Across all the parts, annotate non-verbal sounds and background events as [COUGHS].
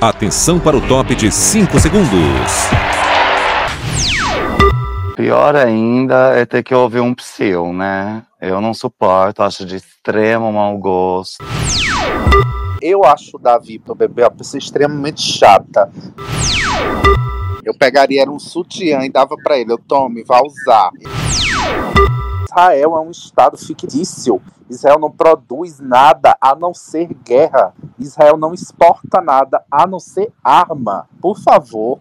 Atenção para o top de 5 segundos. Pior ainda é ter que ouvir um psil, né? Eu não suporto, acho de extremo mau gosto. Eu acho o Davi pro bebê uma pessoa extremamente chata. Eu pegaria era um sutiã e dava para ele, eu tome, vá usar. Israel é um estado fictício. Israel não produz nada a não ser guerra. Israel não exporta nada a não ser arma. Por favor.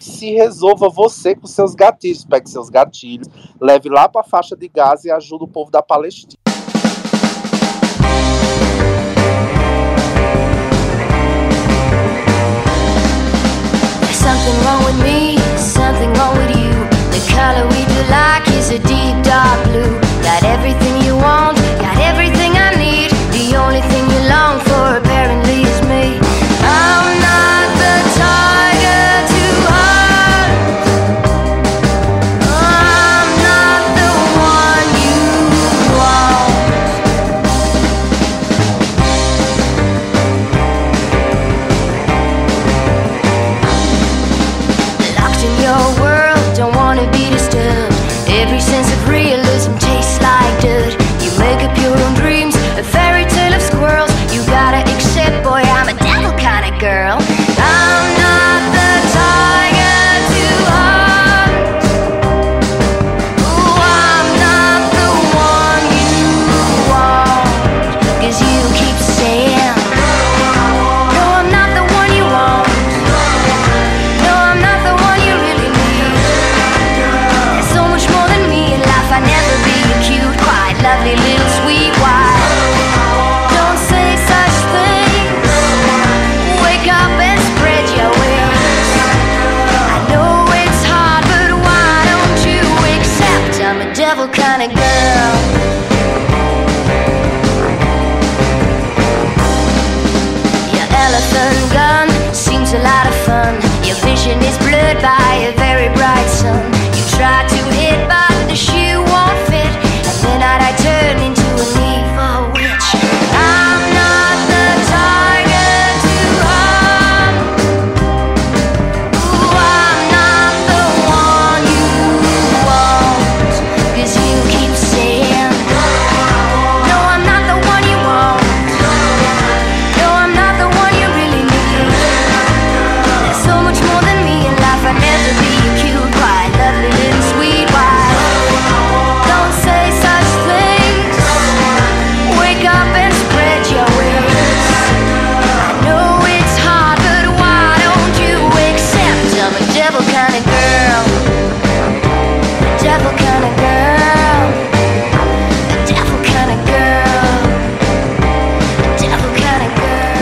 Se resolva você com seus gatilhos. Pegue seus gatilhos, leve lá para a faixa de Gaza e ajude o povo da Palestina. Something wrong with me, something wrong with you. The color we do like is a deep dark blue. Got everything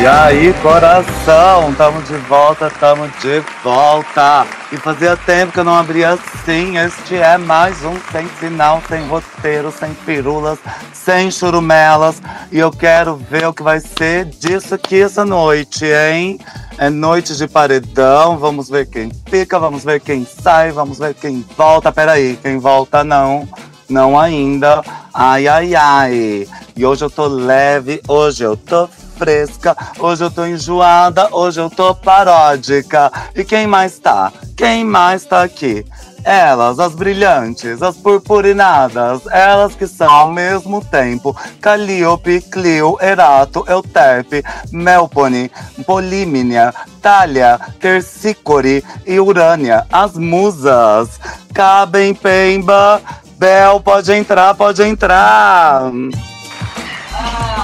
E aí, coração, tamo de volta, tamo de volta. E fazia tempo que eu não abria assim. Este é mais um sem final, sem roteiro, sem pirulas, sem churumelas. E eu quero ver o que vai ser disso aqui essa noite, hein? É noite de paredão, vamos ver quem fica, vamos ver quem sai, vamos ver quem volta. Peraí, quem volta não, não ainda. Ai, ai, ai. E hoje eu tô leve, hoje eu tô fresca, hoje eu tô enjoada, hoje eu tô paródica. E quem mais tá? Quem mais tá aqui? Elas, as brilhantes, as purpurinadas, elas que são ao mesmo tempo Calliope, Clio, Erato, Euterpe, Melpone, Polímnia, Thalia, Tercicore e Urânia, as musas. Cabem, Pemba, Bel, pode entrar, pode entrar.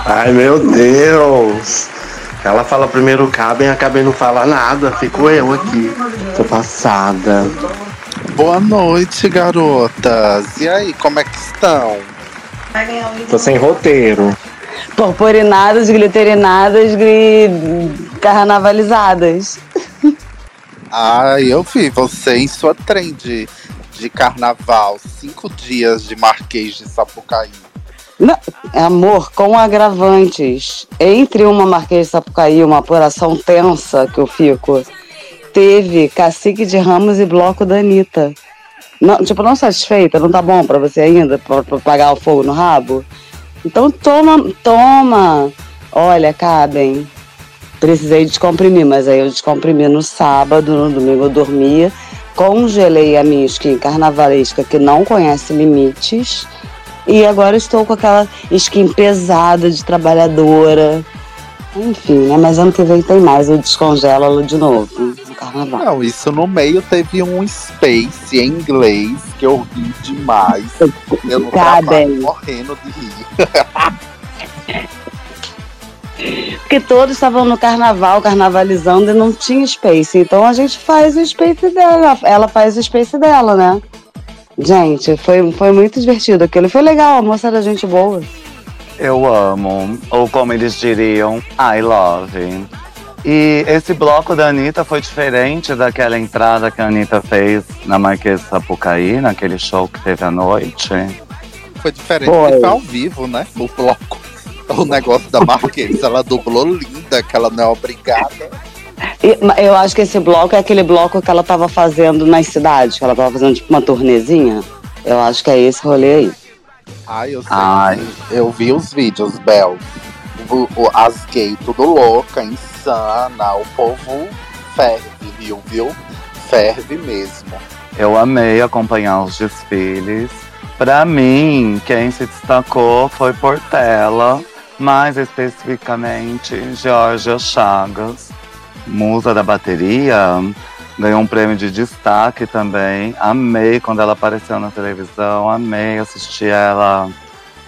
Ai meu Deus! Ela fala primeiro cabem, a cabem não fala nada. Fico eu aqui. Tô passada. Boa noite, garotas. E aí, como é que estão? Tô sem roteiro. Purpurinadas, glitterinadas, gri... carnavalizadas. Ah, eu vi você em sua trend de carnaval. Cinco dias de Marquês de Sapucaí. Não, amor, com agravantes. Entre uma Marquês de Sapucaí e uma apuração tensa que eu fico, teve Cacique de Ramos e Bloco da Anitta. Não, tipo, não satisfeita? Não tá bom pra você ainda? Pra, pra pagar o fogo no rabo? Então toma, toma. Olha, cabem. precisei descomprimir, mas aí eu descomprimi no sábado, no domingo eu dormia, congelei a minha skin carnavalesca que não conhece limites. E agora estou com aquela skin pesada de trabalhadora. Enfim, né? Mas ano que vem tem mais, eu descongelo ela de novo no carnaval. Não, isso no meio teve um space em inglês que eu ri demais. Eu Cadê? trabalho morrendo de rir. [LAUGHS] Porque todos estavam no carnaval, carnavalizando e não tinha space. Então a gente faz o space dela. Ela faz o space dela, né? Gente, foi, foi muito divertido aquilo. Foi legal, a moça era gente boa. Eu amo, ou como eles diriam, I love. E esse bloco da Anitta foi diferente daquela entrada que a Anitta fez na Marquesa de Sapucaí, naquele show que teve à noite. Foi diferente, Foi. porque foi ao vivo, né? No bloco. [LAUGHS] O negócio da Marquês, ela dublou linda, que ela não é obrigada. Eu acho que esse bloco é aquele bloco que ela tava fazendo nas cidades, que ela tava fazendo tipo uma turnezinha. Eu acho que é esse rolê aí. Ai, eu sei. Ai. Eu vi os vídeos, Bel. O, o- as gays tudo louca, insana. O povo ferve, viu? viu? Ferve mesmo. Eu amei acompanhar os desfiles. Pra mim, quem se destacou foi Portela, mais especificamente Georgia Chagas, musa da bateria. Ganhou um prêmio de destaque também. Amei quando ela apareceu na televisão, amei assistir ela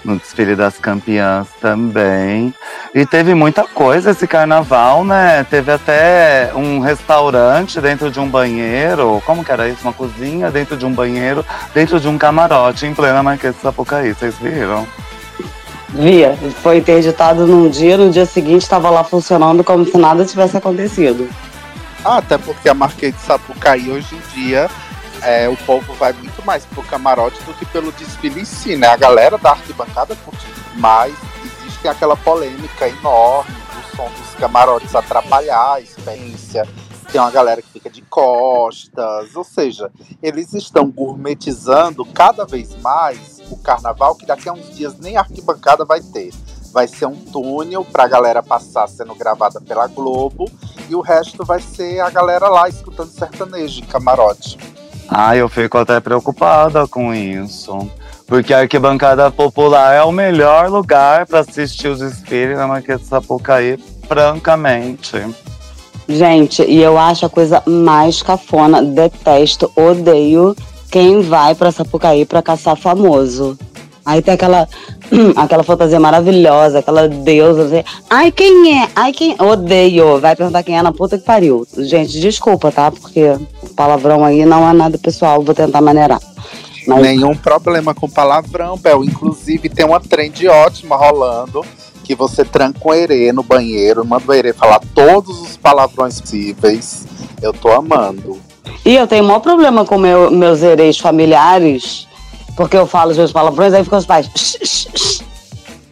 no desfile das campeãs também. E teve muita coisa esse carnaval, né? Teve até um restaurante dentro de um banheiro. Como que era isso? Uma cozinha dentro de um banheiro, dentro de um camarote, em plena Marquesa de Sapucaí. Vocês viram? Via, foi interditado num dia, no dia seguinte estava lá funcionando como se nada tivesse acontecido. Ah, até porque a Marquês de Sapucaí hoje em dia é, o povo vai muito mais pro camarote do que pelo desfile em si, né? A galera da arquibancada curte mais. Existe aquela polêmica enorme do som dos camarotes atrapalhar a experiência. Tem uma galera que fica de costas, ou seja, eles estão gourmetizando cada vez mais o carnaval, que daqui a uns dias nem arquibancada vai ter. Vai ser um túnel pra galera passar sendo gravada pela Globo e o resto vai ser a galera lá escutando sertanejo em camarote. Ah, eu fico até preocupada com isso. Porque a arquibancada popular é o melhor lugar para assistir os desfiles na Marquesa de Sapucaí, francamente. Gente, e eu acho a coisa mais cafona, detesto, odeio quem vai pra Sapucaí pra caçar famoso. Aí tem aquela, [CLEARS THROAT] aquela fantasia maravilhosa, aquela deusa. assim, Ai, quem é? Ai, quem? Odeio. Vai perguntar quem é na puta que pariu. Gente, desculpa, tá? Porque o palavrão aí não é nada pessoal, vou tentar maneirar. Mas Nenhum problema com palavrão, Bel. Inclusive tem uma trend ótima rolando. Que você tranca um herê no banheiro, manda o herê falar todos os palavrões possíveis. Eu tô amando. E eu tenho o maior problema com meu, meus hereis familiares, porque eu falo os meus palavrões, aí ficam os pais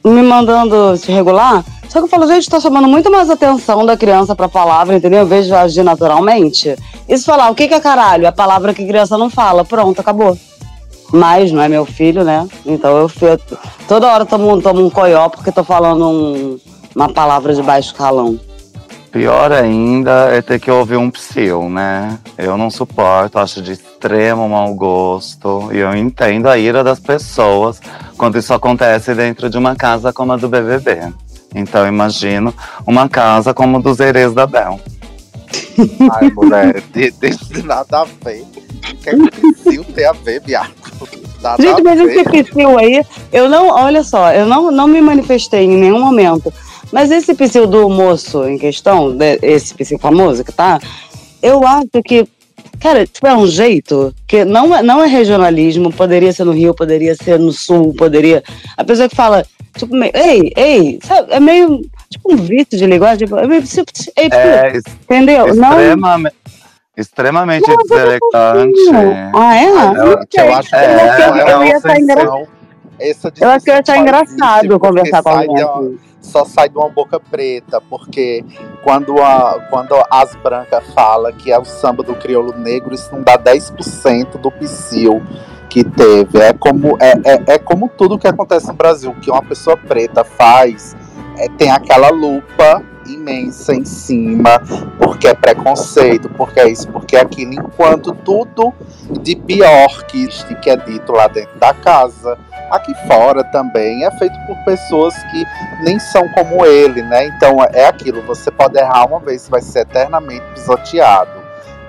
me mandando se regular. Só que eu falo, gente, tô chamando muito mais atenção da criança pra palavra, entendeu? Vez de agir naturalmente. Isso falar, o que que é caralho? É a palavra que criança não fala. Pronto, acabou. Mas não é meu filho, né? Então eu fui. Toda hora tomo, tomo um coió porque tô falando um- uma palavra de baixo calão. Pior ainda é ter que ouvir um psil, né? Eu não suporto, acho de extremo mau gosto. E eu entendo a ira das pessoas quando isso acontece dentro de uma casa como a do BBB. Então imagino uma casa como a dos Erês da Bel. [LAUGHS] Ai, mulher, de, de, nada a ver. O que é que o Psyu tem a ver, Biaco? Nada Gente, mas esse psil aí, eu não, olha só, eu não, não me manifestei em nenhum momento. Mas esse psil do moço em questão, esse psil famoso que tá, eu acho que, cara, tipo, é um jeito que não é, não é regionalismo, poderia ser no Rio, poderia ser no Sul, poderia. A pessoa que fala, tipo, meio, ei, ei, sabe, é meio, tipo, um vício de linguagem, tipo, é meio, psil, ei, É entendeu? Não, extremamente, extremamente Não, mas eu tô deselegante. Ah, é? Não, Não que eu acho que É, não eu, é eu ia ofensão. engraçado. Eu eu ia achar isso, conversar com alguém. assim. Só sai de uma boca preta, porque quando, a, quando as brancas falam que é o samba do crioulo negro, isso não dá 10% do psil que teve. É como, é, é, é como tudo que acontece no Brasil, que uma pessoa preta faz, é, tem aquela lupa imensa em cima, porque é preconceito, porque é isso, porque é aquilo, enquanto tudo de pior que, que é dito lá dentro da casa, aqui fora também, é feito por pessoas que nem são como ele, né? Então é aquilo, você pode errar uma vez, vai ser eternamente pisoteado.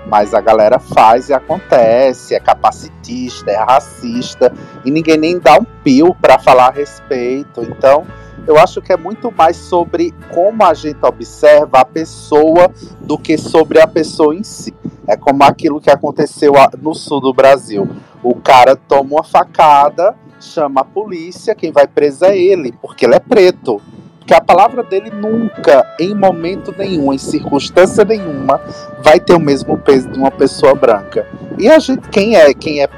Mas a galera faz e acontece, é capacitista, é racista, e ninguém nem dá um pio para falar a respeito. Então, eu acho que é muito mais sobre como a gente observa a pessoa do que sobre a pessoa em si. É como aquilo que aconteceu no sul do Brasil. O cara toma uma facada, chama a polícia, quem vai preso é ele, porque ele é preto. Porque a palavra dele nunca, em momento nenhum, em circunstância nenhuma, vai ter o mesmo peso de uma pessoa branca. E a gente, quem é, quem é,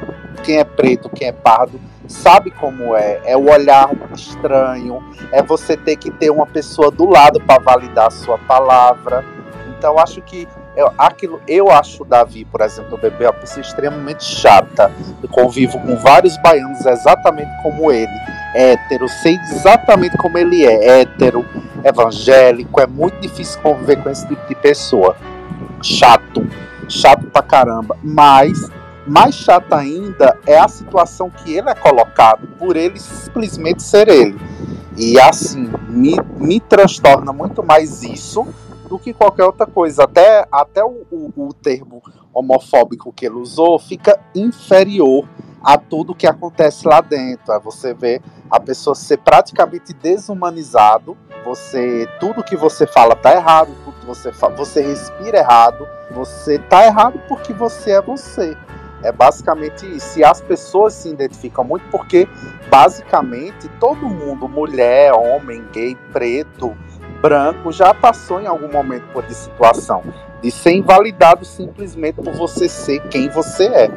quem é preto, quem é pardo, sabe como é. É o olhar estranho, é você ter que ter uma pessoa do lado para validar a sua palavra. Então acho que eu, aquilo, eu acho o Davi, por exemplo, o bebê, uma pessoa extremamente chata. Eu convivo com vários baianos exatamente como ele. Hétero, sei exatamente como ele é. Hétero, evangélico, é muito difícil conviver com esse tipo de pessoa. Chato, chato pra caramba. Mas, mais chato ainda é a situação que ele é colocado por ele simplesmente ser ele. E assim, me, me transtorna muito mais isso do que qualquer outra coisa. Até, até o, o, o termo homofóbico que ele usou fica inferior a tudo que acontece lá dentro. É você vê a pessoa ser praticamente desumanizado. Você, tudo que você fala tá errado, tudo que você fala, você respira errado, você tá errado porque você é você. É basicamente isso. As pessoas se identificam muito porque, basicamente, todo mundo, mulher, homem, gay, preto, branco já passou em algum momento por essa situação de ser invalidado simplesmente por você ser quem você é.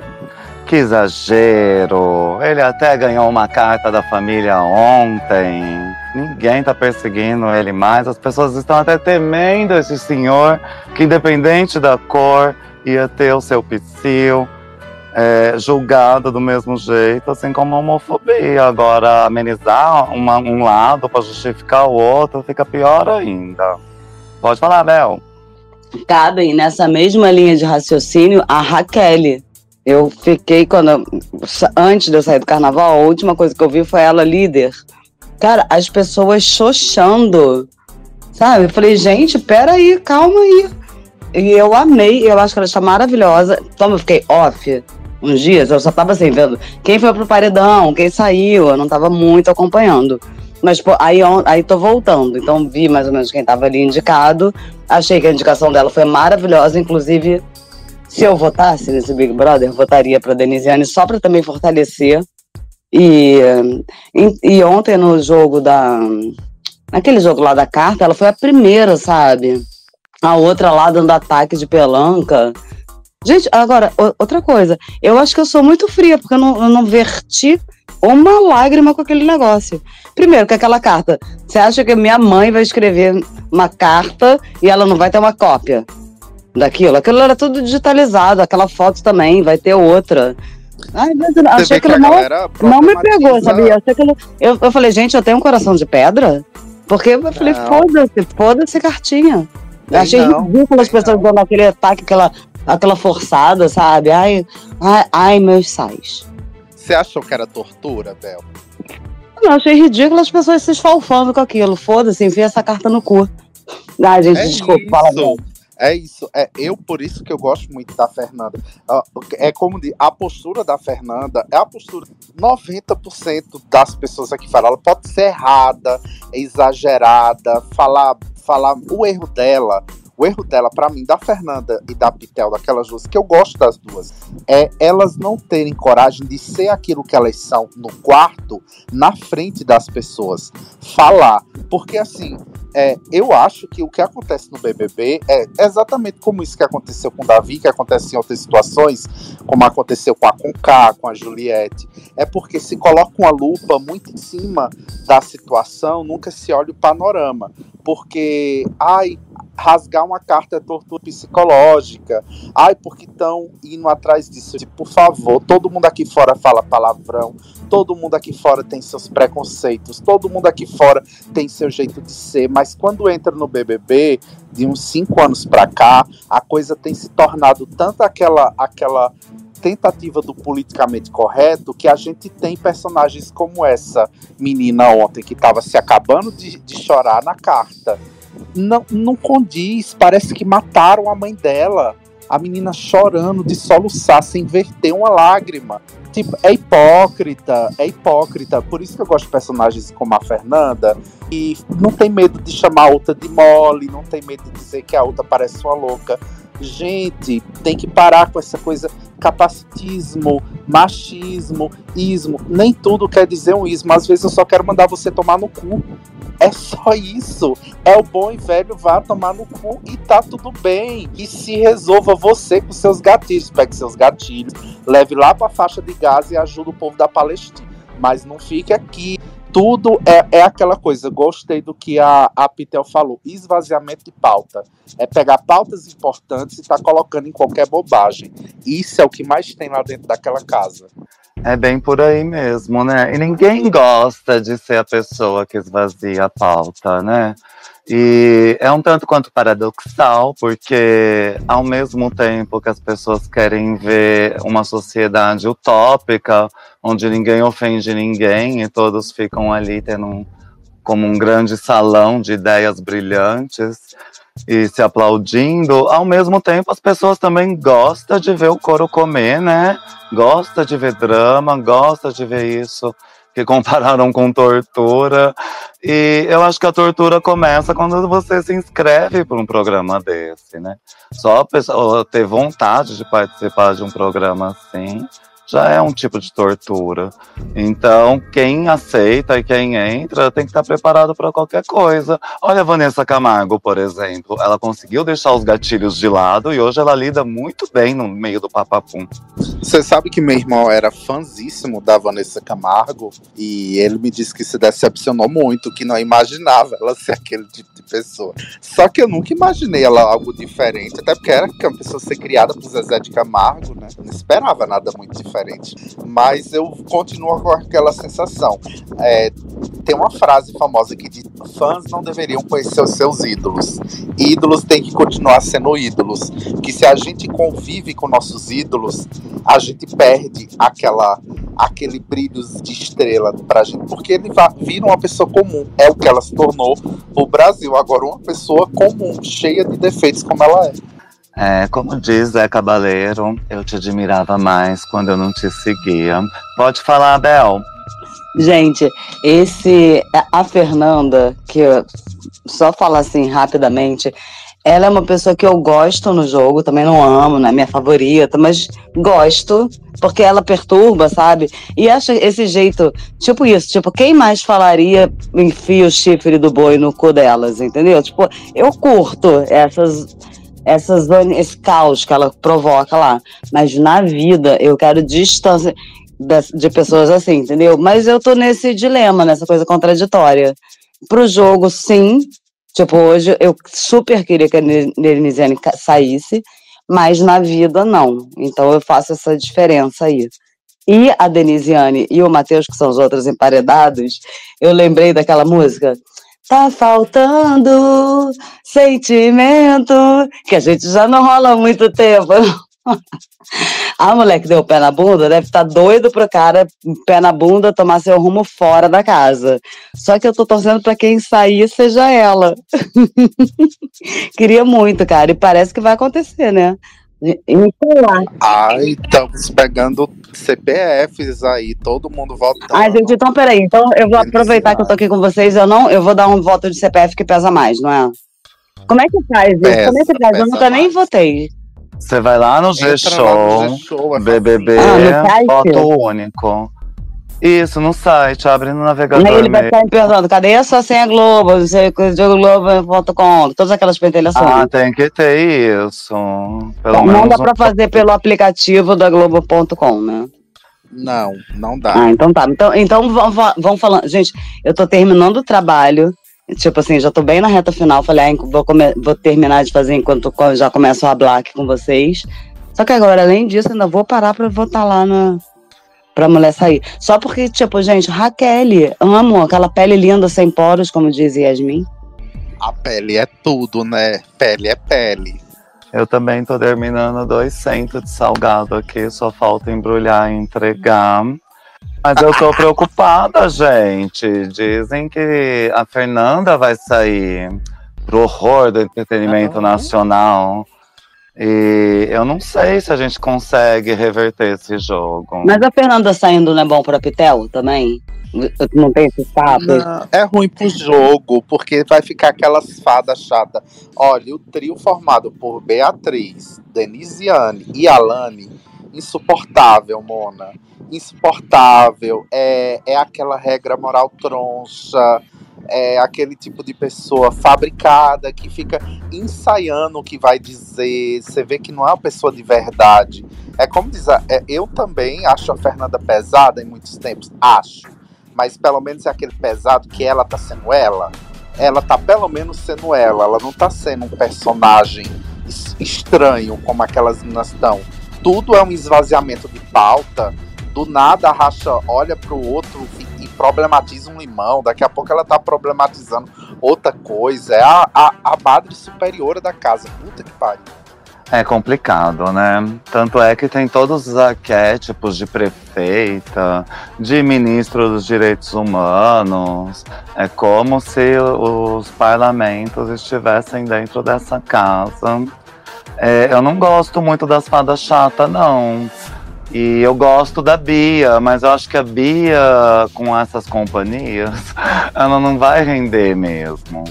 Que exagero! Ele até ganhou uma carta da família ontem. Ninguém tá perseguindo ele mais. As pessoas estão até temendo esse senhor que, independente da cor, ia ter o seu psil é, julgado do mesmo jeito, assim como a homofobia. Agora, amenizar uma, um lado para justificar o outro fica pior ainda. Pode falar, Bel. Cabem nessa mesma linha de raciocínio a Raquel. Eu fiquei quando. Antes de eu sair do carnaval, a última coisa que eu vi foi ela líder. Cara, as pessoas xoxando. Sabe? Eu falei, gente, peraí, calma aí. E eu amei, eu acho que ela está maravilhosa. Então eu fiquei off uns dias, eu só tava assim, vendo quem foi pro paredão, quem saiu, eu não tava muito acompanhando. Mas pô, aí, aí tô voltando, então vi mais ou menos quem tava ali indicado. Achei que a indicação dela foi maravilhosa, inclusive, se eu votasse nesse Big Brother, votaria pra Denisiane só pra também fortalecer. E, e, e ontem no jogo da. Naquele jogo lá da carta, ela foi a primeira, sabe? A outra lá dando ataque de pelanca. Gente, agora, outra coisa. Eu acho que eu sou muito fria, porque eu não, eu não verti uma lágrima com aquele negócio. Primeiro, que aquela carta. Você acha que minha mãe vai escrever uma carta e ela não vai ter uma cópia daquilo? Aquilo era tudo digitalizado, aquela foto também, vai ter outra. Ai, mas eu achei que ele não, não me pegou, sabia? Ele, eu, eu falei, gente, eu tenho um coração de pedra? Porque eu falei, foda-se, foda-se cartinha. Eu achei não, ridículo as pessoas dando aquele ataque, aquela aquela forçada, sabe? Ai, ai, ai meus sais. Você achou que era tortura, Bel? Não, achei ridículo as pessoas se esfalfando com aquilo. Foda-se, enfia essa carta no cu. Ai, gente, é desculpa, isso. fala bem. É isso, é eu por isso que eu gosto muito da Fernanda. É como de, a postura da Fernanda é a postura 90% das pessoas aqui falam, ela pode ser errada, exagerada, falar falar o erro dela o erro dela, para mim, da Fernanda e da Pitel, daquelas duas, que eu gosto das duas, é elas não terem coragem de ser aquilo que elas são no quarto, na frente das pessoas. Falar. Porque, assim, é, eu acho que o que acontece no BBB é exatamente como isso que aconteceu com o Davi, que acontece em outras situações, como aconteceu com a Conká, com a Juliette. É porque se coloca uma lupa muito em cima da situação, nunca se olha o panorama. Porque, ai, rasgar uma carta é tortura psicológica. Ai, porque estão indo atrás disso. Tipo, por favor, todo mundo aqui fora fala palavrão, todo mundo aqui fora tem seus preconceitos, todo mundo aqui fora tem seu jeito de ser, mas quando entra no BBB, de uns cinco anos pra cá, a coisa tem se tornado tanto aquela, aquela tentativa do politicamente correto que a gente tem personagens como essa menina ontem que estava se acabando de, de chorar na carta. Não, não condiz, parece que mataram a mãe dela. A menina chorando de soluçar sem verter uma lágrima. Tipo, é hipócrita, é hipócrita. Por isso que eu gosto de personagens como a Fernanda. E não tem medo de chamar a outra de mole, não tem medo de dizer que a outra parece uma louca. Gente, tem que parar com essa coisa capacitismo, machismo, ismo. Nem tudo quer dizer um ismo. Às vezes eu só quero mandar você tomar no cu. É só isso. É o bom e velho vá tomar no cu e tá tudo bem. E se resolva você com seus gatilhos. Pegue seus gatilhos, leve lá pra faixa de Gaza e ajude o povo da Palestina. Mas não fique aqui. Tudo é, é aquela coisa. Gostei do que a, a Pitel falou: esvaziamento de pauta. É pegar pautas importantes e tá colocando em qualquer bobagem. Isso é o que mais tem lá dentro daquela casa. É bem por aí mesmo, né? E ninguém gosta de ser a pessoa que esvazia a pauta, né? E é um tanto quanto paradoxal, porque ao mesmo tempo que as pessoas querem ver uma sociedade utópica, onde ninguém ofende ninguém e todos ficam ali tendo um, como um grande salão de ideias brilhantes e se aplaudindo, ao mesmo tempo as pessoas também gostam de ver o couro comer, né? Gosta de ver drama, gosta de ver isso que compararam com tortura. E eu acho que a tortura começa quando você se inscreve para um programa desse, né? Só a pessoa ter vontade de participar de um programa assim já é um tipo de tortura. Então, quem aceita e quem entra tem que estar preparado para qualquer coisa. Olha a Vanessa Camargo, por exemplo. Ela conseguiu deixar os gatilhos de lado e hoje ela lida muito bem no meio do papapum. Você sabe que meu irmão era fãzíssimo da Vanessa Camargo e ele me disse que se decepcionou muito, que não imaginava ela ser aquele tipo de pessoa. Só que eu nunca imaginei ela algo diferente, até porque era uma pessoa ser criada por Zezé de Camargo, né? Não esperava nada muito diferente. Mas eu continuo com aquela sensação. É, tem uma frase famosa que diz: fãs não deveriam conhecer os seus ídolos. Ídolos têm que continuar sendo ídolos. Que se a gente convive com nossos ídolos, a gente perde aquela aquele brilho de estrela pra gente, porque ele vira uma pessoa comum. É o que ela se tornou o Brasil. Agora, uma pessoa comum, cheia de defeitos como ela é. É, como diz Zé Cabaleiro, eu te admirava mais quando eu não te seguia. Pode falar, Bel. Gente, esse. A Fernanda, que eu só falar assim rapidamente, ela é uma pessoa que eu gosto no jogo, também não amo, não é minha favorita, mas gosto, porque ela perturba, sabe? E acha esse jeito, tipo isso, tipo, quem mais falaria enfia o chifre do boi no cu delas, entendeu? Tipo, eu curto essas. Essas, esse caos que ela provoca lá. Mas na vida eu quero distância de pessoas assim, entendeu? Mas eu tô nesse dilema, nessa coisa contraditória. Pro jogo, sim. Tipo, hoje eu super queria que a Ne- Denisiane ca- saísse, mas na vida, não. Então eu faço essa diferença aí. E a Denisiane e o Matheus, que são os outros emparedados, eu lembrei daquela música. Tá faltando sentimento, que a gente já não rola há muito tempo. A mulher que deu o pé na bunda deve estar doido pro cara, pé na bunda, tomar seu rumo fora da casa. Só que eu tô torcendo pra quem sair seja ela. [LAUGHS] Queria muito, cara, e parece que vai acontecer, né? E- e lá. Ai, estamos pegando CPFs aí, todo mundo votando. Ai, gente, então peraí. Então eu vou aproveitar que eu tô aqui com vocês. Eu não, eu vou dar um voto de CPF que pesa mais, não é? Como é que faz isso? Pesa, Como é que faz? Eu nunca nem votei. Você vai lá no G-Show, é BBB, Ah, site? foto único. Isso, no site, abre no Aí navegador ele vai ficar me perguntando, cadê a sua senha Globo? Não sei, Diogo Globo.com, todas aquelas pentelhações. Ah, tem que ter isso. Pelo Tá, não dá um- pra fazer pelo aplicativo da Globo.com, né? Não, não dá. Ah, então tá. Então, então vamos, vamos falando. Gente, eu tô terminando o trabalho. Tipo assim, já tô bem na reta final. Falei, ah, vou, come- vou terminar de fazer enquanto já começo a black com vocês. Só que agora, além disso, ainda vou parar pra votar lá na. Pra mulher sair. Só porque, tipo, gente, Raquel, amo aquela pele linda sem poros, como diz Yasmin. A pele é tudo, né? Pele é pele. Eu também tô terminando dois centos de salgado aqui, só falta embrulhar e entregar. Mas eu tô preocupada, gente. Dizem que a Fernanda vai sair pro horror do entretenimento nacional. E eu não sei se a gente consegue reverter esse jogo. Mas a Fernanda saindo não é bom pra Pitel também? Não tem esse papo? Não, é ruim pro jogo, porque vai ficar aquelas fadas chatas. Olha, o trio formado por Beatriz, Denisiane e Alane, insuportável, Mona. Insuportável. É, é aquela regra moral troncha. É aquele tipo de pessoa fabricada que fica ensaiando o que vai dizer. Você vê que não é uma pessoa de verdade. É como dizer, é, eu também acho a Fernanda pesada em muitos tempos. Acho mas pelo menos é aquele pesado que ela tá sendo ela. Ela tá pelo menos sendo ela, ela não tá sendo um personagem es- estranho como aquelas meninas estão. Tudo é um esvaziamento de pauta. Do nada a racha olha pro outro e problematiza um limão. Daqui a pouco ela tá problematizando outra coisa. É a, a, a madre superiora da casa. Puta que pariu. É complicado, né? Tanto é que tem todos os arquétipos de prefeita, de ministro dos direitos humanos. É como se os parlamentos estivessem dentro dessa casa. É, eu não gosto muito das fadas chatas, não. E eu gosto da Bia, mas eu acho que a Bia, com essas companhias, [LAUGHS] ela não vai render mesmo.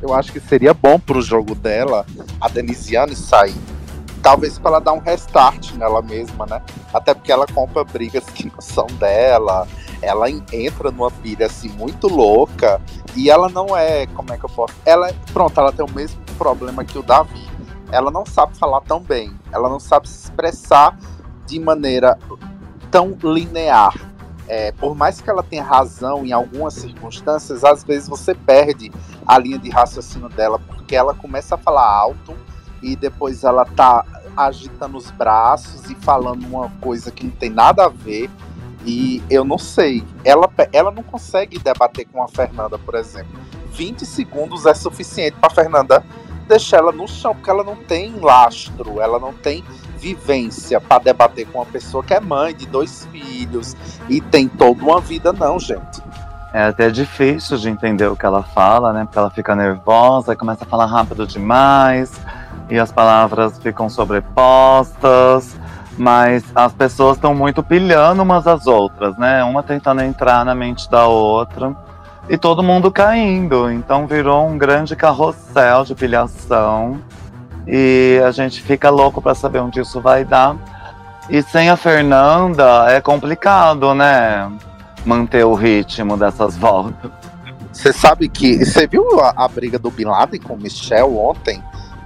Eu acho que seria bom pro jogo dela a Denisiane sair. Talvez para ela dar um restart nela mesma, né? Até porque ela compra brigas que não são dela. Ela en- entra numa pilha assim muito louca. E ela não é. Como é que eu posso. Ela é. Pronto, ela tem o mesmo problema que o Davi. Ela não sabe falar tão bem. Ela não sabe se expressar de maneira tão linear. É, por mais que ela tenha razão em algumas circunstâncias, às vezes você perde a linha de raciocínio dela, porque ela começa a falar alto e depois ela tá agitando os braços e falando uma coisa que não tem nada a ver. E eu não sei, ela, ela não consegue debater com a Fernanda, por exemplo. 20 segundos é suficiente para Fernanda deixar ela no chão, porque ela não tem lastro, ela não tem vivência para debater com uma pessoa que é mãe de dois filhos e tem toda uma vida, não, gente. É até difícil de entender o que ela fala, né? Porque ela fica nervosa, começa a falar rápido demais e as palavras ficam sobrepostas. Mas as pessoas estão muito pilhando umas às outras, né? Uma tentando entrar na mente da outra e todo mundo caindo. Então virou um grande carrossel de pilhação e a gente fica louco para saber onde isso vai dar. E sem a Fernanda é complicado, né? manter o ritmo dessas [LAUGHS] voltas. Você sabe que. Você viu a, a briga do Bin Laden com o Michel ontem?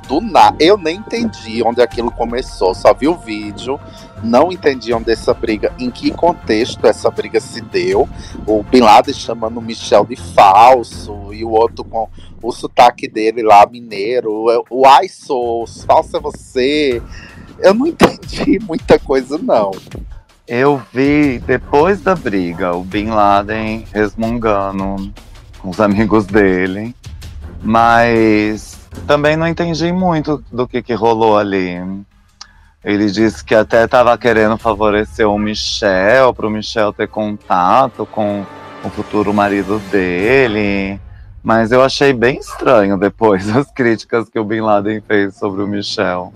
Do nada. Eu nem entendi onde aquilo começou. Só vi o vídeo. Não entendi onde essa briga, em que contexto essa briga se deu. O Bin Laden chamando o Michel de falso e o outro com o sotaque dele lá, mineiro. O ai, sou, falso é você. Eu não [LAUGHS] entendi muita coisa, não. Eu vi depois da briga o Bin Laden resmungando com os amigos dele, mas também não entendi muito do que, que rolou ali. Ele disse que até estava querendo favorecer o Michel, para o Michel ter contato com o futuro marido dele. Mas eu achei bem estranho depois [LAUGHS] as críticas que o Bin Laden fez sobre o Michel.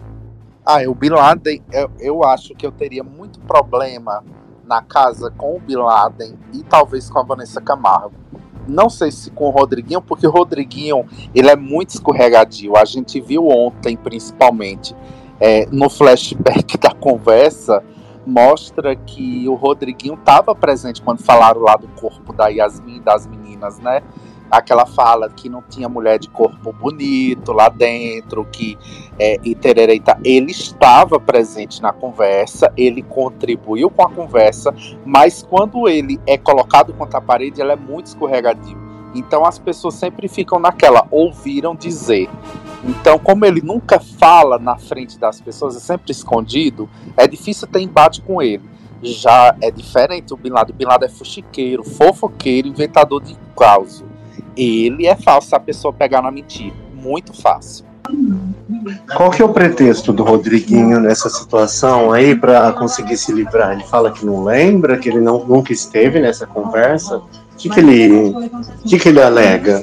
Ah, o Bin Laden, eu, eu acho que eu teria muito problema na casa com o Bin Laden e talvez com a Vanessa Camargo. Não sei se com o Rodriguinho, porque o Rodriguinho ele é muito escorregadio. A gente viu ontem, principalmente, é, no flashback [LAUGHS] da conversa, mostra que o Rodriguinho estava presente quando falaram lá do corpo da Yasmin e das meninas, né? Aquela fala que não tinha mulher de corpo bonito lá dentro, que é, e tererê tal. ele estava presente na conversa, ele contribuiu com a conversa, mas quando ele é colocado contra a parede, ele é muito escorregadio. Então as pessoas sempre ficam naquela, ouviram dizer. Então, como ele nunca fala na frente das pessoas, é sempre escondido, é difícil ter embate com ele. Já é diferente o Bin Laden. O Bin Laden é fuxiqueiro, fofoqueiro, inventador de caos. Ele é falso se a pessoa pegar na mentira. Muito fácil. Qual que é o pretexto do Rodriguinho nessa situação aí para conseguir se livrar? Ele fala que não lembra, que ele não, nunca esteve nessa conversa. Que, que ele, que, que ele alega?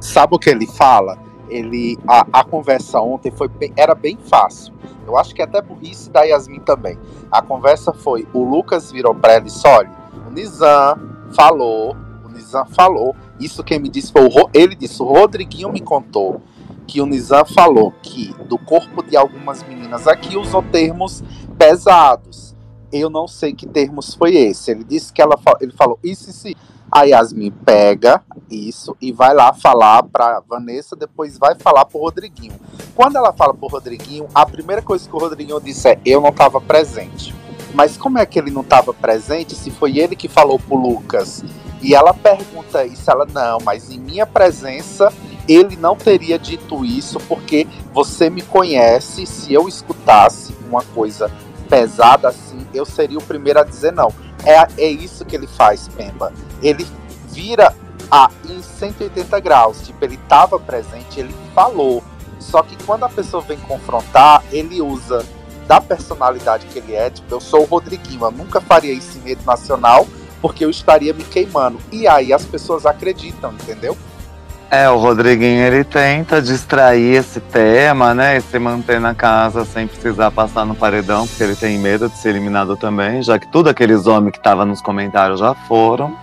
Sabe o que ele fala? Ele, a, a conversa ontem foi bem- era bem fácil. Eu acho que até burrice da Yasmin também. A conversa foi: o Lucas virou pra ela e olha, o Nizam falou, o Nizam falou. Isso quem me disse foi o ele disse: o Rodriguinho me contou que o Nizam falou que do corpo de algumas meninas aqui usou termos pesados. Eu não sei que termos foi esse. Ele disse que ela ele falou isso e se a Yasmin pega isso e vai lá falar pra Vanessa, depois vai falar pro Rodriguinho. Quando ela fala pro Rodriguinho, a primeira coisa que o Rodriguinho disse é: Eu não tava presente. Mas como é que ele não tava presente se foi ele que falou pro Lucas? E ela pergunta isso, ela, não, mas em minha presença ele não teria dito isso porque você me conhece. Se eu escutasse uma coisa pesada assim, eu seria o primeiro a dizer não. É, é isso que ele faz, Pemba. Ele vira a em 180 graus. Tipo, ele estava presente, ele falou. Só que quando a pessoa vem confrontar, ele usa da personalidade que ele é. Tipo, eu sou o Rodriguinho, eu nunca faria isso em rede nacional porque eu estaria me queimando. E aí as pessoas acreditam, entendeu? É, o Rodriguinho ele tenta distrair esse tema, né? E se manter na casa sem precisar passar no paredão, porque ele tem medo de ser eliminado também, já que tudo aqueles homens que estavam nos comentários já foram.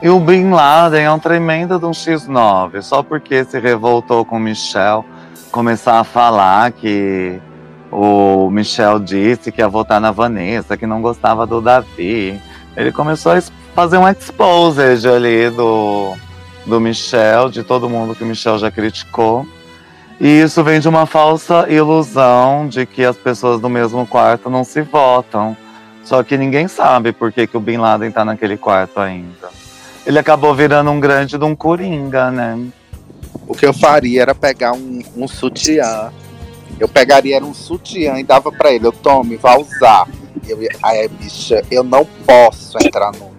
E o Bin Laden é um tremendo de um X9, só porque se revoltou com o Michel, começar a falar que o Michel disse que ia votar na Vanessa, que não gostava do Davi. Ele começou a fazer um exposed ali do, do Michel, de todo mundo que o Michel já criticou. E isso vem de uma falsa ilusão de que as pessoas do mesmo quarto não se votam. Só que ninguém sabe por que, que o Bin Laden tá naquele quarto ainda. Ele acabou virando um grande de um coringa, né? O que eu faria era pegar um, um sutiã. Eu pegaria era um sutiã e dava pra ele. Eu tome, vá usar. Eu, aí, bicha, eu não posso entrar no.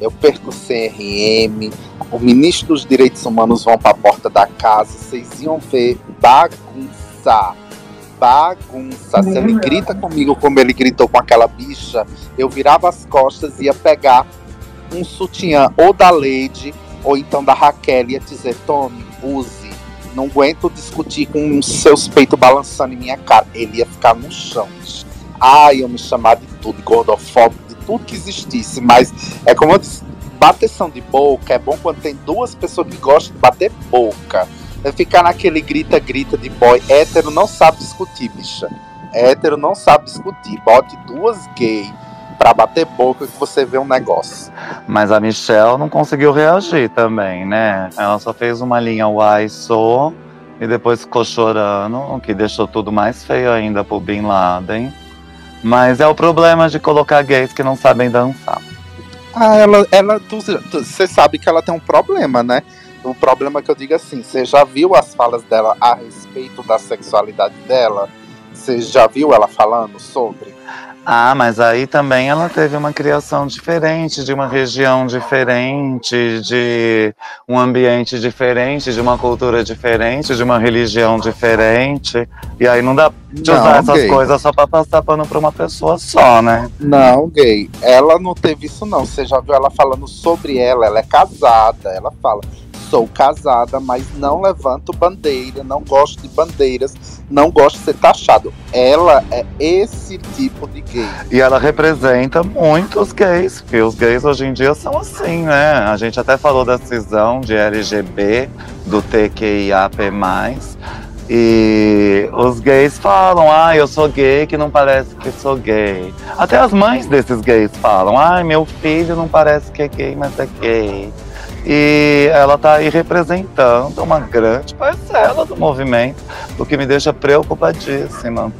Eu perco o CRM. O ministro dos Direitos Humanos vão pra porta da casa. Vocês iam ver bagunça. Bagunça. Se ele grita comigo como ele gritou com aquela bicha, eu virava as costas e ia pegar um sutiã ou da Lady ou então da Raquel e ia dizer: Tome, use. Não aguento discutir com seus peitos balançando em minha cara. Ele ia ficar no chão. Ai, eu me chamar de tudo, gordofóbico, de tudo que existisse. Mas é como eu disse: bateção de boca é bom quando tem duas pessoas que gostam de bater boca. É ficar naquele grita-grita de boy. Hétero não sabe discutir, bicha. Hétero não sabe discutir. Bote duas gay pra bater boca que você vê um negócio. Mas a Michelle não conseguiu reagir também, né? Ela só fez uma linha Why So e depois ficou chorando, o que deixou tudo mais feio ainda pro Bin Laden. Mas é o problema de colocar gays que não sabem dançar. Ah, ela, ela, você sabe que ela tem um problema, né? O problema que eu digo assim, você já viu as falas dela a respeito da sexualidade dela? Você já viu ela falando sobre? Ah, mas aí também ela teve uma criação diferente, de uma região diferente, de um ambiente diferente, de uma cultura diferente, de uma religião diferente. E aí não dá de usar Não, essas gay. coisas só pra passar pano pra uma pessoa só, né? Não, gay. Ela não teve isso não. Você já viu ela falando sobre ela? Ela é casada. Ela fala: sou casada, mas não levanto bandeira, não gosto de bandeiras, não gosto de ser taxado. Ela é esse tipo de gay. E ela representa muitos gays, porque os gays hoje em dia são assim, né? A gente até falou da cisão de LGB, do TQIAP+. E os gays falam, ah, eu sou gay que não parece que sou gay. Até as mães desses gays falam, ah, meu filho não parece que é gay, mas é gay. E ela tá aí representando uma grande parcela do movimento, o que me deixa preocupadíssima.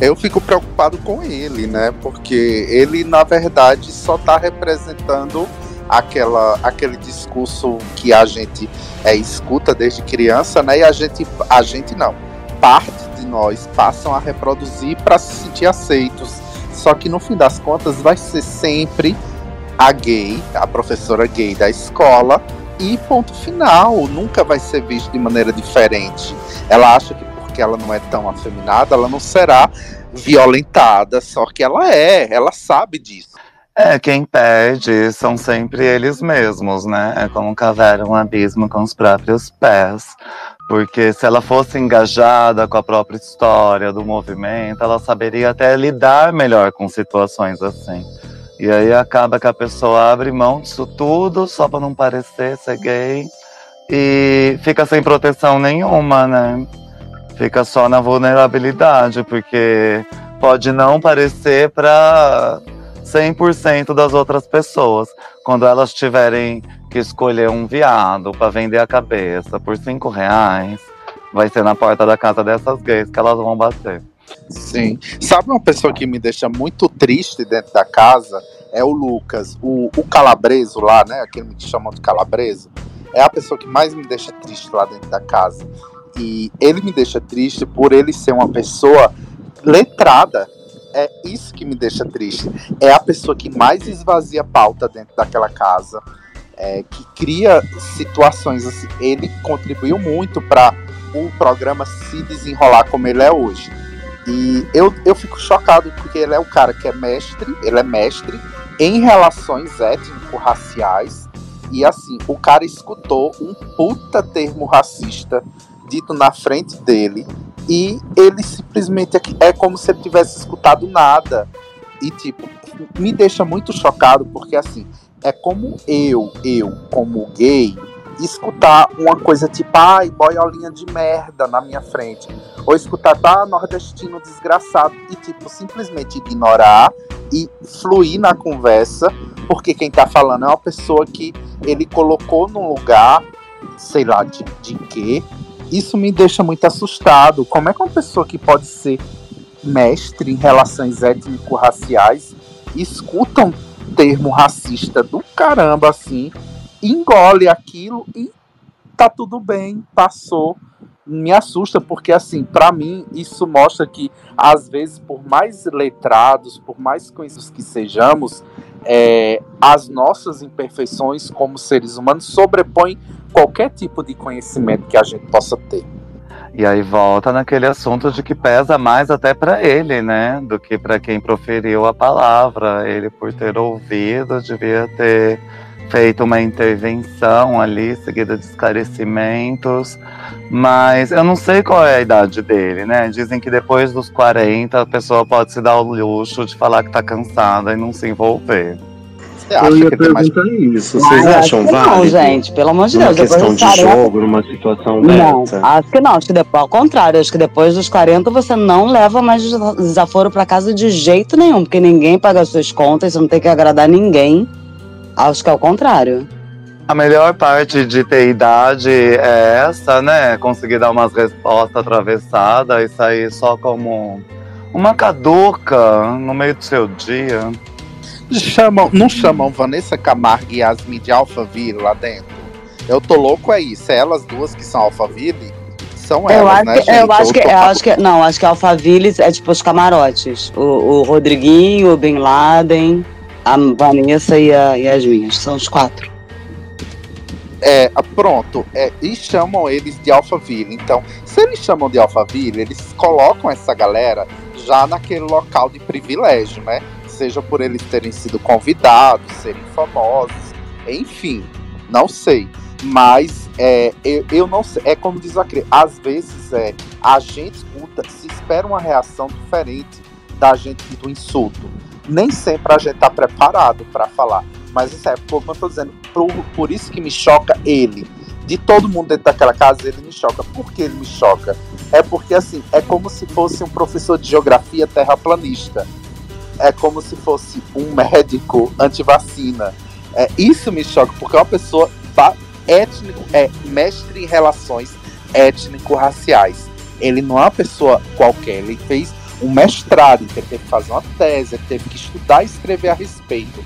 Eu fico preocupado com ele, né? Porque ele, na verdade, só tá representando aquela, aquele discurso que a gente é, escuta desde criança, né? E a gente, a gente não, parte de nós passam a reproduzir para se sentir aceitos. Só que no fim das contas vai ser sempre a gay, a professora gay da escola, e ponto final. Nunca vai ser visto de maneira diferente. Ela acha que porque ela não é tão afeminada, ela não será violentada, só que ela é, ela sabe disso. É, quem perde são sempre eles mesmos, né? É como cavar um abismo com os próprios pés. Porque se ela fosse engajada com a própria história do movimento, ela saberia até lidar melhor com situações assim. E aí acaba que a pessoa abre mão disso tudo só para não parecer ser gay e fica sem proteção nenhuma, né? Fica só na vulnerabilidade, porque pode não parecer para 100% das outras pessoas. Quando elas tiverem que escolher um viado para vender a cabeça por cinco reais, vai ser na porta da casa dessas gays que elas vão bater. Sim. Sabe uma pessoa que me deixa muito triste dentro da casa? É o Lucas, o, o calabreso lá, né? Aquele que chamam de calabreso. É a pessoa que mais me deixa triste lá dentro da casa. E ele me deixa triste por ele ser uma pessoa letrada. É isso que me deixa triste. É a pessoa que mais esvazia pauta dentro daquela casa, é, que cria situações assim. Ele contribuiu muito para o programa se desenrolar como ele é hoje. E eu, eu fico chocado porque ele é o cara que é mestre, ele é mestre em relações étnico-raciais. E assim, o cara escutou um puta termo racista dito na frente dele e ele simplesmente é como se ele tivesse escutado nada. E tipo, me deixa muito chocado porque assim, é como eu, eu como gay, escutar uma coisa tipo, ai, boiolinha de merda na minha frente. Ou escutar, tá, nordestino desgraçado. E, tipo, simplesmente ignorar e fluir na conversa, porque quem tá falando é uma pessoa que ele colocou num lugar, sei lá, de, de quê. Isso me deixa muito assustado. Como é que uma pessoa que pode ser mestre em relações étnico-raciais escuta um termo racista do caramba assim engole aquilo e tá tudo bem, passou. Me assusta porque assim, para mim isso mostra que às vezes por mais letrados, por mais conhecidos que sejamos, é, as nossas imperfeições como seres humanos sobrepõem qualquer tipo de conhecimento que a gente possa ter. E aí volta naquele assunto de que pesa mais até para ele, né, do que para quem proferiu a palavra. Ele por ter ouvido devia ter feito uma intervenção ali, seguida de esclarecimentos, mas eu não sei qual é a idade dele, né? Dizem que depois dos 40 a pessoa pode se dar o luxo de falar que tá cansada e não se envolver. Você acha Eu ia que tem mais perguntar isso. Vocês acham que Não, válido? gente, pelo amor de Deus. Depois questão de 40, jogo, numa situação Não, dessa? acho que não. Acho que depois, ao contrário, acho que depois dos 40 você não leva mais desa- desaforo pra casa de jeito nenhum, porque ninguém paga as suas contas, você não tem que agradar ninguém. Acho que é o contrário. A melhor parte de ter idade é essa, né? Conseguir dar umas respostas atravessadas e sair só como uma caduca no meio do seu dia. Chamam, não chamam Vanessa Camargo e Yasmin de Alphaville lá dentro? Eu tô louco é isso. É elas duas que são Alphaville? São eu elas, acho, né, que, gente? eu acho que, tô- eu acho que, não, acho que Alphaville é tipo os camarotes. O, o Rodriguinho, o Bin Laden, a Vanessa e a. Acho que São os quatro. É, pronto. É, e chamam eles de Alphaville. Então, se eles chamam de Alphaville, eles colocam essa galera já naquele local de privilégio, né? Seja por eles terem sido convidados, serem famosos, enfim, não sei. Mas é, eu, eu não sei. É como diz o Acre, às vezes é, a gente escuta, se espera uma reação diferente da gente do insulto. Nem sempre a gente tá preparado para falar. Mas isso é, como eu tô dizendo, por, por isso que me choca ele. De todo mundo dentro daquela casa, ele me choca. Por que ele me choca? É porque, assim, é como se fosse um professor de geografia terraplanista. É como se fosse um médico antivacina. É, isso me choca, porque é uma pessoa étnico, é mestre em relações étnico-raciais. Ele não é uma pessoa qualquer, ele fez um mestrado, então ele teve que fazer uma tese, ele teve que estudar e escrever a respeito.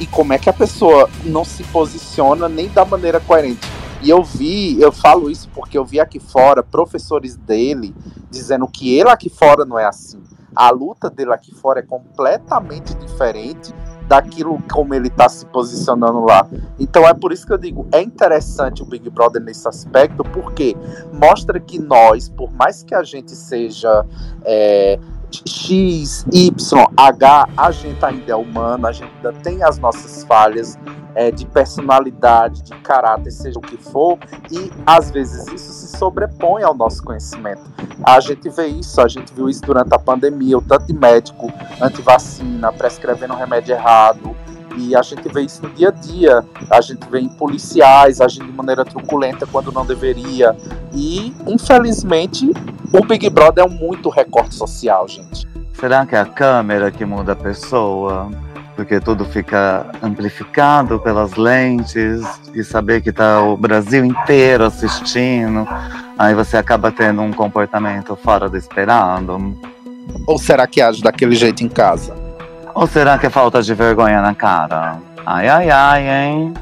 e como é que a pessoa não se posiciona nem da maneira coerente. E eu vi, eu falo isso porque eu vi aqui fora professores dele dizendo que ele aqui fora não é assim. A luta dele aqui fora é completamente diferente daquilo como ele está se posicionando lá. Então é por isso que eu digo, é interessante o Big Brother nesse aspecto, porque mostra que nós, por mais que a gente seja é, X, Y, H, a gente ainda é humano, a gente ainda tem as nossas falhas é, de personalidade, de caráter, seja o que for, e às vezes isso se sobrepõe ao nosso conhecimento. A gente vê isso, a gente viu isso durante a pandemia, o tanto de médico anti-vacina, prescrevendo remédio errado, e a gente vê isso no dia a dia. A gente vê em policiais agindo de maneira truculenta quando não deveria. E, infelizmente, o Big Brother é um muito recorte social, gente. Será que é a câmera que muda a pessoa? Porque tudo fica amplificado pelas lentes e saber que tá o Brasil inteiro assistindo, aí você acaba tendo um comportamento fora do esperado. Ou será que age daquele jeito em casa? Ou será que é falta de vergonha na cara? Ai, ai, ai, hein?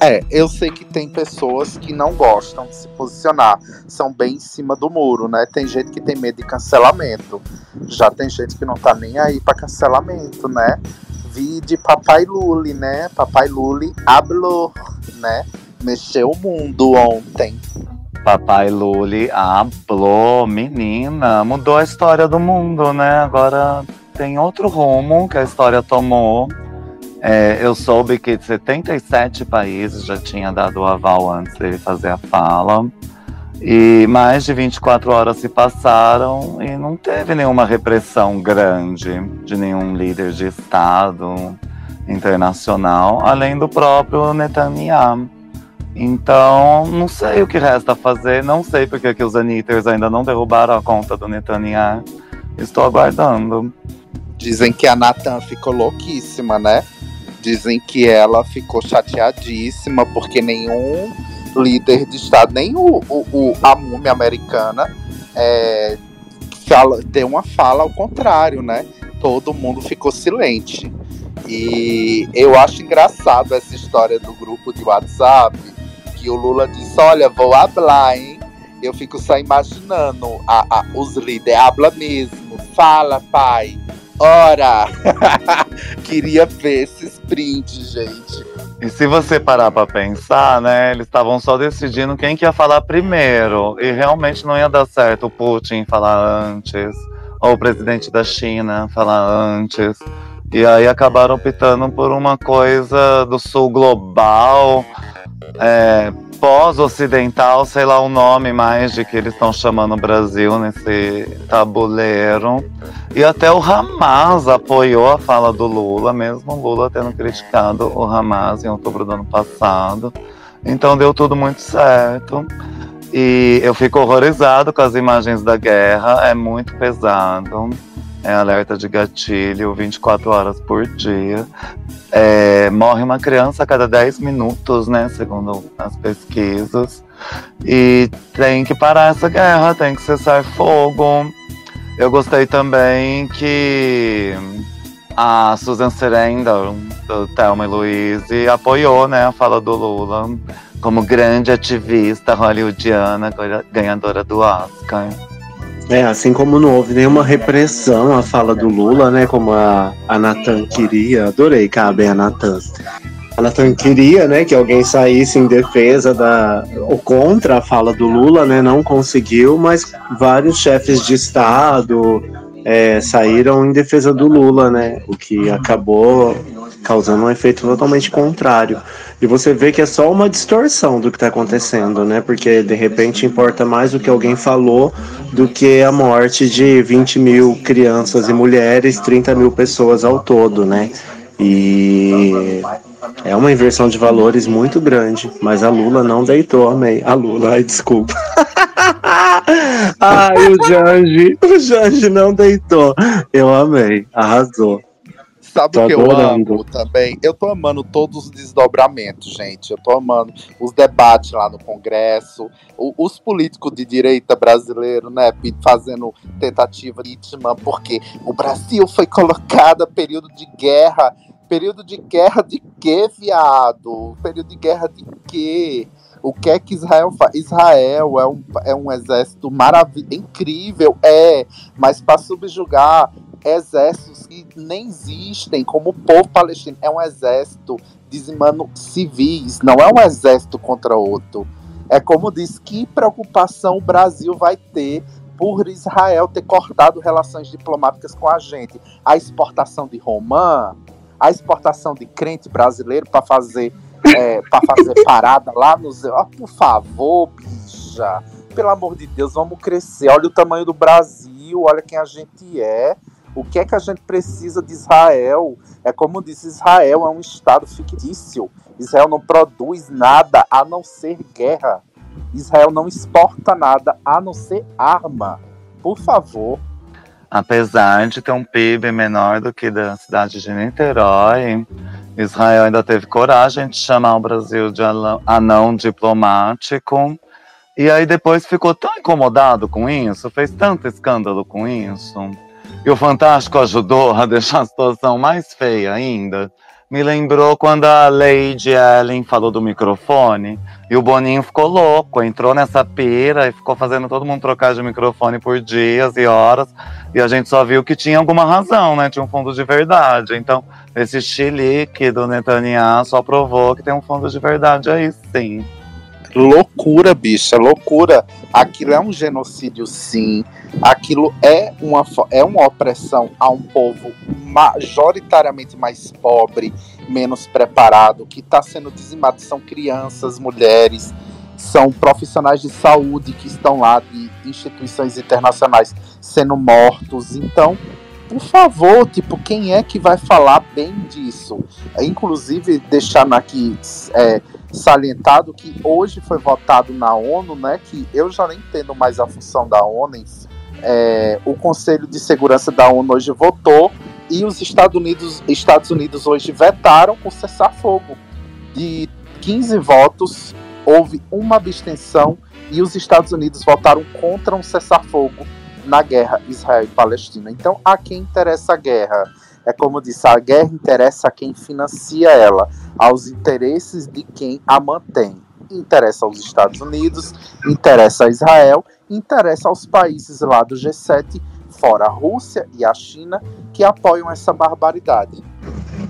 É, eu sei que tem pessoas que não gostam de se posicionar, são bem em cima do muro, né? Tem gente que tem medo de cancelamento, já tem gente que não tá nem aí pra cancelamento, né? Vi de Papai Luli, né? Papai Luli hablou, né? Mexeu o mundo ontem. Papai Luli hablou, menina, mudou a história do mundo, né? Agora tem outro rumo que a história tomou. É, eu soube que 77 países já tinha dado o aval antes dele fazer a fala. E mais de 24 horas se passaram e não teve nenhuma repressão grande de nenhum líder de Estado internacional, além do próprio Netanyahu. Então, não sei o que resta fazer, não sei porque que os Anitters ainda não derrubaram a conta do Netanyahu. Estou aguardando. Dizem que a Natan ficou louquíssima, né? Dizem que ela ficou chateadíssima porque nenhum líder de Estado, nem o, o, o a múmia americana, é, fala, deu uma fala ao contrário, né? Todo mundo ficou silente. E eu acho engraçado essa história do grupo de WhatsApp, que o Lula disse, olha, vou hablar, hein? Eu fico só imaginando a, a, os líderes, habla mesmo, fala, pai, ora. [LAUGHS] Queria ver esses prints, gente. E se você parar pra pensar, né, eles estavam só decidindo quem que ia falar primeiro. E realmente não ia dar certo o Putin falar antes, ou o presidente da China falar antes. E aí acabaram optando por uma coisa do sul global, é, pós-ocidental, sei lá o nome mais de que eles estão chamando o Brasil nesse tabuleiro. E até o Hamas apoiou a fala do Lula, mesmo o Lula tendo criticado o Hamas em outubro do ano passado. Então deu tudo muito certo. E eu fico horrorizado com as imagens da guerra, é muito pesado. É alerta de gatilho 24 horas por dia. É, morre uma criança a cada 10 minutos, né? Segundo as pesquisas. E tem que parar essa guerra, tem que cessar fogo. Eu gostei também que a Susan Sarandon, do Thelma e Louise, apoiou né, a fala do Lula como grande ativista hollywoodiana, ganhadora do Oscar. É, assim como não houve nenhuma repressão à fala do Lula, né? Como a, a Natan queria, adorei cabe a Natan. A Natan queria, né, que alguém saísse em defesa da ou contra a fala do Lula, né? Não conseguiu, mas vários chefes de estado é, saíram em defesa do Lula, né? O que acabou causando um efeito totalmente contrário. E você vê que é só uma distorção do que está acontecendo, né? Porque de repente importa mais o que alguém falou do que a morte de 20 mil crianças e mulheres, 30 mil pessoas ao todo, né? E é uma inversão de valores muito grande, mas a Lula não deitou, amei. A Lula, ai, desculpa. [LAUGHS] ai, o Jange, o Jange não deitou. Eu amei, arrasou. Sabe o que eu amo também? Eu tô amando todos os desdobramentos, gente. Eu tô amando os debates lá no Congresso, o- os políticos de direita brasileiro, né, fazendo tentativa de impeachment, porque o Brasil foi colocado a período de guerra Período de guerra de quê, viado? Período de guerra de quê? O que é que Israel faz? Israel é um, é um exército maravilhoso, incrível, é, mas para subjugar exércitos que nem existem, como o povo palestino, é um exército dizimando civis, não é um exército contra outro. É como diz, que preocupação o Brasil vai ter por Israel ter cortado relações diplomáticas com a gente? A exportação de romã, a exportação de crente brasileiro para fazer é, fazer [LAUGHS] parada lá nos. Ah, por favor, bicha. Pelo amor de Deus, vamos crescer. Olha o tamanho do Brasil, olha quem a gente é. O que é que a gente precisa de Israel? É como disse, Israel é um estado fictício. Israel não produz nada a não ser guerra. Israel não exporta nada a não ser arma. Por favor. Apesar de ter um PIB menor do que da cidade de Niterói, Israel ainda teve coragem de chamar o Brasil de anão diplomático. E aí depois ficou tão incomodado com isso, fez tanto escândalo com isso. E o Fantástico ajudou a [LAUGHS] deixar a situação mais feia ainda. Me lembrou quando a Lady Ellen falou do microfone e o Boninho ficou louco, entrou nessa pira e ficou fazendo todo mundo trocar de microfone por dias e horas. E a gente só viu que tinha alguma razão, né? Tinha um fundo de verdade. Então, esse chilique do Netanyahu só provou que tem um fundo de verdade aí, sim. Loucura, bicha, loucura. Aquilo é um genocídio, sim. Aquilo é uma, é uma opressão a um povo majoritariamente mais pobre, menos preparado, que está sendo dizimado. São crianças, mulheres, são profissionais de saúde que estão lá de instituições internacionais sendo mortos. Então, por favor, tipo, quem é que vai falar bem disso? Inclusive, deixando aqui é, salientado que hoje foi votado na ONU, né? Que eu já nem entendo mais a função da ONU. É, o Conselho de Segurança da ONU hoje votou e os Estados Unidos, Estados Unidos hoje vetaram o cessar-fogo. De 15 votos, houve uma abstenção e os Estados Unidos votaram contra um cessar-fogo na guerra Israel e Palestina. Então, a quem interessa a guerra? É como disse, a guerra interessa a quem financia ela, aos interesses de quem a mantém. Interessa aos Estados Unidos, interessa a Israel, interessa aos países lá do G7, fora a Rússia e a China, que apoiam essa barbaridade.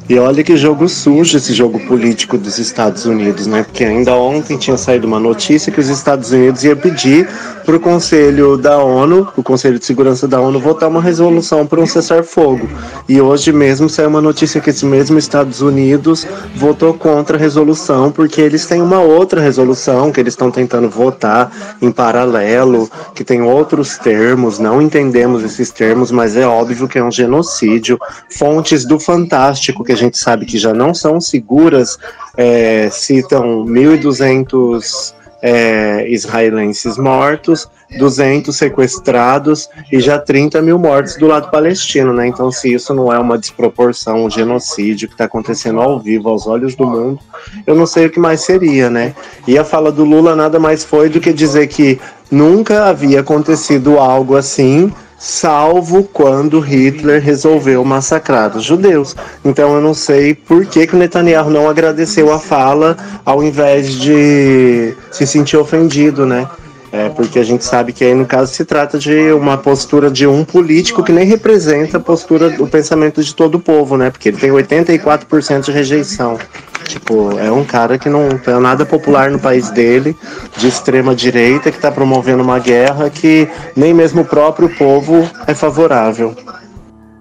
E olha que jogo sujo esse jogo político dos Estados Unidos, né? Porque ainda ontem tinha saído uma notícia que os Estados Unidos ia pedir para o Conselho da ONU, o Conselho de Segurança da ONU, votar uma resolução para um cessar-fogo. E hoje mesmo saiu uma notícia que esse mesmo Estados Unidos votou contra a resolução, porque eles têm uma outra resolução que eles estão tentando votar em paralelo, que tem outros termos, não entendemos esses termos, mas é óbvio que é um genocídio. Fontes do Fantástico, que a gente sabe que já não são seguras, é, citam 1.200 é, israelenses mortos, 200 sequestrados e já 30 mil mortos do lado palestino, né? Então, se isso não é uma desproporção, um genocídio que está acontecendo ao vivo, aos olhos do mundo, eu não sei o que mais seria, né? E a fala do Lula nada mais foi do que dizer que nunca havia acontecido algo assim salvo quando Hitler resolveu massacrar os judeus. Então eu não sei por que, que o Netanyahu não agradeceu a fala ao invés de se sentir ofendido, né? É, porque a gente sabe que aí no caso se trata de uma postura de um político que nem representa a postura, o pensamento de todo o povo, né? Porque ele tem 84% de rejeição. Tipo, é um cara que não tem nada popular no país dele, de extrema direita, que está promovendo uma guerra que nem mesmo o próprio povo é favorável.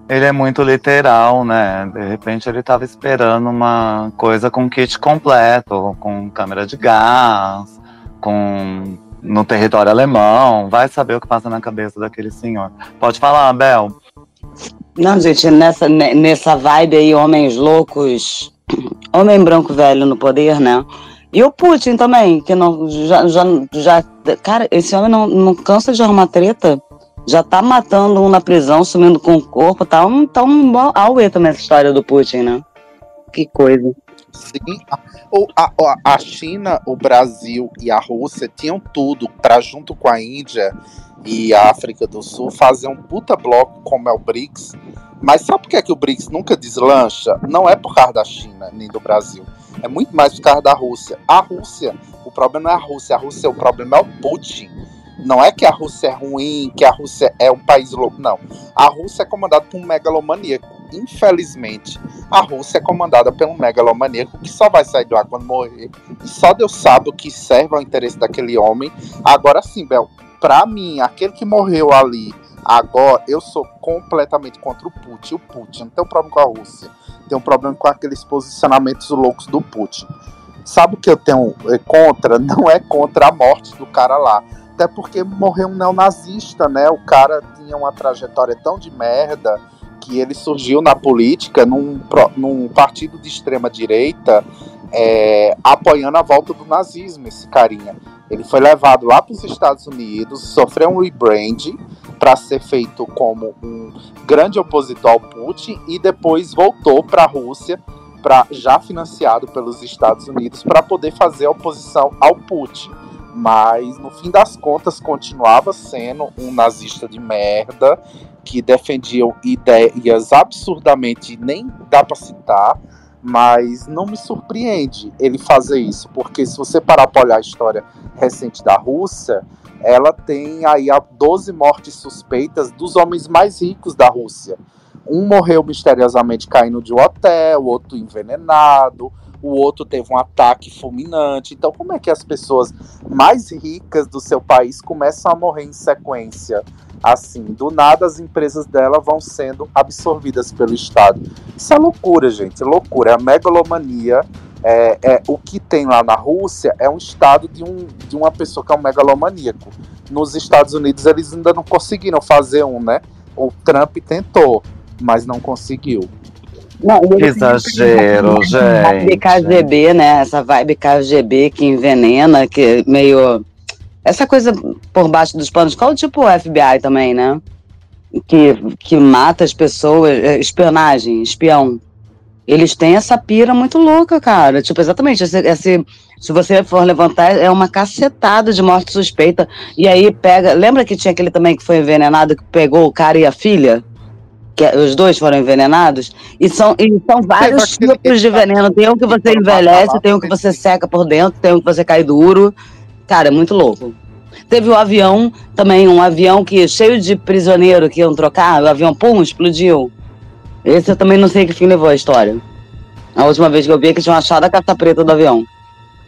Ele é muito literal, né? De repente ele tava esperando uma coisa com kit completo, com câmera de gás, com no território alemão. Vai saber o que passa na cabeça daquele senhor. Pode falar, Abel. Não, gente, nessa, ne- nessa vibe aí, homens loucos, [COUGHS] homem branco velho no poder, né? E o Putin também, que não já, já, já cara, esse homem não, não cansa de arrumar treta. Já tá matando um na prisão, sumindo com o corpo, tá um, tá um bom auê também essa história do Putin, né? Que coisa. Sim, o- a- a China, o Brasil e a Rússia tinham tudo para junto com a Índia e a África do Sul fazer um puta bloco como é o BRICS. Mas sabe por que, é que o BRICS nunca deslancha? Não é por causa da China nem do Brasil. É muito mais por causa da Rússia. A Rússia, o problema não é a Rússia, a Rússia, o problema é o Putin. Não é que a Rússia é ruim, que a Rússia é um país louco, não. A Rússia é comandada por um megalomaníaco. Infelizmente, a Rússia é comandada por um megalomaníaco que só vai sair do ar quando morrer. E só Deus sabe o que serve ao interesse daquele homem. Agora sim, Bel, pra mim, aquele que morreu ali, agora, eu sou completamente contra o Putin. O Putin não tem um problema com a Rússia. Tem um problema com aqueles posicionamentos loucos do Putin. Sabe o que eu tenho eh, contra? [LAUGHS] Não é contra a morte do cara lá até porque morreu um neonazista, né? O cara tinha uma trajetória tão de merda que ele surgiu na política num, num partido de extrema direita é, apoiando a volta do nazismo, esse carinha. Ele foi levado lá para os Estados Unidos, sofreu um rebrand para ser feito como um grande opositor ao Putin e depois voltou para a Rússia, pra, já financiado pelos Estados Unidos, para poder fazer oposição ao Putin mas no fim das contas continuava sendo um nazista de merda que defendia ideias absurdamente nem dá para citar, mas não me surpreende ele fazer isso, porque se você parar para olhar a história recente da Rússia, ela tem aí 12 mortes suspeitas dos homens mais ricos da Rússia. Um morreu misteriosamente caindo de um hotel, outro envenenado, o outro teve um ataque fulminante. Então, como é que as pessoas mais ricas do seu país começam a morrer em sequência? Assim, do nada as empresas dela vão sendo absorvidas pelo Estado. Isso é loucura, gente, loucura. É a megalomania. É, é, o que tem lá na Rússia é um estado de, um, de uma pessoa que é um megalomaníaco. Nos Estados Unidos eles ainda não conseguiram fazer um, né? O Trump tentou, mas não conseguiu. Não, exagero, vibe gente. KGB, né? Essa vibe KGB que envenena, que meio. Essa coisa por baixo dos panos, qual tipo o FBI também, né? Que, que mata as pessoas, é, espionagem, espião. Eles têm essa pira muito louca, cara. Tipo, exatamente. Esse, esse- se você for levantar, é uma cacetada de morte suspeita. E aí pega. Lembra que tinha aquele também que foi envenenado, que pegou o cara e a filha? Que os dois foram envenenados? E são, e são vários tipos de veneno. Tem um que você envelhece, tem um que você seca por dentro, tem um que você cai duro. Cara, é muito louco. Teve o avião também, um avião que cheio de prisioneiro que iam trocar, o avião, pum, explodiu. Esse eu também não sei que fim levou a história. A última vez que eu vi é que tinham achado a carta preta do avião.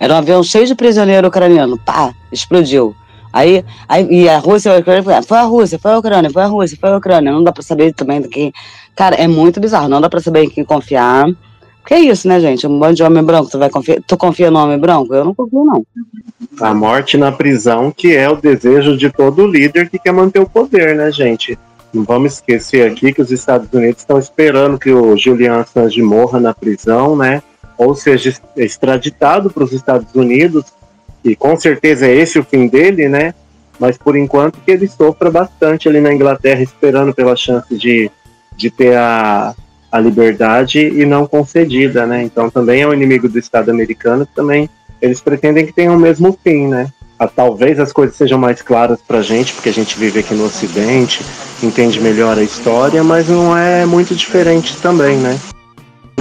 Era um avião cheio de prisioneiro ucraniano. Pá, explodiu. Aí, aí e a Rússia, a Ucrânia, foi a Rússia, foi a Ucrânia, foi a Rússia, foi a Ucrânia. Não dá pra saber também do que. Cara, é muito bizarro, não dá pra saber em quem confiar. Porque é isso, né, gente? Um bando de homem branco, tu vai confiar. Tu confia no homem branco? Eu não confio, não. A morte na prisão, que é o desejo de todo líder que quer manter o poder, né, gente? Não vamos esquecer aqui que os Estados Unidos estão esperando que o Julian Assange morra na prisão, né? Ou seja extraditado para os Estados Unidos, e com certeza é esse o fim dele, né? Mas por enquanto que ele sofra bastante ali na Inglaterra, esperando pela chance de, de ter a, a liberdade e não concedida, né? Então também é um inimigo do Estado americano, que também eles pretendem que tenha o mesmo fim, né? Ah, talvez as coisas sejam mais claras pra gente, porque a gente vive aqui no Ocidente, entende melhor a história, mas não é muito diferente também, né?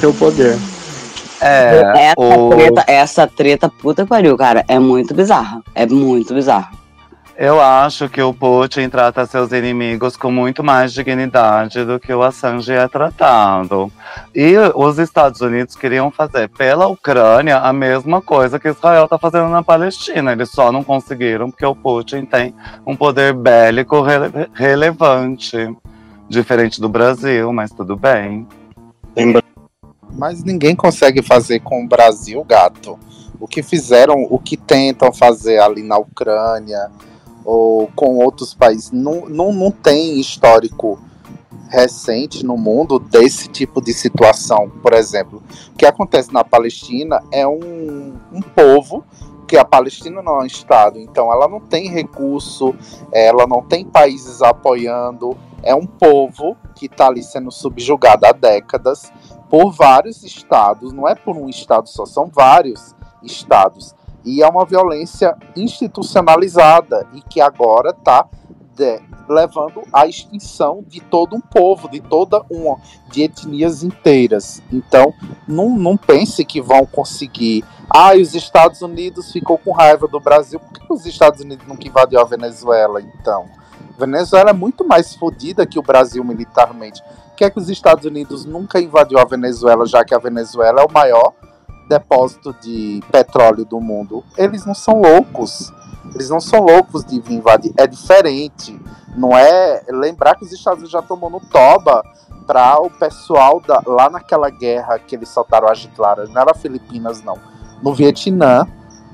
O poder. É, essa, o... treta, essa treta, puta que pariu, cara, é muito bizarra. É muito bizarra. Eu acho que o Putin trata seus inimigos com muito mais dignidade do que o Assange é tratado. E os Estados Unidos queriam fazer pela Ucrânia a mesma coisa que Israel está fazendo na Palestina. Eles só não conseguiram porque o Putin tem um poder bélico rele- relevante. Diferente do Brasil, mas tudo bem. Mas ninguém consegue fazer com o Brasil, gato. O que fizeram, o que tentam fazer ali na Ucrânia ou com outros países, não, não, não tem histórico recente no mundo desse tipo de situação. Por exemplo, o que acontece na Palestina é um, um povo que a Palestina não é um estado, então ela não tem recurso, ela não tem países apoiando, é um povo que está ali sendo subjugado há décadas por vários estados, não é por um estado só, são vários estados. E é uma violência institucionalizada e que agora está levando à extinção de todo um povo, de toda uma, de etnias inteiras. Então, não, não pense que vão conseguir. Ah, os Estados Unidos ficou com raiva do Brasil. Por que os Estados Unidos nunca invadiu a Venezuela, então? Venezuela é muito mais fodida que o Brasil militarmente. Por que é que os Estados Unidos nunca invadiu a Venezuela, já que a Venezuela é o maior depósito de petróleo do mundo? Eles não são loucos. Eles não são loucos de vir invadir. É diferente. Não é lembrar que os Estados Unidos já tomou no toba para o pessoal da- lá naquela guerra que eles soltaram as claras. Não era Filipinas, não. No Vietnã.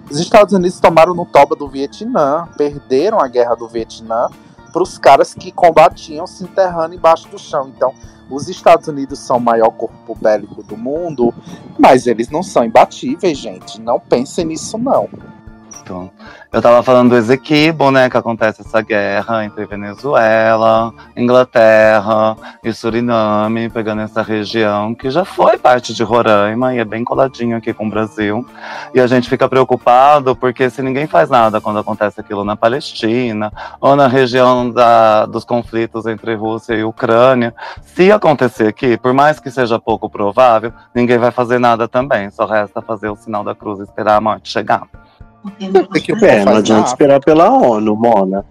Os Estados Unidos tomaram no toba do Vietnã. Perderam a guerra do Vietnã para os caras que combatiam se enterrando embaixo do chão. Então, os Estados Unidos são o maior corpo bélico do mundo, mas eles não são imbatíveis, gente. Não pensem nisso, não. Então, eu tava falando do Esequibo, né? Que acontece essa guerra entre Venezuela, Inglaterra e Suriname, pegando essa região que já foi parte de Roraima e é bem coladinho aqui com o Brasil. E a gente fica preocupado porque se ninguém faz nada quando acontece aquilo na Palestina ou na região da, dos conflitos entre Rússia e Ucrânia, se acontecer aqui, por mais que seja pouco provável, ninguém vai fazer nada também. Só resta fazer o sinal da cruz e esperar a morte chegar. Tem que É, não adianta esperar pela ONU, Mona.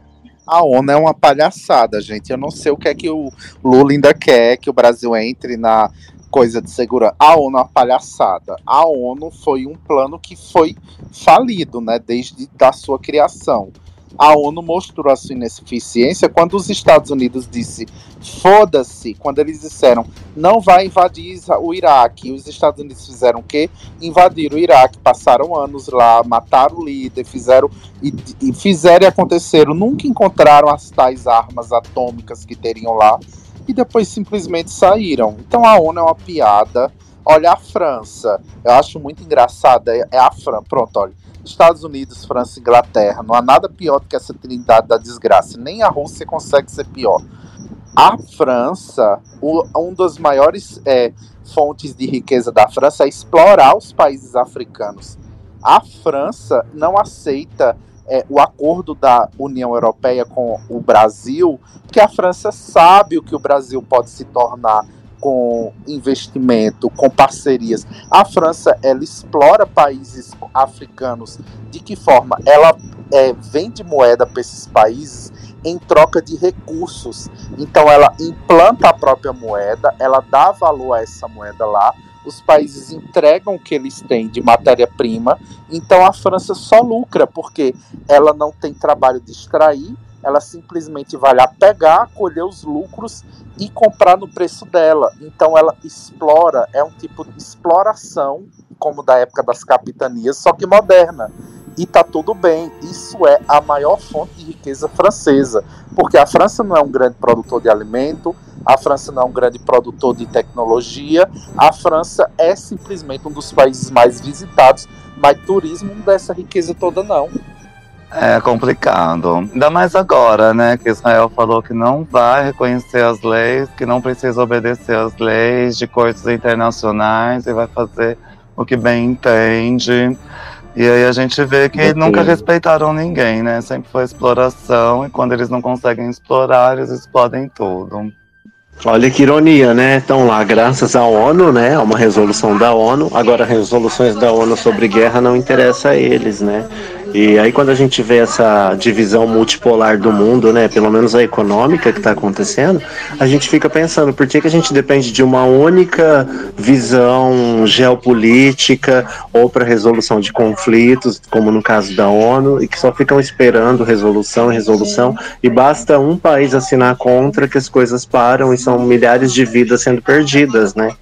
A ONU é uma palhaçada, gente. Eu não sei o que é que o Lula ainda quer que o Brasil entre na coisa de segurança. A ONU é uma palhaçada. A ONU foi um plano que foi falido, né, desde da sua criação. A ONU mostrou a sua ineficiência quando os Estados Unidos disse foda-se, quando eles disseram não vai invadir o Iraque. Os Estados Unidos fizeram o quê? Invadiram o Iraque, passaram anos lá, mataram o líder, fizeram e, e fizeram e aconteceram. Nunca encontraram as tais armas atômicas que teriam lá e depois simplesmente saíram. Então a ONU é uma piada. Olha a França, eu acho muito engraçada. É a França, pronto, olha. Estados Unidos, França e Inglaterra. Não há nada pior do que essa trindade da desgraça. Nem a Rússia consegue ser pior. A França, o- um dos maiores é, fontes de riqueza da França é explorar os países africanos. A França não aceita é, o acordo da União Europeia com o Brasil, porque a França sabe o que o Brasil pode se tornar com investimento, com parcerias. A França ela explora países africanos de que forma? Ela é, vende moeda para esses países em troca de recursos. Então ela implanta a própria moeda, ela dá valor a essa moeda lá, os países entregam o que eles têm de matéria-prima, então a França só lucra, porque ela não tem trabalho de extrair, ela simplesmente vai lá pegar, colher os lucros e comprar no preço dela. Então ela explora, é um tipo de exploração, como da época das capitanias, só que moderna. E tá tudo bem. Isso é a maior fonte de riqueza francesa, porque a França não é um grande produtor de alimento, a França não é um grande produtor de tecnologia, a França é simplesmente um dos países mais visitados, mas turismo não dá essa riqueza toda não. É complicado. Ainda mais agora, né? Que Israel falou que não vai reconhecer as leis, que não precisa obedecer às leis de cortes internacionais e vai fazer o que bem entende. E aí a gente vê que Ok. nunca respeitaram ninguém, né? Sempre foi exploração e quando eles não conseguem explorar, eles explodem tudo. Olha que ironia, né? Estão lá graças à ONU, né? A uma resolução da ONU. Agora, resoluções da ONU sobre guerra não interessa a eles, né? E aí, quando a gente vê essa divisão multipolar do mundo, né? Pelo menos a econômica que está acontecendo, a gente fica pensando por que, que a gente depende de uma única visão geopolítica ou para resolução de conflitos, como no caso da ONU, e que só ficam esperando resolução, resolução, e basta um país assinar contra que as coisas param e são milhares de vidas sendo perdidas, né?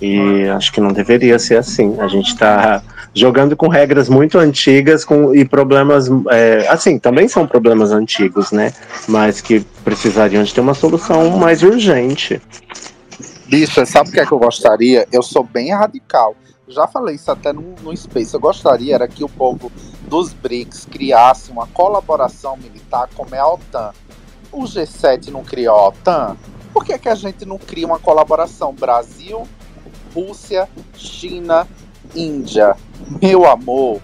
E acho que não deveria ser assim. A gente está jogando com regras muito antigas com, e problemas, é, assim, também são problemas antigos, né? Mas que precisariam de ter uma solução mais urgente. Bicha, sabe o que é que eu gostaria? Eu sou bem radical. Já falei isso até no, no Space. Eu gostaria era que o povo dos BRICS criasse uma colaboração militar como é a OTAN. O G7 não criou a OTAN? Por que, que a gente não cria uma colaboração Brasil, Rússia, China, Índia? Meu amor,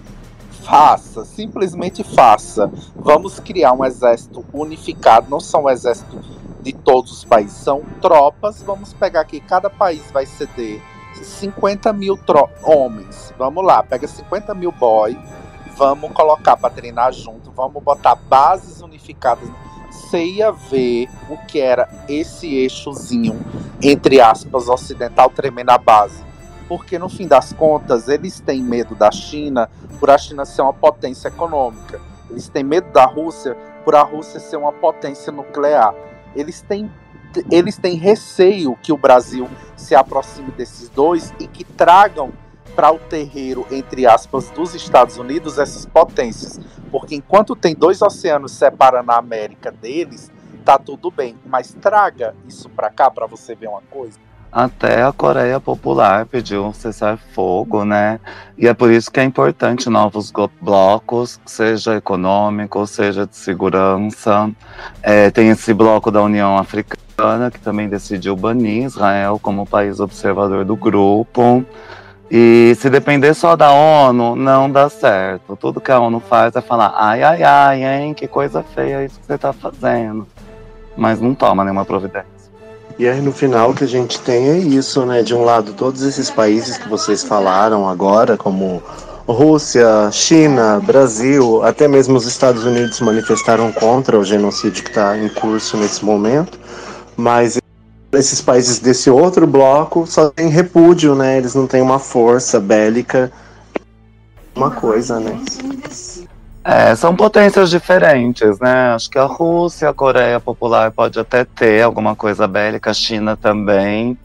faça, simplesmente faça. Vamos criar um exército unificado, não são um exército de todos os países, são tropas. Vamos pegar aqui, cada país vai ceder 50 mil homens. Vamos lá, pega 50 mil boy, vamos colocar para treinar junto, vamos botar bases unificadas. Você ia ver o que era esse eixozinho, entre aspas, ocidental tremendo a base. Porque no fim das contas, eles têm medo da China por a China ser uma potência econômica. Eles têm medo da Rússia por a Rússia ser uma potência nuclear. Eles têm eles têm receio que o Brasil se aproxime desses dois e que tragam para o terreiro, entre aspas, dos Estados Unidos essas potências. Porque enquanto tem dois oceanos separando a América deles, tá tudo bem. Mas traga isso para cá para você ver uma coisa. Até a Coreia Popular pediu um cessar-fogo, né? E é por isso que é importante novos blocos, seja econômico, seja de segurança. É, tem esse bloco da União Africana que também decidiu banir Israel como país observador do grupo. E se depender só da ONU, não dá certo. Tudo que a ONU faz é falar: ai, ai, ai, hein, que coisa feia isso que você está fazendo. Mas não toma nenhuma providência. E aí no final o que a gente tem é isso, né? De um lado, todos esses países que vocês falaram agora, como Rússia, China, Brasil, até mesmo os Estados Unidos manifestaram contra o genocídio que está em curso nesse momento. Mas esses países desse outro bloco só tem repúdio, né? Eles não têm uma força bélica, uma coisa, né? É, são potências diferentes, né? Acho que a Rússia, a Coreia Popular pode até ter alguma coisa bélica, a China também.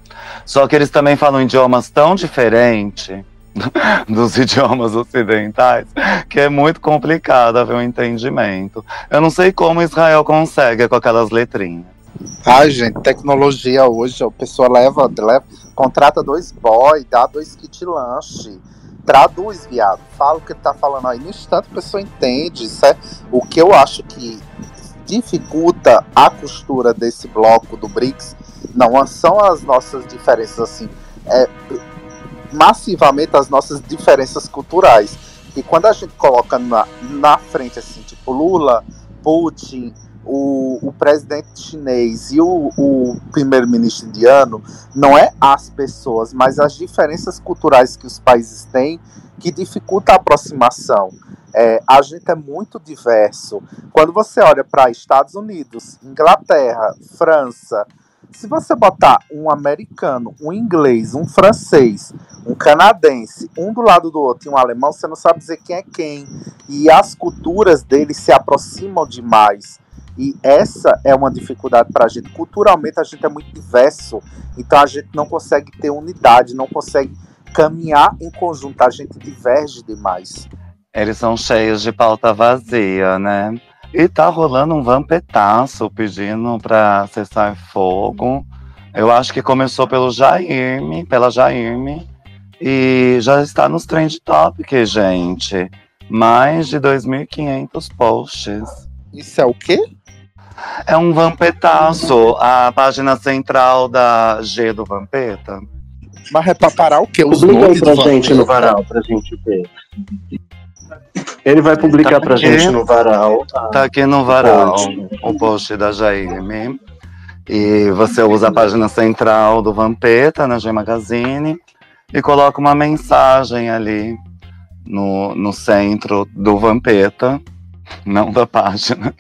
Só que eles também falam idiomas tão diferentes [LAUGHS] dos idiomas ocidentais que é muito complicado haver um entendimento. Eu não sei como Israel consegue com aquelas letrinhas. Ai, gente, tecnologia hoje, a pessoa leva, leva contrata dois boy, dá dois kit lanche, traduz, viado, fala o que tá falando aí, no instante a pessoa entende, isso é o que eu acho que dificulta a costura desse bloco do BRICS, não são as nossas diferenças assim, é massivamente as nossas diferenças culturais. E quando a gente coloca na, na frente assim, tipo Lula, Putin, o, o presidente chinês e o, o primeiro-ministro indiano não é as pessoas, mas as diferenças culturais que os países têm que dificulta a aproximação. É, a gente é muito diverso. Quando você olha para Estados Unidos, Inglaterra, França, se você botar um americano, um inglês, um francês, um canadense, um do lado do outro e um alemão, você não sabe dizer quem é quem. E as culturas deles se aproximam demais. E essa é uma dificuldade para a gente. Culturalmente, a gente é muito diverso, então a gente não consegue ter unidade, não consegue caminhar em conjunto, a gente diverge demais. Eles são cheios de pauta vazia, né? E tá rolando um vampetaço pedindo para cessar fogo. Eu acho que começou pelo Jaime, pela Jaime, e já está nos trend topics, gente. Mais de 2.500 posts. Isso é o quê? É um vampetaço, a página central da G do Vampeta. Mas é pra parar o quê? Os Publica aí pra gente no varal, pra gente ver. Ele vai publicar tá pra aqui, gente no varal. Tá, tá aqui no varal o post da Jaime. E você usa a página central do Vampeta na G Magazine e coloca uma mensagem ali no, no centro do Vampeta, não da página.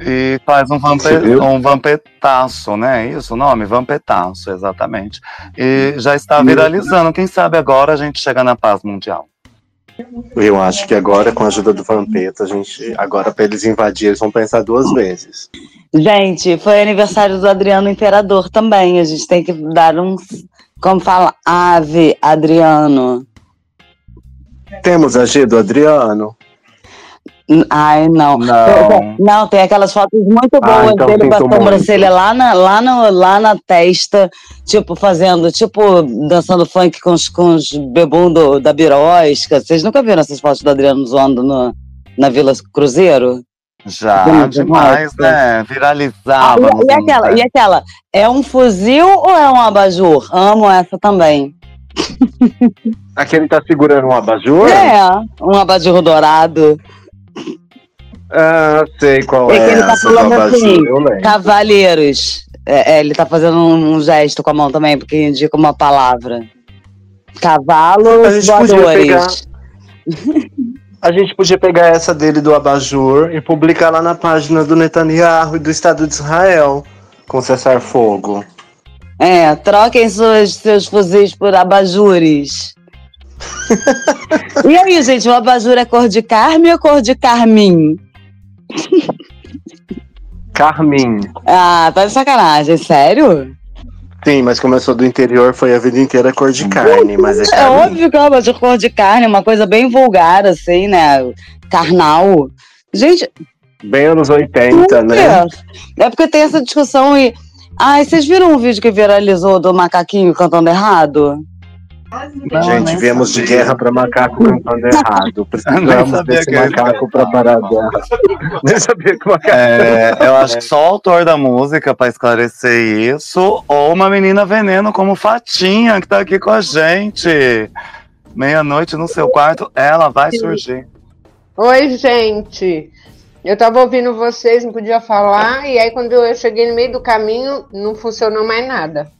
E faz um, vampe, um vampetaço, né? Isso o nome? Vampetaço, exatamente. E já está viralizando. Quem sabe agora a gente chega na paz mundial. Eu acho que agora, com a ajuda do Vampeta, a gente. Agora, para eles invadir, eles vão pensar duas vezes. Gente, foi aniversário do Adriano Imperador também. A gente tem que dar um. Como fala? Ave Adriano. Temos a G do Adriano? Ai, não. Não. Não, tem aquelas fotos muito ah, boas ah, então dele com a sobrancelha lá na, lá, no, lá na testa, tipo, fazendo, tipo, dançando funk com os, com os bebum do, da Birosca. Vocês nunca viram essas fotos do Adriano zoando no, na Vila Cruzeiro? Já, demais, né? Viralizava. Ah, e, e, aquela, e aquela, é um fuzil ou é um abajur? Amo essa também. Aquele tá segurando um abajur? É, um abajur dourado. Ah, sei qual É é. que ele tá falando assim. Cavalheiros. É, é, ele tá fazendo um, um gesto com a mão também, porque indica uma palavra. Cavalos voadores. A gente podia pegar essa dele do abajur e publicar lá na página do Netanyahu e do Estado de Israel com cessar fogo. É, troquem suas, seus fuzis por abajures. [LAUGHS] e aí, gente, o abajur é cor de carme ou cor de carmim? Carmim. Ah, tá de sacanagem, sério? Sim, mas sou do interior, foi a vida inteira cor de carne, mas é É óbvio que o abajur cor de carne é uma coisa bem vulgar, assim, né? Carnal. Gente, Bem anos 80, né? É. É porque tem essa discussão e. Ai, vocês viram um vídeo que viralizou do macaquinho cantando errado? Não, Gente, viemos de guerra pra macaco cantando errado. Precisamos desse macaco pra cantar. parar a guerra. Nem sabia que o macaco. É, eu acho que só o autor da música pra esclarecer isso, ou uma menina veneno como Fatinha, que tá aqui com a gente. Meia-noite no seu quarto, ela vai surgir. Oi, gente. Eu tava ouvindo vocês, não podia falar, e aí quando eu cheguei no meio do caminho, não funcionou mais nada.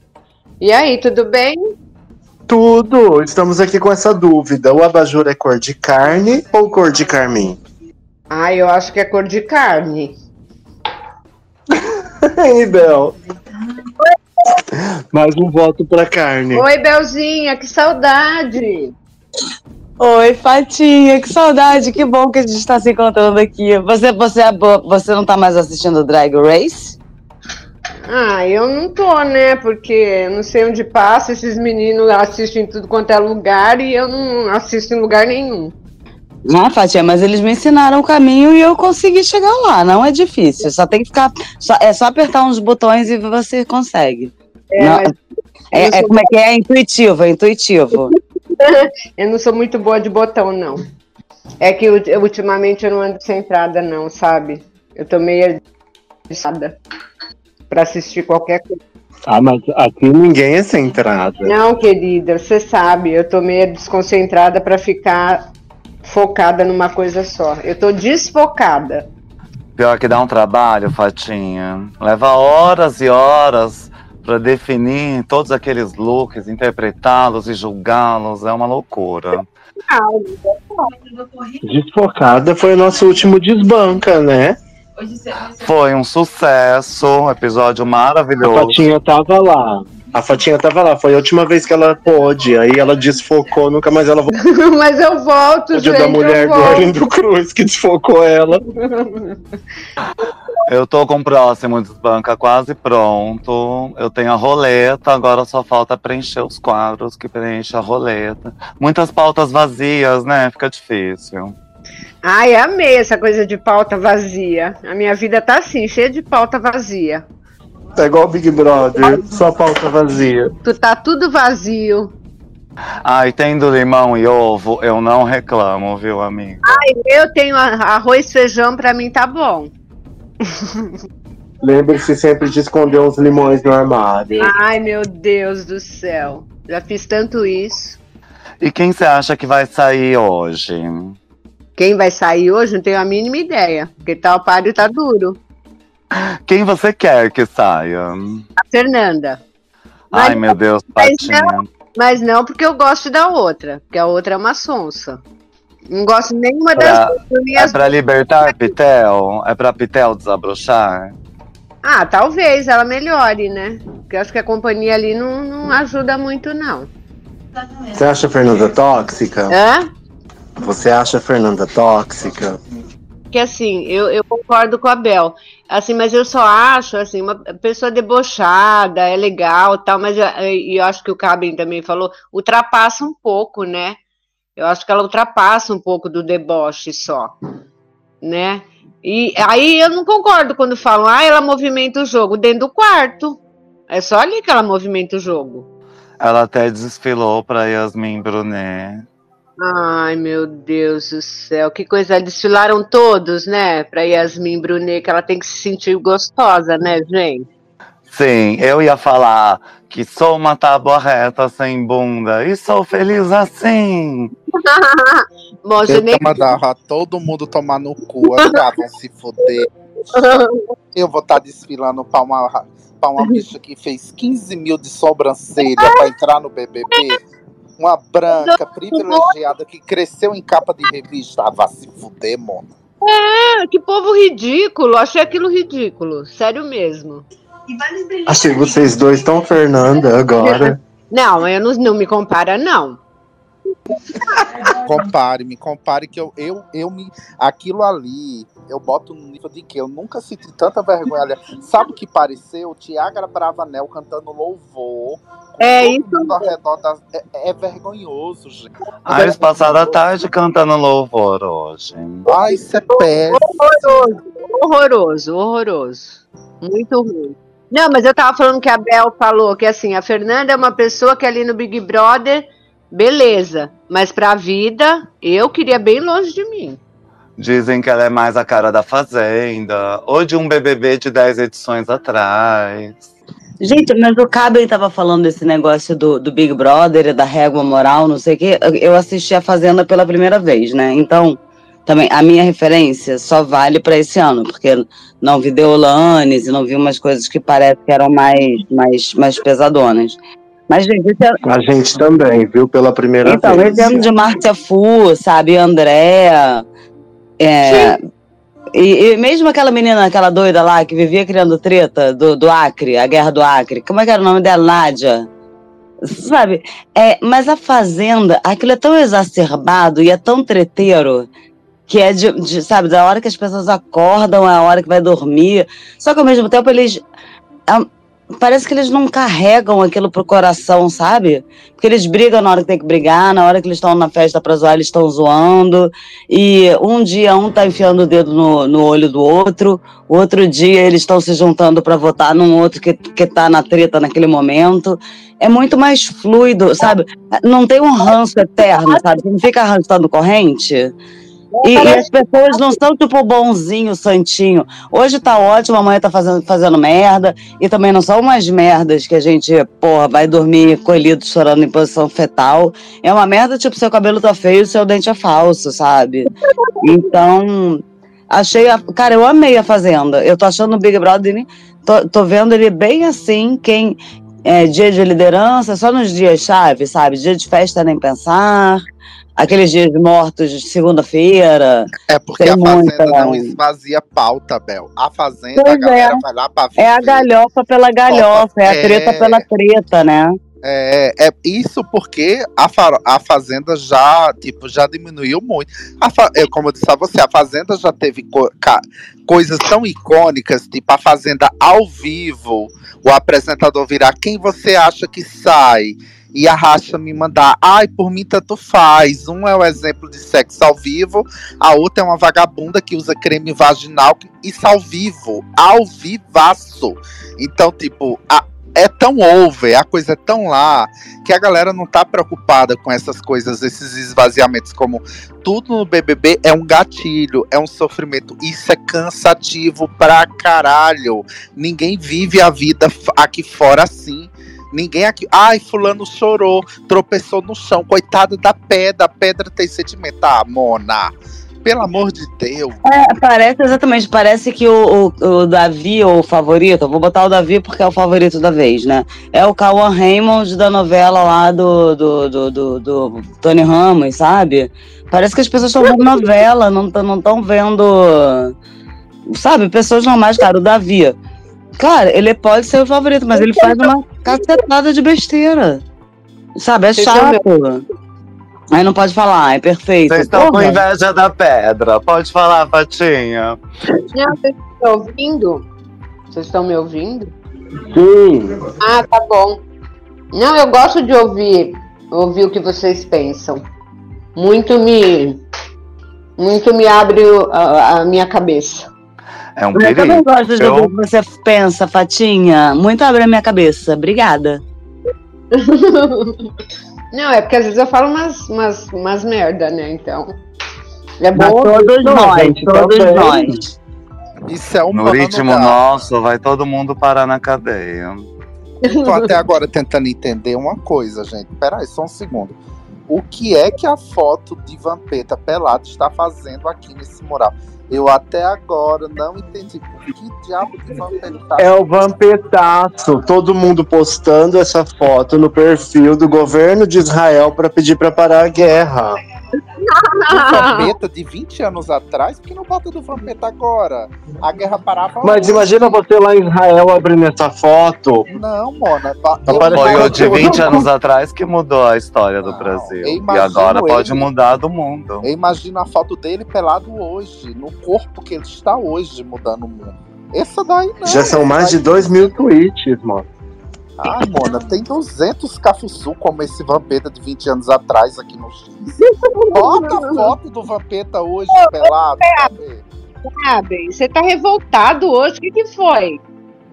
E aí, tudo bem? Tudo! Estamos aqui com essa dúvida. O abajur é cor de carne ou cor de carmim? Ah, eu acho que é cor de carne. [LAUGHS] Ei, Bel. Mais um voto pra carne. Oi, Belzinha, que saudade! Oi, Fatinha, que saudade, que bom que a gente tá se encontrando aqui. Você, você, é boa- você não tá mais assistindo Drag Race? Ah, eu não tô, né? Porque não sei onde passa, esses meninos assistem em tudo quanto é lugar e eu não assisto em lugar nenhum. Ah, Fatinha, mas eles me ensinaram o caminho e eu consegui chegar lá. Não é difícil, só tem que ficar. só- é só apertar uns botões e você consegue. É, Não, é, é como é que é? É intuitivo, é intuitivo. [LAUGHS] eu não sou muito boa de botão, não. É que eu- ultimamente eu não ando centrada, não, sabe? Eu tô meio desada pra assistir qualquer coisa. Ah, mas aqui ninguém é centrado. Não, querida, você sabe, eu tô meio desconcentrada pra ficar focada numa coisa só. Eu tô desfocada. Pior que dá um trabalho, Fatinha. Leva horas e horas pra definir todos aqueles looks, interpretá-los e julgá-los. É uma loucura. Desfocada foi o nosso último desbanca, né? Foi um sucesso, um episódio A maravilhoso. Fatinha tava lá. A Fatinha tava lá. Foi a última vez que ela pôde. Aí ela desfocou, nunca mais ela voltou. [LAUGHS] Mas eu volto, O dia gente, da mulher do. Orlando Cruz que desfocou ela. Eu tô com o próximo desbanca quase pronto. Eu tenho a roleta, agora só falta preencher os quadros que preenche a roleta. Muitas pautas vazias, né? Fica difícil. Ai, amei essa coisa de pauta vazia. A minha vida tá assim, cheia de pauta vazia. Tá igual o Big Brother, só pauta vazia. Tu tá tudo vazio. Ai, tendo limão e ovo, eu não reclamo, viu, amigo? Eu tenho arroz e feijão, pra mim tá bom. Lembre-se sempre de esconder uns limões no armário. Ai, meu Deus do céu. Já fiz tanto isso. E quem você acha que vai sair hoje? Quem vai sair hoje não tenho a mínima ideia. Porque tá, o páreo tá duro. Quem você quer que saia? A Fernanda. Ai, Mas- meu Deus, mas Patinha. Mas não porque eu gosto da outra. Porque a outra é uma sonsa. Não gosto nenhuma das Pra- duas. Por mim, É pra libertar Pitel? É pra Pitel desabrochar? Ah, talvez ela melhore, né? Porque eu acho que a companhia ali não, não ajuda muito, não. Você acha a Fernanda tóxica? Hã? Você acha a Fernanda tóxica? que assim, eu, eu concordo com a Bel, assim, mas eu só acho, assim, uma pessoa debochada, é legal tal, mas eu, e eu acho que o Cabin também falou, ultrapassa um pouco, né? Eu acho que ela ultrapassa um pouco do deboche só, né? E aí eu não concordo quando falam, ah, ela movimenta o jogo dentro do quarto. É só ali que ela movimenta o jogo. Ela até desfilou pra Yasmin Brunet. Ai, meu Deus do céu, que coisa. Desfilaram todos, né? Pra Yasmin Brunet, que ela tem que se sentir gostosa, né, gente? Sim, eu ia falar que sou uma tábua reta sem bunda e sou feliz assim. [LAUGHS] Eu nem. mandava todo mundo tomar no cu, vão se foder. Eu vou estar desfilando pra uma, pra uma bicha que fez 15 mil de sobrancelha pra entrar no BBB. Uma branca privilegiada que cresceu em capa de revista. Ah, vá se fuder, mona. Ah, que povo ridículo. Achei aquilo ridículo. Sério mesmo. Achei que vocês dois estão Fernanda agora. Não, eu não, não me compara, não. Compare, me compare que eu, eu, eu me. Aquilo ali, eu boto no nível de que eu nunca senti tanta vergonha. ali. Sabe o que pareceu? Tiagra Bravanel cantando louvor. É isso redor das- é, é vergonhoso, gente. Ah, eles passaram a tarde cantando louvor hoje. Ai, isso é péssimo. Horroroso, horroroso, horroroso. Muito ruim. Não, mas eu tava falando que a Bel falou que assim, a Fernanda é uma pessoa que ali no Big Brother, beleza. Mas pra vida, eu queria bem longe de mim. Dizem que ela é mais a cara da Fazenda, ou de um BBB de 10 edições atrás. Gente, mas o Caben tava falando desse negócio do, do Big Brother, e da régua moral, não sei o quê. Eu- Eu assisti a Fazenda pela primeira vez, né? Então, também, a minha referência só vale pra esse ano, porque não vi Deolanes e não vi umas coisas que parece que eram mais, mais, mais pesadonas. Mas, gente, A gente também, viu, pela primeira então, vez. esse ano de Márcia Fu, sabe, André. É, e, e mesmo aquela menina, aquela doida lá que vivia criando treta do, do Acre, a guerra do Acre, como é que era o nome dela? Nádia. Sabe? É, mas a Fazenda, aquilo é tão exacerbado e é tão treteiro que é de, de, sabe, da hora que as pessoas acordam, é a hora que vai dormir. Só que ao mesmo tempo eles. Parece que eles não carregam aquilo pro coração, sabe? Porque eles brigam na hora que tem que brigar, na hora que eles estão na festa pra zoar, eles estão zoando. E um dia um tá enfiando o dedo no, no olho do outro, outro dia eles estão se juntando pra votar num outro que, que tá na treta naquele momento. É muito mais fluido, sabe? Não tem um ranço eterno, sabe? Não fica arrastando corrente. E, e as pessoas não são tipo bonzinho, santinho. Hoje tá ótimo, amanhã tá fazendo, fazendo merda. E também não são umas merdas que a gente, porra, vai dormir colhido chorando em posição fetal. É uma merda tipo, seu cabelo tá feio seu dente é falso, sabe? Então, achei. A, cara, eu amei a Fazenda. Eu tô achando o Big Brother. Tô, tô vendo ele bem assim, quem. É, dia de liderança, só nos dias chave, sabe? Dia de festa nem pensar. Aqueles dias mortos de segunda-feira. É porque a Fazenda muita- não esvazia pauta, Bel. A Fazenda, Pois a galera é. vai lá pra viver. É a galhofa pela galhofa, é a É. treta pela treta, né? É, é isso porque a, fa- a Fazenda já, tipo, já diminuiu muito. Eu, como eu disse a você, a Fazenda já teve co- coisas tão icônicas, tipo a Fazenda ao vivo, o apresentador virar quem você acha que sai. E a Racha me mandar, ai, por mim tanto faz. Um é o exemplo de sexo ao vivo, a outra é uma vagabunda que usa creme vaginal. Isso ao vivo, ao vivaço. Então, tipo, a- é tão over, a coisa é tão lá, que a galera não tá preocupada com essas coisas, esses esvaziamentos, como tudo no BBB é um gatilho, é um sofrimento. Isso é cansativo pra caralho. Ninguém vive a vida aqui fora assim. Ninguém aqui. Ai, fulano chorou, tropeçou no chão. Coitada da pedra, a pedra tem sentimento. Ah, Mona. Pelo amor de Deus. É, parece, exatamente, parece que o, o, o Davi, o favorito, vou botar o Davi porque é o favorito da vez, né? É o Cauã Raymond da novela lá do, do, do, do, do Tony Ramos, sabe? Parece que as pessoas estão vendo novela, não estão não vendo. Sabe, pessoas normais, cara, o Davi. Cara, ele pode ser o favorito, mas ele faz uma cacetada de besteira. Sabe, é são chato. Aí não pode falar, é perfeito. Vocês estão com inveja da pedra. Pode falar, Patinha. Não, vocês estão ouvindo? Vocês estão me ouvindo? Sim. Ah, tá bom. Não, eu gosto de ouvir, ouvir o que vocês pensam. Muito me, muito me abre a, a minha cabeça. É um Eu também perigo. gosto de Eu- ouvir o que você pensa, Fatinha. Muito abre a minha cabeça. Obrigada. [LAUGHS] Não, é porque às vezes eu falo umas, umas, umas merda, né? Então. É bom. todos nós, gente, todos também. nós. Isso é um No ritmo gato. nosso, vai todo mundo parar na cadeia. Eu tô até agora tentando entender uma coisa, gente. Peraí, só um segundo. O que é que a foto de Vampeta pelado está fazendo aqui nesse mural? Eu até agora não entendi. Que diabo de Vampeta tá É o vampetaço. Todo mundo postando essa foto no perfil do governo de Israel para pedir para parar a guerra. Do Vampeta de 20 anos atrás? Por que não bota do Vampeta agora? A guerra parava Mas hoje. imagina você lá em Israel abrindo essa foto. Não, Mona. Tá Foi de eu- 20 eu- anos atrás que mudou a história do Não, Brasil. eu E agora pode ele- mudar do mundo. Eu imagino a foto dele pelado hoje, no corpo que ele está hoje, mudando o mundo. Essa daí não. Já são mais de daí- 2 mil tweets, mano. Ai, Mona, tem 200 cafuçu como esse Vampeta de 20 anos atrás aqui no X. Bota a foto do Vampeta hoje pelado. cadê? Sabe? Você tá revoltado hoje. O que, que foi?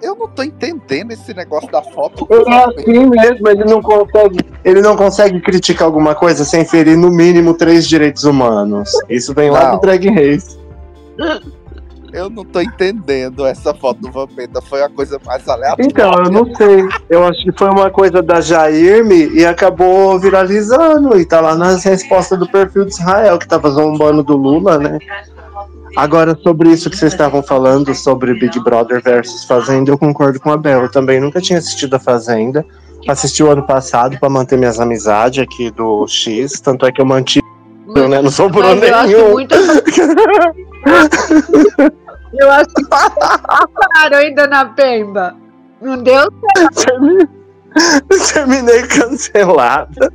Eu não tô entendendo esse negócio da foto Ele é assim mesmo, ele não consegue. Ele não consegue criticar alguma coisa sem ferir no mínimo três direitos humanos. Isso vem lá Não. do Drag Race. [LAUGHS] Eu não tô entendendo essa foto do Vampeta. Foi a coisa mais aleatória. Então, eu não sei. Eu acho que foi uma coisa da Jairme e acabou viralizando. E tá lá nas respostas do perfil de Israel, que tava zombando do Lula, né? Agora, sobre isso que vocês estavam falando, sobre Big Brother versus Fazenda, eu concordo com a Bel. Eu também nunca tinha assistido a Fazenda. Assisti o ano passado pra manter minhas amizades aqui do X. Tanto é que eu mantive, né? Não sobrou Mas eu acho nenhum. muito. [LAUGHS] eu acho que claro, hein, dona Pemba? Não deu Termi- [LAUGHS] [LAUGHS] Terminei cancelada.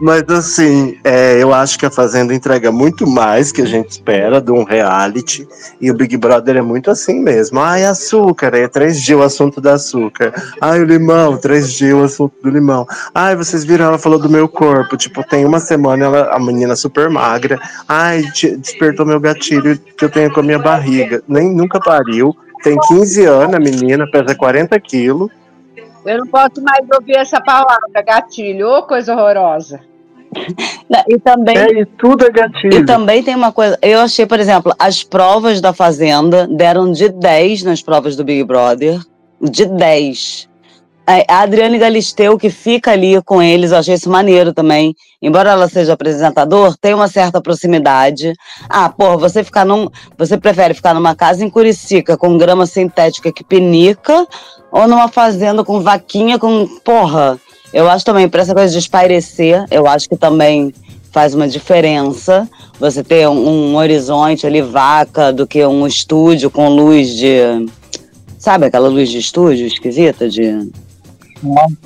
Mas assim, é, eu acho que a Fazenda entrega muito mais que a gente espera de um reality. E o Big Brother é muito assim mesmo. Ai, açúcar, é três dias o assunto do açúcar. Ai, o limão, três dias o assunto do limão. Ai, vocês viram, ela falou do meu corpo. Tipo, tem uma semana ela, a menina super magra. Ai, despertou meu gatilho que eu tenho com a minha barriga. Nem nunca pariu. Tem 15 anos, a menina, pesa 40 quilos. Eu não posso mais ouvir essa palavra, gatilho. Ô, coisa horrorosa. E também É, e tudo é gatilho. E também tem uma coisa, eu achei, por exemplo, as provas da Fazenda deram de 10 nas provas do Big Brother. De 10. A Adriane Galisteu, que fica ali com eles, eu achei isso maneiro também. Embora ela seja apresentador, tem uma certa proximidade. Ah, porra, você ficar num. Você prefere ficar numa casa em Curicica com grama sintética que pinica ou numa fazenda com vaquinha com. Porra, eu acho também, pra essa coisa de espairecer, eu acho que também faz uma diferença você ter um, um horizonte ali, vaca, do que um estúdio com luz de. Sabe aquela luz de estúdio esquisita? De...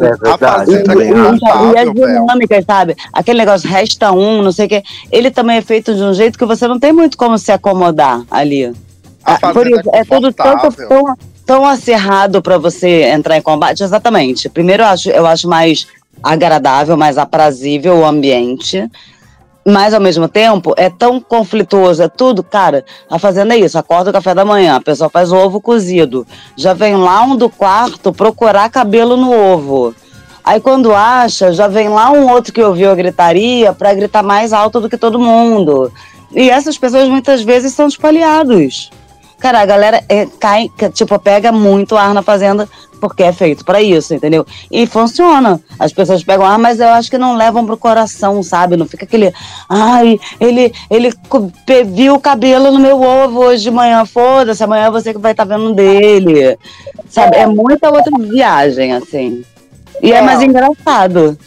É A verdade. Fazenda também que E, as dinâmicas, sabe? Aquele negócio resta um, não sei o quê. Ele também é feito de um jeito que você não tem muito como se acomodar ali. A Ah, Por Fazenda isso, é tudo tanto tão, tão acirrado para você entrar em combate. Exatamente. Primeiro, eu acho, eu acho mais agradável, mais aprazível o ambiente. Mas, ao mesmo tempo, é tão conflituoso, é tudo. Cara, a fazenda é isso: acorda o café da manhã, a pessoa faz o ovo cozido. Já vem lá um do quarto procurar cabelo no ovo. Aí, quando acha, já vem lá um outro que ouviu a gritaria para gritar mais alto do que todo mundo. E essas pessoas muitas vezes são espalhados. Cara, a galera é, cai, tipo, pega muito ar na fazenda porque é feito pra isso, entendeu? E funciona. As pessoas pegam ar, mas eu acho que não levam pro coração, sabe? Não fica aquele. Ai, ele, ele viu o cabelo no meu ovo hoje de manhã. Foda-se, amanhã você que vai estar vendo dele. Sabe? É muita outra viagem, assim. E é, É. mais engraçado.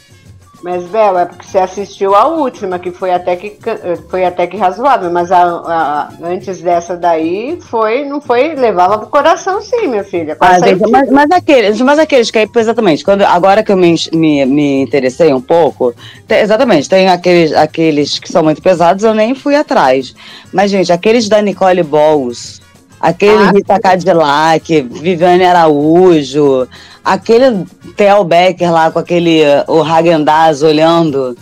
Mas, Bel, é porque você assistiu a última, que foi até que, ca- foi até que razoável, mas a, a- antes dessa daí foi, não foi, levava pro coração sim, minha filha. Ah, gente, mas, mas aqueles, mas aqueles que aí, exatamente, quando, agora que eu me, me, me interessei um pouco, tem- exatamente, tem aqueles, aqueles que são muito pesados, eu nem fui atrás. Mas, gente, aqueles da Nicole Balls, aquele Ah, Rita Cadillac, Viviane Araújo, aquele Theo Becker lá com aquele, o Hagendaz olhando.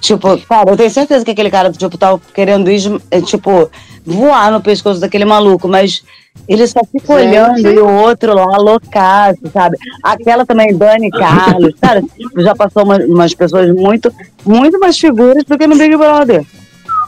Tipo, cara, eu tenho certeza que aquele cara, tipo, tá querendo ir, eh, tipo, voar no pescoço daquele maluco, mas ele só fica Gente. olhando e o outro lá loucaço, sabe? Aquela também, Dani [LAUGHS] Carlos, cara, já passou uma- umas pessoas muito, muito mais figuras do que no Big Brother.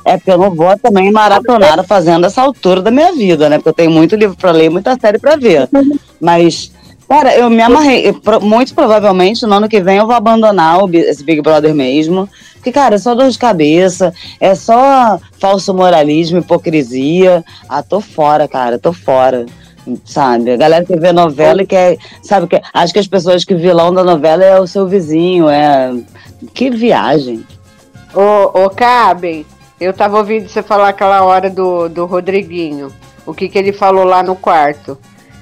É porque eu não vou também maratonar fazendo essa altura da minha vida, né? Porque eu tenho muito livro pra ler, muita série pra ver. [LAUGHS] Mas, cara, eu me amarrei. Eu, muito provavelmente no ano que vem eu vou abandonar o esse Big Brother mesmo. Porque, cara, é só dor de cabeça, é só falso moralismo, hipocrisia. Ah, tô fora, cara, tô fora. Sabe? A galera que vê novela e quer. Sabe? Que, acho que as pessoas que vilão da novela é o seu vizinho. É. Que viagem. Ô, ô Caben, eu tava ouvindo você falar aquela hora do, do Rodriguinho. O que, que ele falou lá no quarto.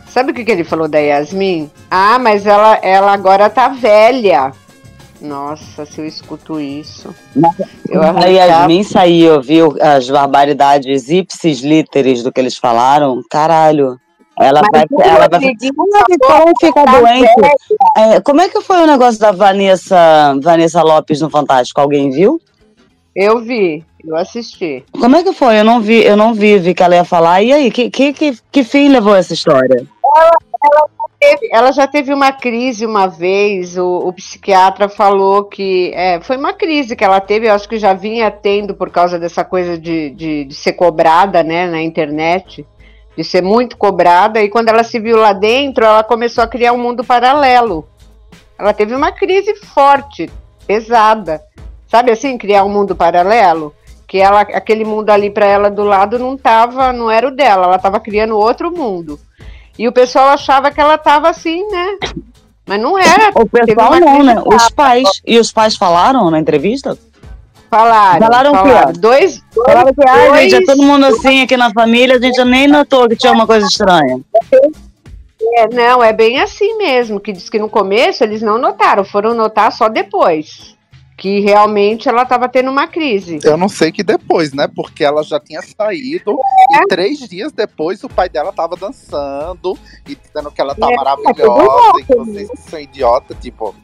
Sabe o que, que ele falou da Yasmin? Ah, mas ela, ela agora tá velha. Nossa, se eu escuto isso. Eu A Yasmin saiu, viu as barbaridades ipsis literis do que eles falaram. Caralho. Ela Mas vai. Ela vai então fica tá doente. É, como é que foi o negócio da Vanessa, Vanessa Lopes no Fantástico? Alguém viu? Eu vi, eu assisti. Como é que foi? Eu não vi, eu não vi, vi que ela ia falar. E aí, que, que, que, que fim levou essa história? Teve- Ela já teve uma crise uma vez, o, o psiquiatra falou que é, foi uma crise que ela teve, eu acho que já vinha tendo por causa dessa coisa de, de, de ser cobrada né, na internet, de ser muito cobrada, e quando ela se viu lá dentro, ela começou a criar um mundo paralelo. Ela teve uma crise forte, pesada. Sabe assim, criar um mundo paralelo? Que ela, aquele mundo ali para ela do lado não tava, não era o dela, ela estava criando outro mundo. E o pessoal achava que ela tava assim, né? Mas não era. O pessoal não, né? Os pais. E os pais falaram na entrevista? Falaram. Falaram o quê? falaram. Dois, Falaram que, ai, dois- gente, é todo mundo assim aqui na família, a gente nem notou que tinha uma coisa estranha. É, não, é bem assim mesmo. Que diz que no começo eles não notaram, foram notar só depois. Que realmente ela estava tendo uma crise. Eu não sei que depois, né? Porque ela já tinha saído e três dias depois o pai dela tava dançando e dizendo que ela tá É, maravilhosa e que vocês são idiota, tipo.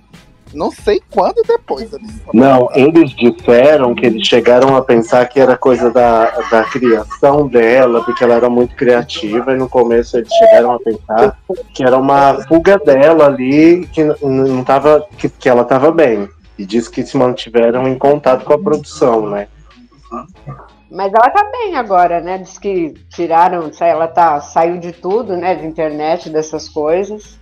Não sei quando depois eles Não, eles disseram que eles chegaram a pensar que era coisa da, da criação dela, porque ela era muito criativa, e no começo eles chegaram a pensar que era uma fuga dela ali, que não tava, que, que ela estava bem. E diz que se mantiveram em contato com a produção, né? Mas ela tá bem agora, né? Diz que tiraram, ela tá, saiu de tudo, né? De internet, dessas coisas.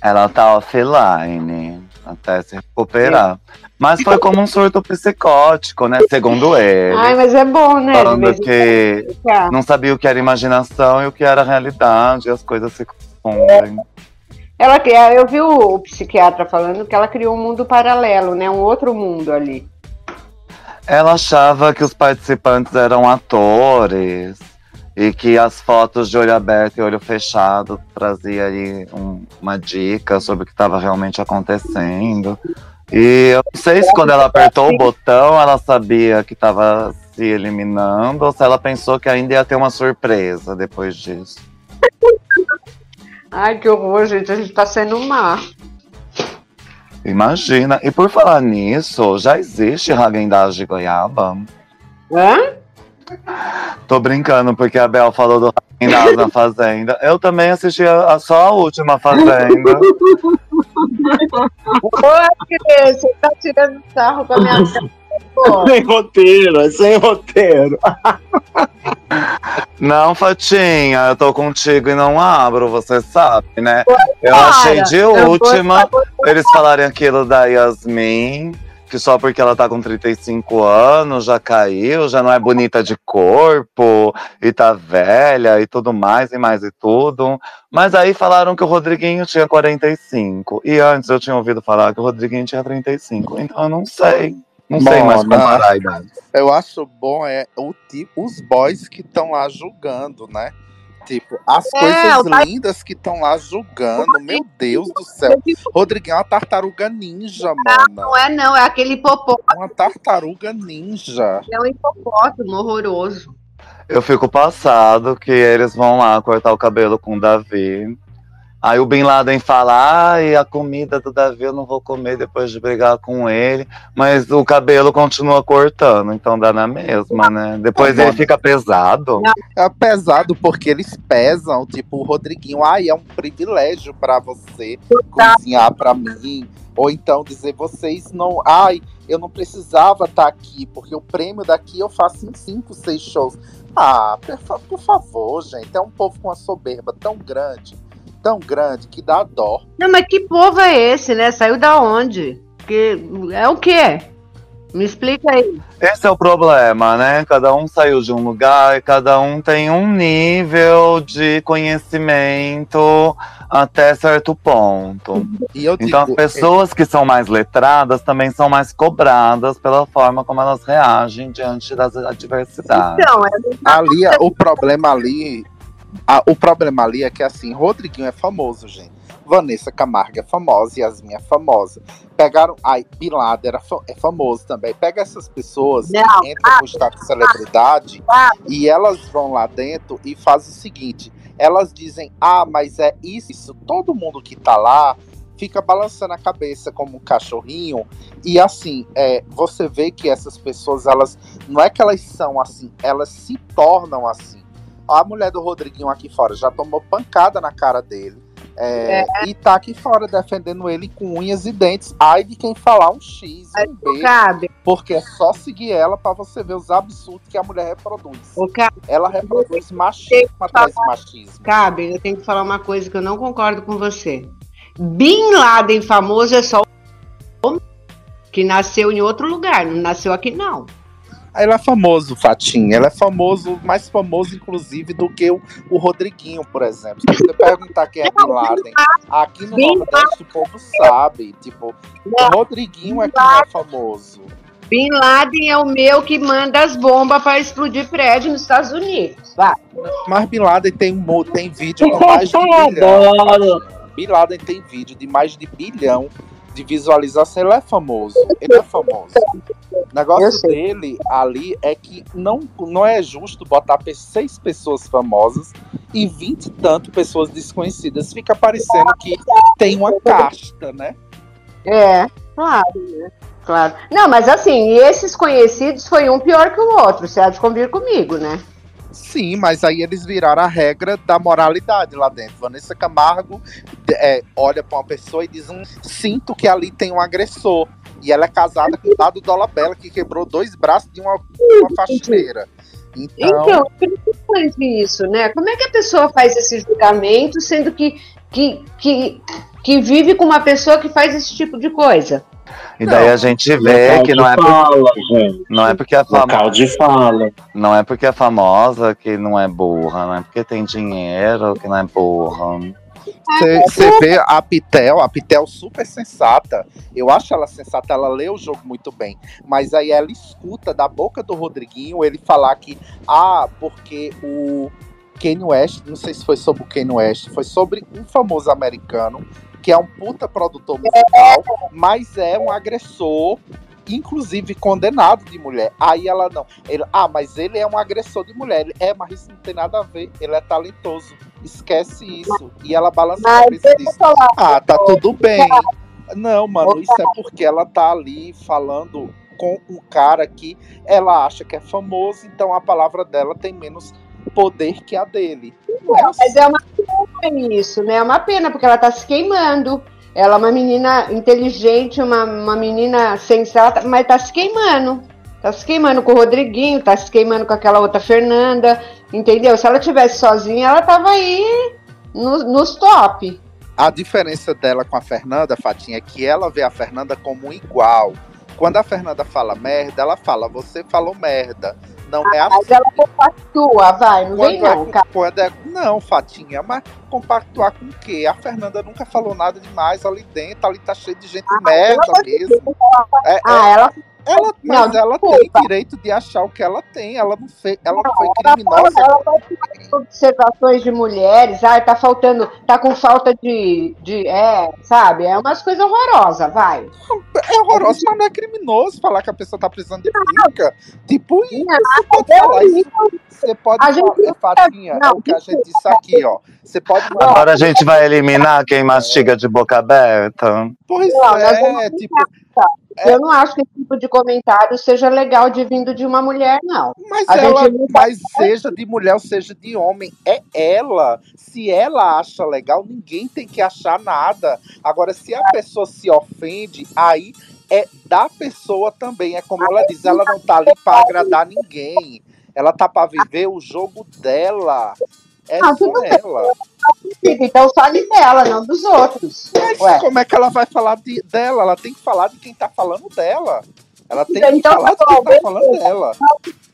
Ela tá offline até se recuperar. Mas foi como um surto psicótico, né? Segundo ele. Ai, mas é bom, né? Falando que não sabia o que era imaginação e o que era realidade, e as coisas se confundem. Ela, eu vi o, o psiquiatra falando que ela criou um mundo paralelo, né? Um outro mundo ali. Ela achava que os participantes eram atores e que as fotos de olho aberto e olho fechado trazia aí um- uma dica sobre o que estava realmente acontecendo. E eu não sei se quando ela apertou o botão ela sabia que estava se eliminando ou se ela pensou que ainda ia ter uma surpresa depois disso. [LAUGHS] Ai, que horror, gente. A gente tá sendo má. Imagina. E por falar nisso, já existe Häagen-Dazs de goiaba? Hã? Tô brincando, porque a Bel falou do Häagen-Dazs na [LAUGHS] Fazenda. Eu também assisti a, a- só a última Fazenda. [LAUGHS] Cris, você tá tirando sarro com a minha cara. [LAUGHS] [LAUGHS] Sem roteiro, é sem roteiro. [LAUGHS] Não, Fatinha, eu tô contigo e não abro, você sabe, né? Eu achei de última eles falarem aquilo da Yasmin, que só porque ela tá com 35 anos já caiu, já não é bonita de corpo e tá velha e tudo mais e mais e tudo. Mas aí falaram que o Rodriguinho tinha 45. E antes eu tinha ouvido falar que o Rodriguinho tinha 35. Então eu não sei. Não sei mais comparar a idade. Eu acho bom é o tipo, os boys que estão lá julgando, né? Tipo, as É, coisas lindas que estão lá julgando. Meu Deus do céu. Rodriguinho é uma tartaruga ninja, mano. Não é, não, é aquele hipopótamo, Uma tartaruga ninja. é um hipopótamo horroroso. Eu fico passado que eles vão lá cortar o cabelo com o Davi. Aí o Bin Laden fala, ai, a comida do Davi eu não vou comer depois de brigar com ele, mas o cabelo continua cortando, então dá na mesma, né? Depois ele fica pesado. É pesado porque eles pesam, tipo, o Rodriguinho, ai, é um privilégio pra você cozinhar pra mim. Ou então dizer, vocês não. Ai, eu não precisava estar aqui, porque o prêmio daqui eu faço em cinco, seis shows. Ah, por favor, gente. É um povo com uma soberba tão grande, tão grande, que dá dó. Não, mas que povo é esse, né? Saiu da onde? Que, é o quê? Me explica aí. Esse é o problema, né? Cada um saiu de um lugar e cada um tem um nível de conhecimento até certo ponto. E eu Então as digo, pessoas que são mais letradas também são mais cobradas pela forma como elas reagem diante das adversidades. Então, é ali, o problema ali. A- o problema ali é que assim, Rodriguinho é famoso, gente. Vanessa Camargo é famosa, Yasmin é famosa. Pegaram. Ai, Bin Laden era é famoso também. Pega essas pessoas Não, que entram com status de celebridade e elas vão lá dentro e fazem o seguinte: elas dizem, ah, mas é isso, isso. Todo mundo que tá lá fica balançando a cabeça como um cachorrinho. E assim, é, você vê que essas pessoas, elas. Não é que elas são assim, elas se tornam assim. A mulher do Rodriguinho aqui fora já tomou pancada na cara dele. é, E tá aqui fora defendendo ele com unhas e dentes. Ai de quem falar um X, um B, Cabe, porque é só seguir ela pra você ver os absurdos que a mulher reproduz. Ela reproduz machismo atrás de machismo. Cabe, eu tenho que falar uma coisa que eu não concordo com você. Bin Laden famoso é só o que nasceu em outro lugar, não nasceu aqui não. Ele é famoso, Fatinha. Ele é famoso, mais famoso, inclusive, do que o, o Rodriguinho, por exemplo. Se você perguntar quem é Bin Laden, aqui no Bin Nordeste o povo sabe. Tipo, o Rodriguinho é quem é famoso. Bin Laden é o meu que manda as bombas para explodir prédio nos Estados Unidos. Vai. Mas Bin Laden tem, tem vídeo com mais de bilhão. Adoro. Bin Laden tem vídeo de mais de bilhão de visualização. Ele é famoso. Ele é famoso. O negócio dele ali é que não, não é justo botar seis pessoas famosas e vinte e tanto pessoas desconhecidas. Fica parecendo que tem uma casta, né? É, claro, né? Claro. Não, mas assim, esses conhecidos foi um pior que o outro, você há de convir comigo, né? Sim, mas aí eles viraram a regra da moralidade lá dentro. Vanessa Camargo é, olha pra uma pessoa e diz: um, Sinto que ali tem um agressor. E ela é casada com o Dado Dolabella, que quebrou dois braços de uma, uma faxineira. Então, Então, é isso, né? Como é que a pessoa faz esse julgamento, sendo que, que, que, que vive com uma pessoa que faz esse tipo de coisa? E daí a gente vê que não é, fala, gente. não é porque é famosa, Local de fala. não é porque é famosa que não é burra, não é porque tem dinheiro que não é burra. Você vê a Pitel, a Pitel super sensata. Eu acho ela sensata, ela lê o jogo muito bem. Mas aí ela escuta da boca do Rodriguinho ele falar que, ah, porque o Kanye West, não sei se foi sobre o Kanye West, foi sobre um famoso americano que é um puta produtor musical, mas é um agressor. Inclusive condenado de mulher. Aí ela não. Ele, ah, mas ele é um agressor de mulher. Ele, é, mas isso não tem nada a ver. Ele é talentoso. Esquece isso. E ela balança a cabeça e diz: ah, tá tudo bem. Não, mano, isso é porque ela tá ali falando com um cara que ela acha que é famoso, então a palavra dela tem menos poder que a dele. Mas, mas é uma pena isso, né? É uma pena, porque ela tá se queimando. Ela é uma menina inteligente, uma, uma menina sensata, mas tá se queimando. Tá se queimando com o Rodriguinho, tá se queimando com aquela outra Fernanda, entendeu? Se ela tivesse sozinha, ela tava aí no- nos top. a diferença dela com a Fernanda, Fatinha, é que ela vê a Fernanda como igual. Quando a Fernanda fala merda, ela fala, você falou merda. Não é assim. Mas ela compactua, vai, não vem Quando é não, cara. quando é- não, Fatinha, mas compactuar com o quê? A Fernanda nunca falou nada demais ali dentro, ali tá cheio de gente merda mesmo. É, é- Ah, ela ela, Não, mas ela tem desculpa. direito de achar o que ela tem. Ela não, fez, ela não foi ela criminosa. ela vai fazer observações de mulheres, ah, tá faltando, tá com falta de, de é, sabe? É umas coisas horrorosas, vai. É horroroso, mas não é criminoso falar que a pessoa tá precisando de pica. Tipo, isso, Não, você pode é falar isso. Você pode A gente falar, é, Fatinha, é não, o que a gente disse aqui, ó. Você pode Agora a gente vai eliminar quem mastiga de boca aberta. Pois Não, é, tipo, Eu não acho que esse tipo de comentário seja legal de vindo de uma mulher, não. mas A ela, gente não mas seja de mulher ou seja de homem, é ela. Se ela acha legal, ninguém tem que achar nada. Agora, se a pessoa se ofende, aí é da pessoa também. É como ela diz, ela não tá ali pra agradar ninguém. Ela tá pra viver o jogo dela. É Ah, só tudo bem. ela. Então fale dela, não dos outros. Mas Ué. como é que ela vai falar de- dela? Ela tem que falar de quem tá falando dela. Ela tem que Então, falar de tá quem bom, tá falando dela.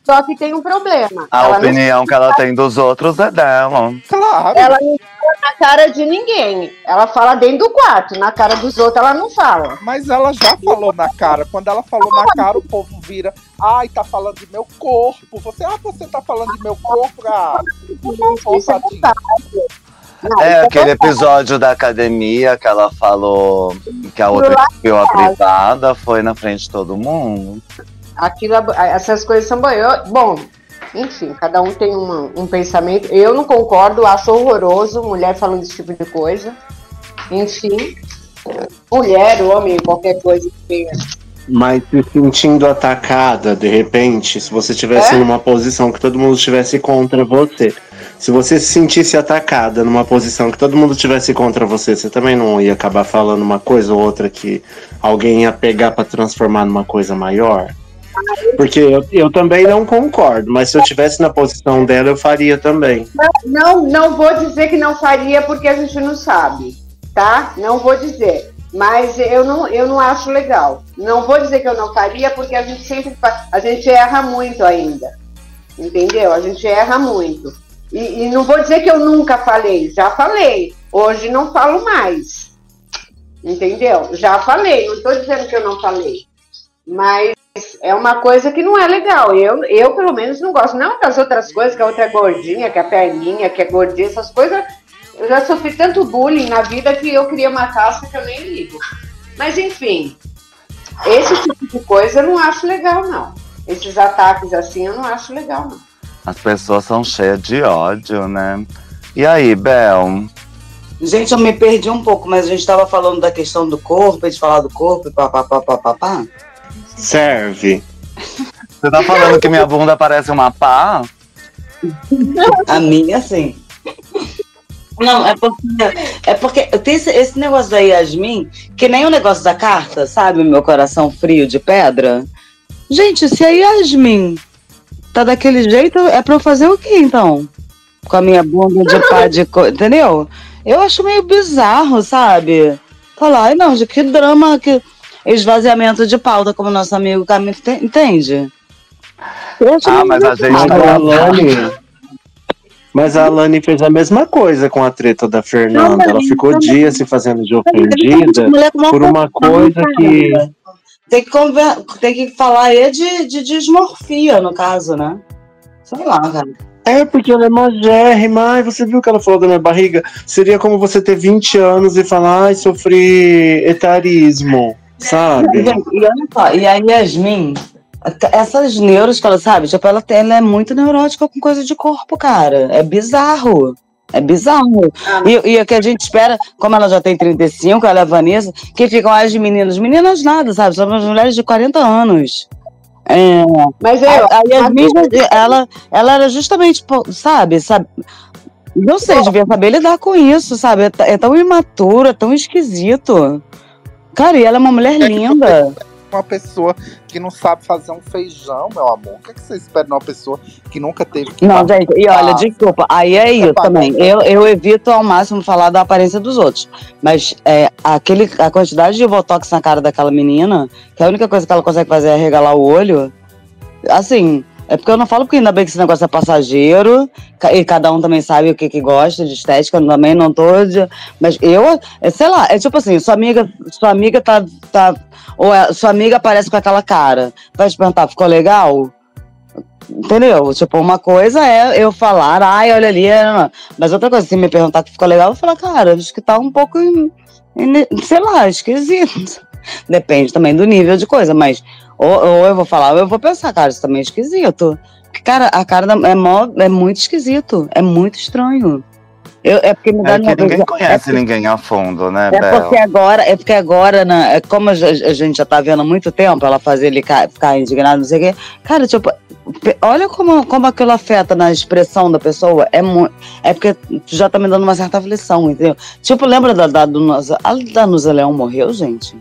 Só que tem um problema. A ela não opinião que ela tem dos outros é dela. Claro. Ela não fala na cara de ninguém. Ela fala dentro do quarto. Na cara dos outros, ela não fala. Mas ela já falou na cara. Quando ela falou na cara, o povo vira. Ai, tá falando de meu corpo. Você, ah, você tá falando de meu corpo, ah. Ô, Isso é. Não, É isso aquele episódio da academia que ela falou que a outra viu a privada, foi na frente de todo mundo. Aquilo, essas coisas são boas. Bom, enfim, cada um tem uma- um pensamento. Eu não concordo, acho horroroso mulher falando esse tipo de coisa. Enfim, mulher, homem, qualquer coisa que tenha. Mas se sentindo atacada, de repente, se você estivesse É? numa posição que todo mundo estivesse contra você, se você se sentisse atacada numa posição que todo mundo estivesse contra você, você também não ia acabar falando uma coisa ou outra que alguém ia pegar pra transformar numa coisa maior? Porque eu, eu também não concordo, mas se eu estivesse na posição dela, eu faria também. Não, não vou dizer que não faria porque a gente não sabe, tá? Não vou dizer. Mas eu não, eu não acho legal. Não vou dizer que eu não faria porque a gente sempre a gente erra muito ainda. Entendeu? A gente erra muito. E, e não vou dizer que eu nunca falei, já falei. Hoje não falo mais. Entendeu? Já falei, não estou dizendo que eu não falei. Mas é uma coisa que não é legal. Eu, eu pelo menos, não gosto. Não das outras coisas, que a outra é gordinha, que a perninha, que é gordinha, essas coisas. Eu já sofri tanto bullying na vida que eu queria uma casca que eu nem ligo. Mas enfim, esse tipo de coisa eu não acho legal, não. Esses ataques assim eu não acho legal, não. As pessoas são cheias de ódio, né? E aí, Bel? Gente, eu me perdi um pouco, mas a gente tava falando da questão do corpo, de falar do corpo, e papapá, papapá. Serve. Você tá falando que minha bunda parece uma pá? A minha, sim. Não, é porque, é porque tem esse, esse negócio da Yasmin, que nem o negócio da carta, sabe? Meu coração frio de pedra. Gente, se a Yasmin tá daquele jeito, é pra eu fazer o quê, então? Com a minha bunda de pá de... co- Entendeu? Eu acho meio bizarro, sabe? Falar, ai não, de que drama, que esvaziamento de pauta, como nosso amigo Camilo te- entende? Ah, meio mas a gente Mas a Alane. Mas a Alane fez a mesma coisa com a treta da Fernanda. Ela ficou dias se fazendo de ofendida por uma coisa que. Tem que, conver... tem que falar aí de, de dismorfia, no caso, né? Sei lá, cara. É porque ela é magérrima. Ai, você viu que ela falou da minha barriga? Seria como você ter 20 anos e falar, ai, sofri etarismo, sabe? Gente, E olha só, e a Yasmin, essas neuros que ela sabe, tipo, ela, tem- ela é muito neurótica com coisa de corpo, cara. É bizarro. É bizarro. E, e o que a gente espera, como ela já tem 35, ela é a Vanessa, que ficam as meninas. Meninas nada, sabe? São as mulheres de 40 anos. É, Mas eu, a, a Yasmin, ela, ela era justamente, sabe, sabe? Não sei, devia saber lidar com isso, sabe? É, é tão imatura, tão esquisito. Cara, e ela é uma mulher linda. Uma pessoa que não sabe fazer um feijão, meu amor. O que, é que você espera de uma pessoa que nunca teve que Não, gente, e olha, Ah. desculpa, aí é isso também. Eu, eu evito ao máximo falar da aparência dos outros. Mas é, aquele, a quantidade de botox na cara daquela menina, que a única coisa que ela consegue fazer é regalar o olho, assim, é porque eu não falo porque ainda bem que esse negócio é passageiro, e cada um também sabe o que, que gosta de estética, eu também não tô. de- mas eu, é, sei lá, é tipo assim, sua amiga, sua amiga tá. tá ou é- sua amiga aparece com aquela cara. Vai te perguntar, ficou legal? Entendeu? Tipo, uma coisa é eu falar, ai, olha ali, é, mas outra coisa, se me perguntar que ficou legal, eu vou falar, cara, acho que tá um pouco, sei lá, esquisito. [LAUGHS] Depende também do nível de coisa, mas ou, ou eu vou falar, ou eu vou pensar, cara, isso também é esquisito. Porque, cara, a cara da, é, mó, é muito esquisito, é muito estranho. Eu, é porque me dá É que ninguém conhece é, ninguém a fundo, né, É Bel? porque agora, é porque agora, né, é como a ge- a gente já tá vendo há muito tempo, ela fazer ele ca- ficar indignado, não sei o quê. Cara, tipo, olha como, como aquilo afeta na expressão da pessoa. É, é porque já tá me dando uma certa aflição, entendeu? Tipo, lembra da, da Danusa? A Danusa Leão morreu, gente?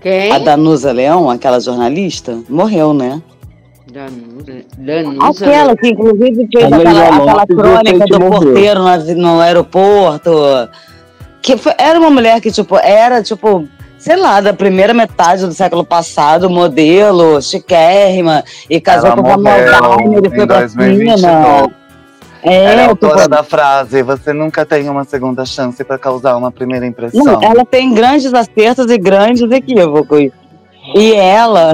Quem? A Danusa Leão, aquela jornalista, morreu, né? Danusa. Danusa. Aquela que, inclusive, fez aquela, aquela crônica do morreu. porteiro no, no aeroporto. Que foi- era uma mulher que, tipo, era, tipo, sei lá, da primeira metade do século passado, modelo, chiquérrima, e casou Ela com o morreu Samuel e em foi pra 2022. cima. É, Ela é autora da frase: você nunca tem uma segunda chance pra causar uma primeira impressão. não, ela tem grandes acertos e grandes equívocos. E ela.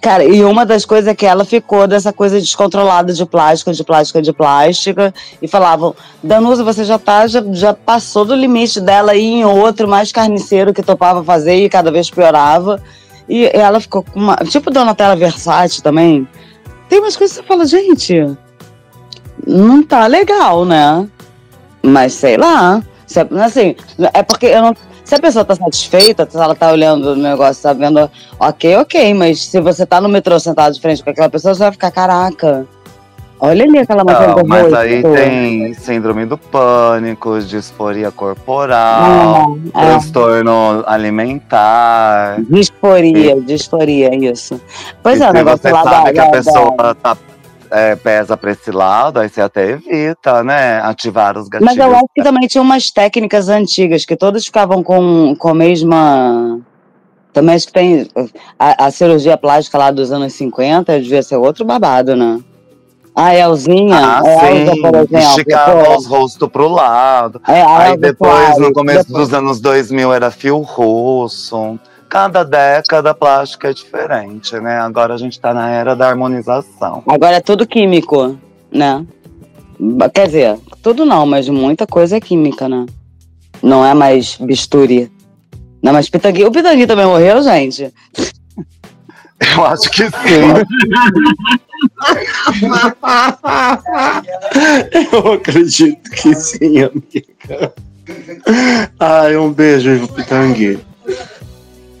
Cara, e uma das coisas é que ela ficou dessa coisa descontrolada de plástico, de plástico, de plástica, e falavam: Danusa, você já tá, já, já passou do limite dela aí em outro mais carniceiro que topava fazer e cada vez piorava. E ela ficou com uma. Tipo Donatella Versace também. Tem umas coisas que você fala, gente, não tá legal, né? Mas sei lá. Se é- Assim, é porque eu não. Se a pessoa tá satisfeita, se ela tá olhando o negócio, tá vendo, ok, ok, mas se você tá no metrô sentado de frente com aquela pessoa, você vai ficar, caraca. Olha ali aquela matéria Não, mas rosto. aí tem síndrome do pânico, disforia corporal, Ah, é. transtorno alimentar. Disforia, disforia, isso. Pois e é, o negócio você lá sabe da, que a da- pessoa tá, é, pesa pra esse lado, aí você até evita, né? Ativar os gatilhos. Mas eu acho que também tinha umas técnicas antigas que todas ficavam com, com a mesma. Também acho que tem. A, a cirurgia plástica lá dos anos 50 devia ser outro babado, né? A Elzinha, Ah, a Elza, sim, por exemplo. esticava pô, os rostos pro lado. é, Aí Elza depois, no começo depois- dos anos 2000, era fio russo. Cada década a plástica é diferente, né? Agora a gente tá na era da harmonização. Agora é tudo químico, né? Quer dizer, tudo não, mas muita coisa é química, né? Não é mais bisturi. Não, mas Pitangui. O Pitangui também morreu, gente? [LAUGHS] Eu acho que sim. [LAUGHS] Eu acredito que sim, amiga. Ai, um beijo, Pitangui.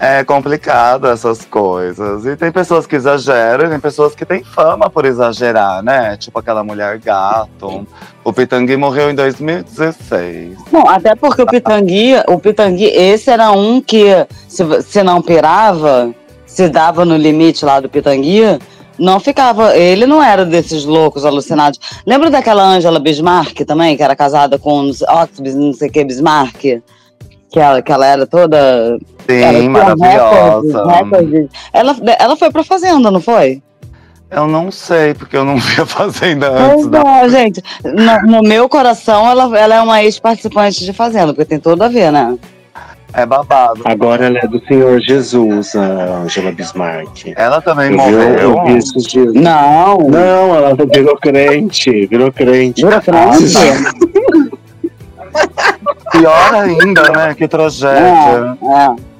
É complicado essas coisas. E tem pessoas que exageram, tem pessoas que têm fama por exagerar, né? Tipo aquela mulher gato. O Pitangui morreu em 2016. Não, até porque o Pitangui, o Pitangui, esse era um que, se você não pirava, se dava no limite lá do Pitangui, não ficava. Ele não era desses loucos alucinados. Lembra daquela Angela Bismarck também, que era casada com Oxbis, não sei o que, Bismarck? Que ela, que ela era toda. Sim, tinha maravilhosa. recordes, recordes. Ela, ela foi pra Fazenda, não foi? Eu não sei, porque eu não vi a Fazenda antes Pois da. é, gente. No, no meu coração, ela, ela é uma ex-participante de Fazenda, porque tem tudo a ver, né? É babado. Agora ela é do Senhor Jesus, a Angela Bismarck. Ela também Eu vi, eu morreu. dias. Não. Não, ela virou crente, virou crente. Virou crente? [LAUGHS] Pior ainda, né? Que tragédia. É.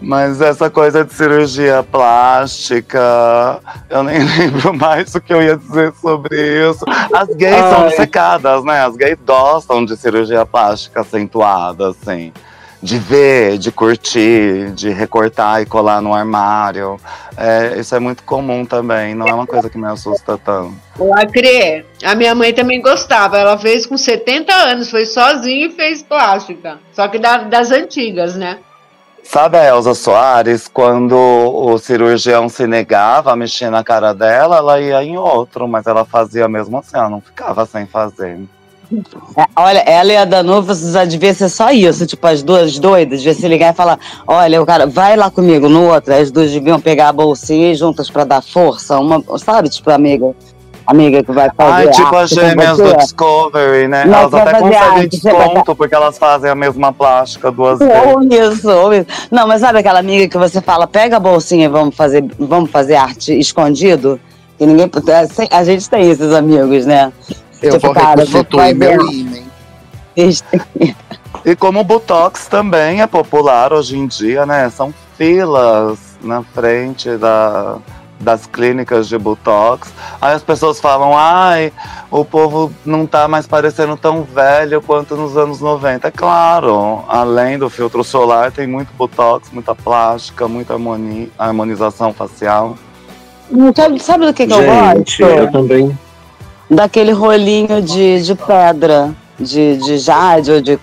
Mas essa coisa de cirurgia plástica, eu nem [LAUGHS] lembro mais o que eu ia dizer sobre isso. As gays são Ai. obcecadas, né? As gays gostam de cirurgia plástica acentuada, assim. De ver, de curtir, de recortar e colar no armário. É, isso é muito comum também, não é uma coisa que me assusta tanto. Lacre, a minha mãe também gostava. Ela fez com 70 anos, foi sozinha e fez plástica. Só que da- das antigas, né? Sabe a Elza Soares, quando o cirurgião se negava a mexer na cara dela, ela ia em outro, mas ela fazia mesmo assim, ela não ficava sem fazer. É, Olha, ela e a Danuva já devia ser só isso, tipo, as duas doidas, devia se ligar e falar, olha, o cara, vai lá comigo no outro, as duas deviam pegar a bolsinha e juntas pra dar força, uma, sabe, tipo, amiga, amiga que vai fazer tipo as gêmeas do. Discovery, né? Não, elas até conseguem arte, você vai desconto, porque elas fazem a mesma plástica duas vezes. Ou isso, ou isso. Não, mas sabe aquela amiga que você fala, pega a bolsinha e vamos fazer, vamos fazer arte escondido? Que ninguém. A gente tem esses amigos, né? Eu Tipo, vou cara, reconstituir meu ímã. [LAUGHS] E como o Botox também é popular hoje em dia, né? São filas na frente da, das clínicas de Botox. Aí as pessoas falam, ai, o povo não tá mais parecendo tão velho quanto nos anos 90. É claro, além do filtro solar, tem muito Botox, muita plástica, muita harmoni harmonização facial. Sabe, do que, que eu Gente, gosto? eu também. Daquele rolinho de, de pedra, de, de jade ou de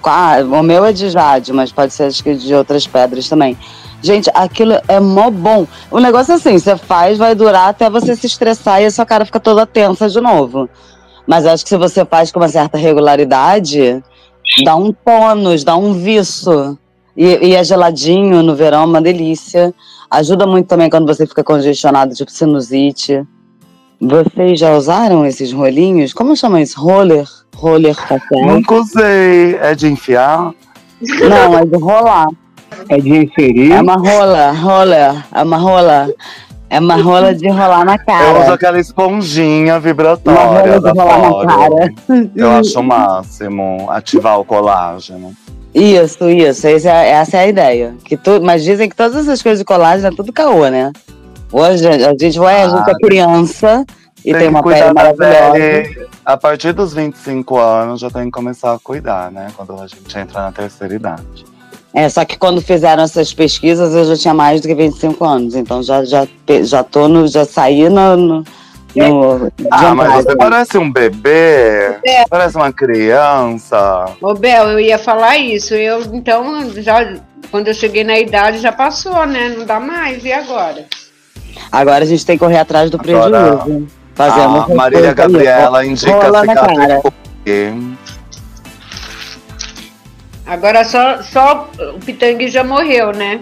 O meu é de jade, mas pode ser acho que de outras pedras também. Gente, aquilo é mó bom. O negócio é assim, você faz, vai durar até você se estressar e a sua cara fica toda tensa de novo. Mas acho que se você faz com uma certa regularidade, dá um tônus, dá um viço. E, e é geladinho no verão, uma delícia. Ajuda muito também quando você fica congestionado, tipo sinusite. Vocês já usaram esses rolinhos? Como chama isso? Roller? Roller facial? Nunca usei. É de enfiar? Não, é de rolar. É de inserir. É uma rola, rola, é uma rola. É uma rola de rolar na Eu uso cara. aquela esponjinha Uma vibratória rola da de rolar na cara. Eu acho o máximo ativar o colágeno. Isso, isso. Essa é, essa é a ideia. Que tu, mas dizem que todas essas coisas de colagem é tudo caô, né? Hoje a gente, ué, a gente é criança e tem, que uma pele maravilhosa. pele. A partir dos 25 anos já tem que começar a cuidar, né? Quando a gente entra na terceira idade. É, só que quando fizeram essas pesquisas eu já tinha mais do que 25 anos. Então já, já, já tô no. Já saí no. no, no Ah, mas você parece um bebê, É. parece uma criança. Ô, Bel, eu ia falar isso. Eu, então, já, quando eu cheguei na idade, já passou, né? Não dá mais. E agora? Agora a gente tem que correr atrás do Agora, prejuízo. Fazendo A Marília aí. Gabriela indica Rola cicatricure. Agora só, só o Pitangui já morreu, né?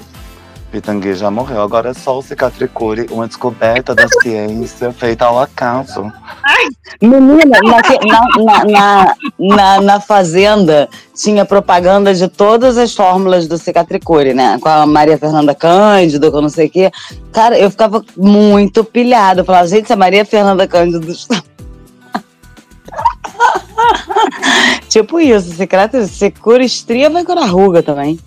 Pitangui já morreu, agora é só o cicatricure, uma descoberta da ciência feita ao acaso. Menina, na, na, na, na, na Fazenda tinha propaganda de todas as fórmulas do Cicatricure, né? Com a Maria Fernanda Cândido, com não sei o quê. Cara, eu ficava muito pilhada. Eu falava, gente, se a Maria Fernanda Cândido. está- [LAUGHS] tipo isso, Cicatricure você cura estria, vai curar ruga também.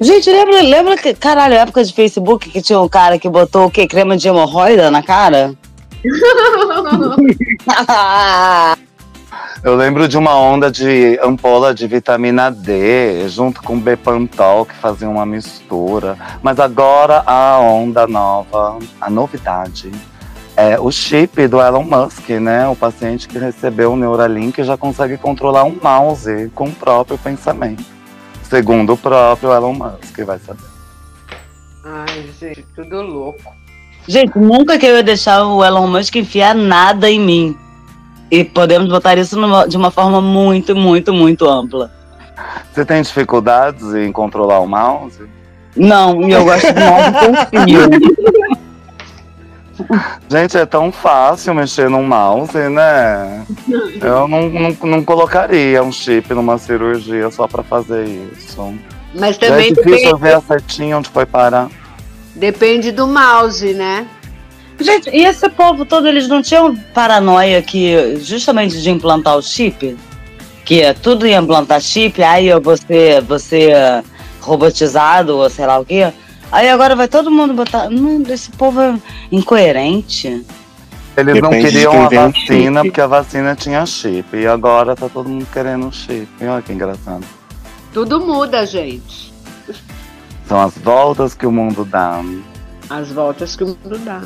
Gente, lembra, lembra que, caralho, época de Facebook que tinha um cara que botou o quê? Crema de hemorroida na cara? [LAUGHS] Eu lembro de uma onda de ampola de vitamina D junto com Bepantol que fazia uma mistura. Mas agora a onda nova, a novidade, é o chip do Elon Musk, né? O paciente que recebeu o Neuralink já consegue controlar um mouse com o próprio pensamento. Segundo o próprio Elon Musk, vai saber. Ai, gente, tudo louco. Gente, nunca que eu ia deixar o Elon Musk enfiar nada em mim. E podemos botar isso numa- de uma forma muito, muito, muito ampla. Você tem dificuldades em controlar o mouse? Não, e eu gosto de mouse com fio. [LAUGHS] Gente, é tão fácil mexer num mouse, né? Eu não, não, não colocaria um chip numa cirurgia só pra fazer isso. Mas Já é também difícil depende, ver certinho onde foi parar. depende do mouse, né? Gente, e esse povo todo, eles não tinham paranoia que justamente de implantar o chip? Que é tudo ia implantar chip, aí eu vou ser, vou ser eh, robotizado ou sei lá o quê. Aí agora vai todo mundo botar. Mano, esse povo é incoerente. Eles não Depende de queriam a vacina chip. porque a vacina tinha chip. E agora tá todo mundo querendo um chip. Olha que engraçado. Tudo muda, gente. São as voltas que o mundo dá. As voltas que o mundo dá.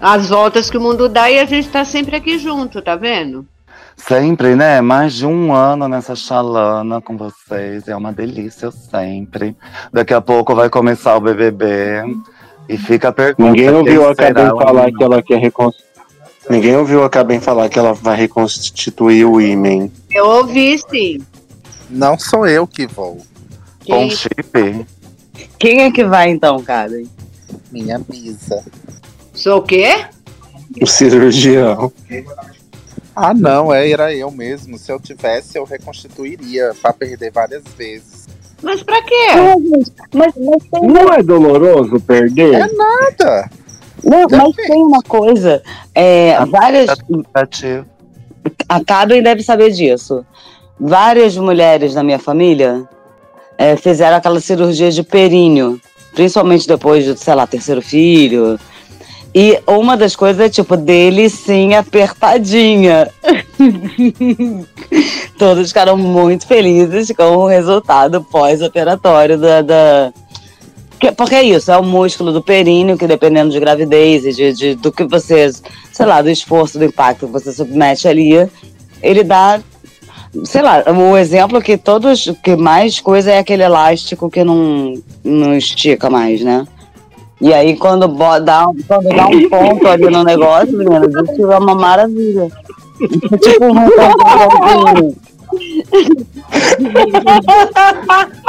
As voltas que o mundo dá e a gente tá sempre aqui junto, tá vendo? Sempre, né? Mais de um ano nessa chalana com vocês. É uma delícia sempre. Daqui a pouco vai começar o BBB. E fica a pergunta. Ninguém ouviu a Cabem falar que ela quer reconstruir. Ninguém ouviu a Cabem falar que ela vai reconstituir o imen. Eu ouvi sim. Não sou eu que vou. Com Quem- chip? Quem é que vai então, cara? Minha bisa. Sou o quê? O cirurgião. Ah, não, é, era eu mesmo. Se eu tivesse, eu reconstituiria pra perder várias vezes. Mas pra quê? Mas, mas, tem, Não é doloroso perder? É nada. não, mas tem uma coisa. É, várias. Ativo. A Cabem deve saber disso. Várias mulheres da minha família é, fizeram aquela cirurgia de períneo, principalmente depois de, sei lá, terceiro filho. E uma das coisas é tipo dele sim apertadinha. [LAUGHS] Todos ficaram muito felizes com o resultado pós-operatório da, da... Que- Porque é isso, é o músculo do períneo que dependendo de gravidez e de, de- do que você, sei lá, do esforço, do impacto que você submete ali, ele dá, sei lá, o exemplo que todos, que mais coisa é aquele elástico que não, não estica mais, né? E aí quando dá, um- quando dá um ponto ali no negócio, meninas, isso é uma maravilha. É tipo um rotadorzinho.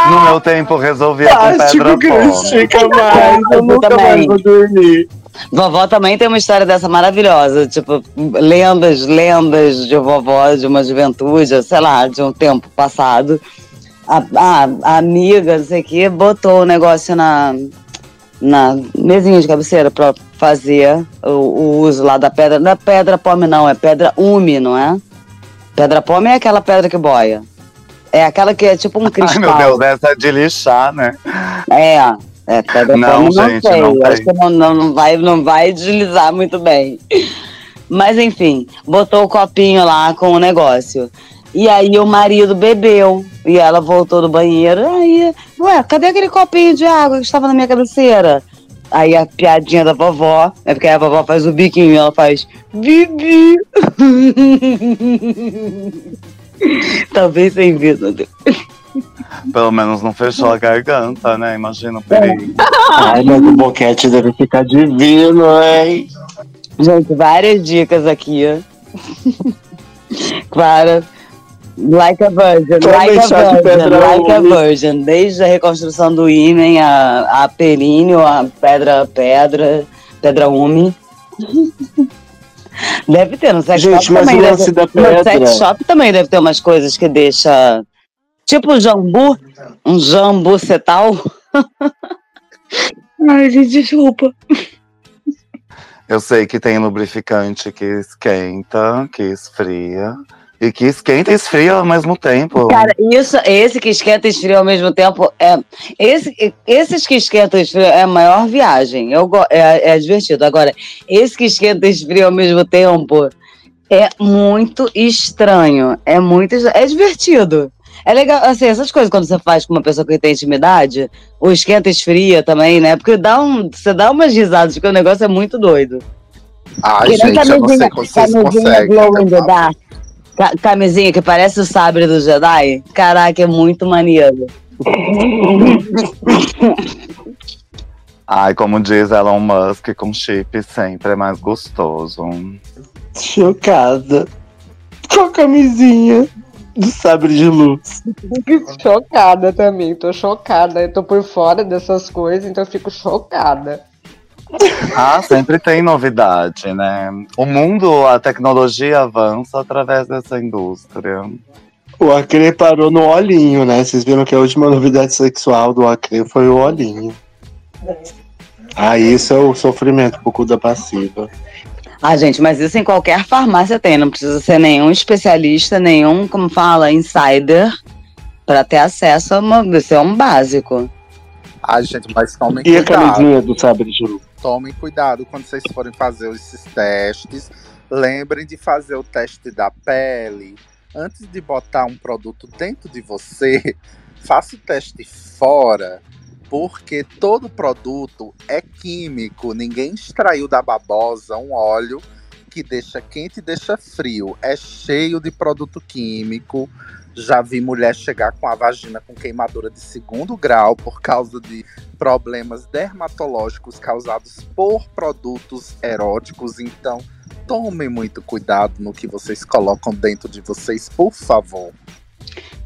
No meu tempo resolvia com pedra que não estica mais. Eu Eu nunca também. mais vou dormir. Vovó também tem uma história dessa maravilhosa, tipo, lendas, lendas de vovó de uma juventude, sei lá, de um tempo passado. A, a- a amiga, não sei o que, botou o negócio na, na mesinha de cabeceira pra fazer o, o uso lá da pedra. Não é pedra pome, não, é pedra ume, não é? Pedra pome é aquela pedra que boia. É aquela que é tipo um [LAUGHS] Ai, cristal. meu Deus, essa é de lixar, né? É, é pedra Não, pome, não gente, sei. não Acho que não, não, não vai, não vai deslizar muito bem. [LAUGHS] Mas enfim, botou o copinho lá com o negócio. E aí o marido bebeu. E ela voltou do banheiro. Aí, ué, cadê aquele copinho de água que estava na minha cabeceira? Aí a piadinha da vovó, é porque a vovó faz o biquinho e ela faz Bibi. [LAUGHS] Talvez sem vida. Pelo menos não fechou a garganta, né? Imagina o perigo. [LAUGHS] Ai, mas o boquete deve ficar divino, hein? Gente, várias dicas aqui. [LAUGHS] Para Like a Virgin, like a virgin, pedra like a virgin. Desde a reconstrução do ímen, a, a períneo, a pedra, pedra, pedra ume. [LAUGHS] Deve ter, no sex Gente, shop mas também da No pedra. sex shop também deve ter umas coisas que deixa. Tipo um jambu, um jambu cetal. [LAUGHS] Ai, gente, desculpa. Eu sei que tem lubrificante que esquenta, que esfria. E que esquenta e esfria ao mesmo tempo. Cara, isso, esse que esquenta e esfria ao mesmo tempo, é, esse, esses que esquentam e esfriam é a maior viagem. Eu, é, é divertido. Agora, esse que esquenta e esfria ao mesmo tempo é muito estranho. É muito É divertido. É legal, assim, essas coisas quando você faz com uma pessoa que tem intimidade, o esquenta e esfria também, né? Porque dá um, você dá umas risadas, porque o negócio é muito doido. Ai, nem gente, eu não sei como vocês conseguem. glow até in the falar. dark. Ca- Camisinha que parece o sabre do Jedi. Caraca, é muito maneiro. Ai, como diz Elon Musk, com chip sempre é mais gostoso. Chocada. Com a camisinha do sabre de luz. Chocada também, tô chocada. Eu tô por fora dessas coisas, então eu fico chocada. [LAUGHS] Ah, sempre tem novidade, né? O mundo, a tecnologia avança através dessa indústria. O Acre parou no olhinho, né? Vocês viram que a última novidade sexual do Acre foi o olhinho. Ah, isso é o sofrimento por conta passiva. Ah, gente, mas isso em qualquer farmácia tem. Não precisa ser nenhum especialista, nenhum, como fala, insider, pra ter acesso a uma. Isso é um básico. Ai, gente, mas tomem E a camisinha do sabre de luz? Tomem cuidado quando vocês forem fazer esses testes. Lembrem de fazer o teste da pele. Antes de botar um produto dentro de você, [LAUGHS] faça o teste fora. Porque todo produto é químico. Ninguém extraiu da babosa um óleo que deixa quente e deixa frio. É cheio de produto químico. Já vi mulher chegar com a vagina com queimadura de segundo grau por causa de problemas dermatológicos causados por produtos eróticos. Então, tomem muito cuidado no que vocês colocam dentro de vocês, por favor.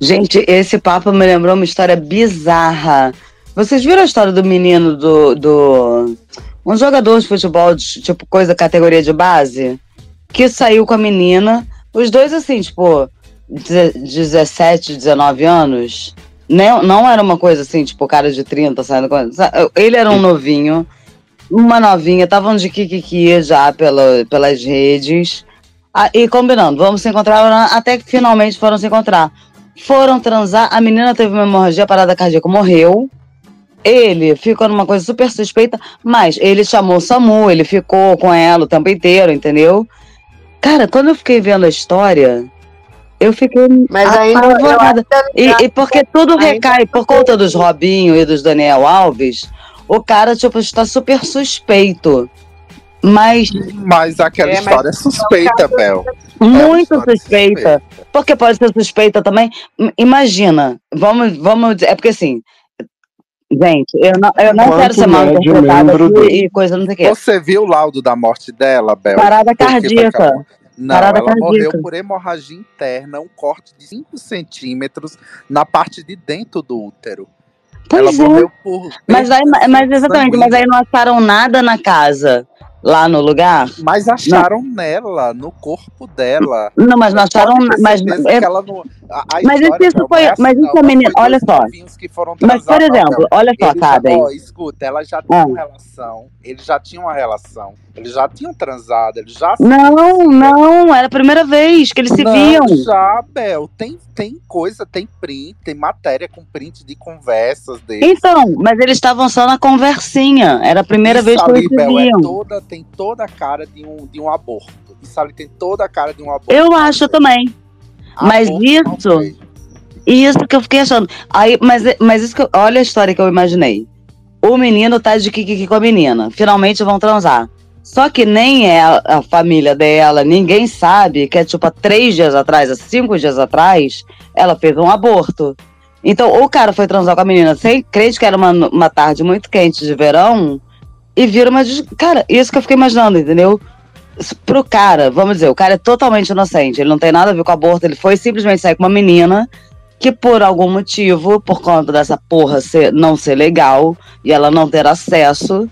Gente, esse papo me lembrou uma história bizarra. Vocês viram a história do menino do. do um jogador de futebol, de, tipo, coisa categoria de base, que saiu com a menina, os dois, assim, tipo, 17, 19 anos. Não, não era uma coisa assim, tipo, cara de 30 saindo com. Ele era um novinho, uma novinha, estavam de kikiki já pela, pelas redes. Ah, e combinando, vamos se encontrar, até que finalmente foram se encontrar. Foram transar, a menina teve uma hemorragia, parada cardíaca, morreu. ele ficou numa coisa super suspeita, mas ele chamou o SAMU, ele ficou com ela o tempo inteiro, entendeu? Cara, quando eu fiquei vendo a história, eu fiquei Mas ainda eu apavorada. acho que- E, e porque tudo recai por conta dos Robinho e dos Daniel Alves, o cara, tipo, está super suspeito. Mas Mas aquela É, mas história é suspeita, Bel. É muito história suspeita. Porque pode ser suspeita também. Imagina, vamos, vamos dizer, é porque assim, gente, eu não, eu não Quanto quero ser mal interpretada e coisa não sei o quê. Você viu o laudo da morte dela, Bel? Parada que cardíaca. Ela- Não, Parada ela cardíaca. morreu por hemorragia interna, um corte de 5 centímetros na parte de dentro do útero. ela Pois é. morreu por. Mas, aí, mas exatamente, mas aí não acharam nada na casa, lá no lugar. Mas acharam nela, no corpo dela. Não, mas não acharam. Mas, é- ela não- a- a Mas isso Bel, foi- não é mas isso não. é menina- Não foi olha só. mas, por não, exemplo, olha só, ó, escuta, ela já tinha Ah. uma relação, eles já tinham uma relação, eles já tinham transado, eles já Não, não, era a primeira vez que eles se Não, viam. já, Bel, tem, tem coisa, tem print, tem matéria com print de conversas deles. Então, mas eles estavam só na conversinha. Era a primeira Isso vez que ali, eles se Bel, é viam. toda, tem toda a cara de um, de um aborto. Isso ali tem toda a cara de um aborto. Eu acho também. Mas Aborto isso-. Isso que eu fiquei achando. Aí, mas, mas isso que eu- olha a história que eu imaginei. O menino tá de kikiki com a menina. Finalmente vão transar. Só que nem é a, família dela, ninguém sabe que é tipo há três dias atrás, há cinco dias atrás, ela fez um aborto. Então, o cara foi transar com a menina sem crer que era uma, uma tarde muito quente de verão e vira uma. Cara, isso que eu fiquei imaginando, entendeu? Pro cara, vamos dizer, o cara é totalmente inocente, ele não tem nada a ver com aborto, ele foi simplesmente sair com uma menina que por algum motivo, por conta dessa porra ser, não ser legal e ela não ter acesso,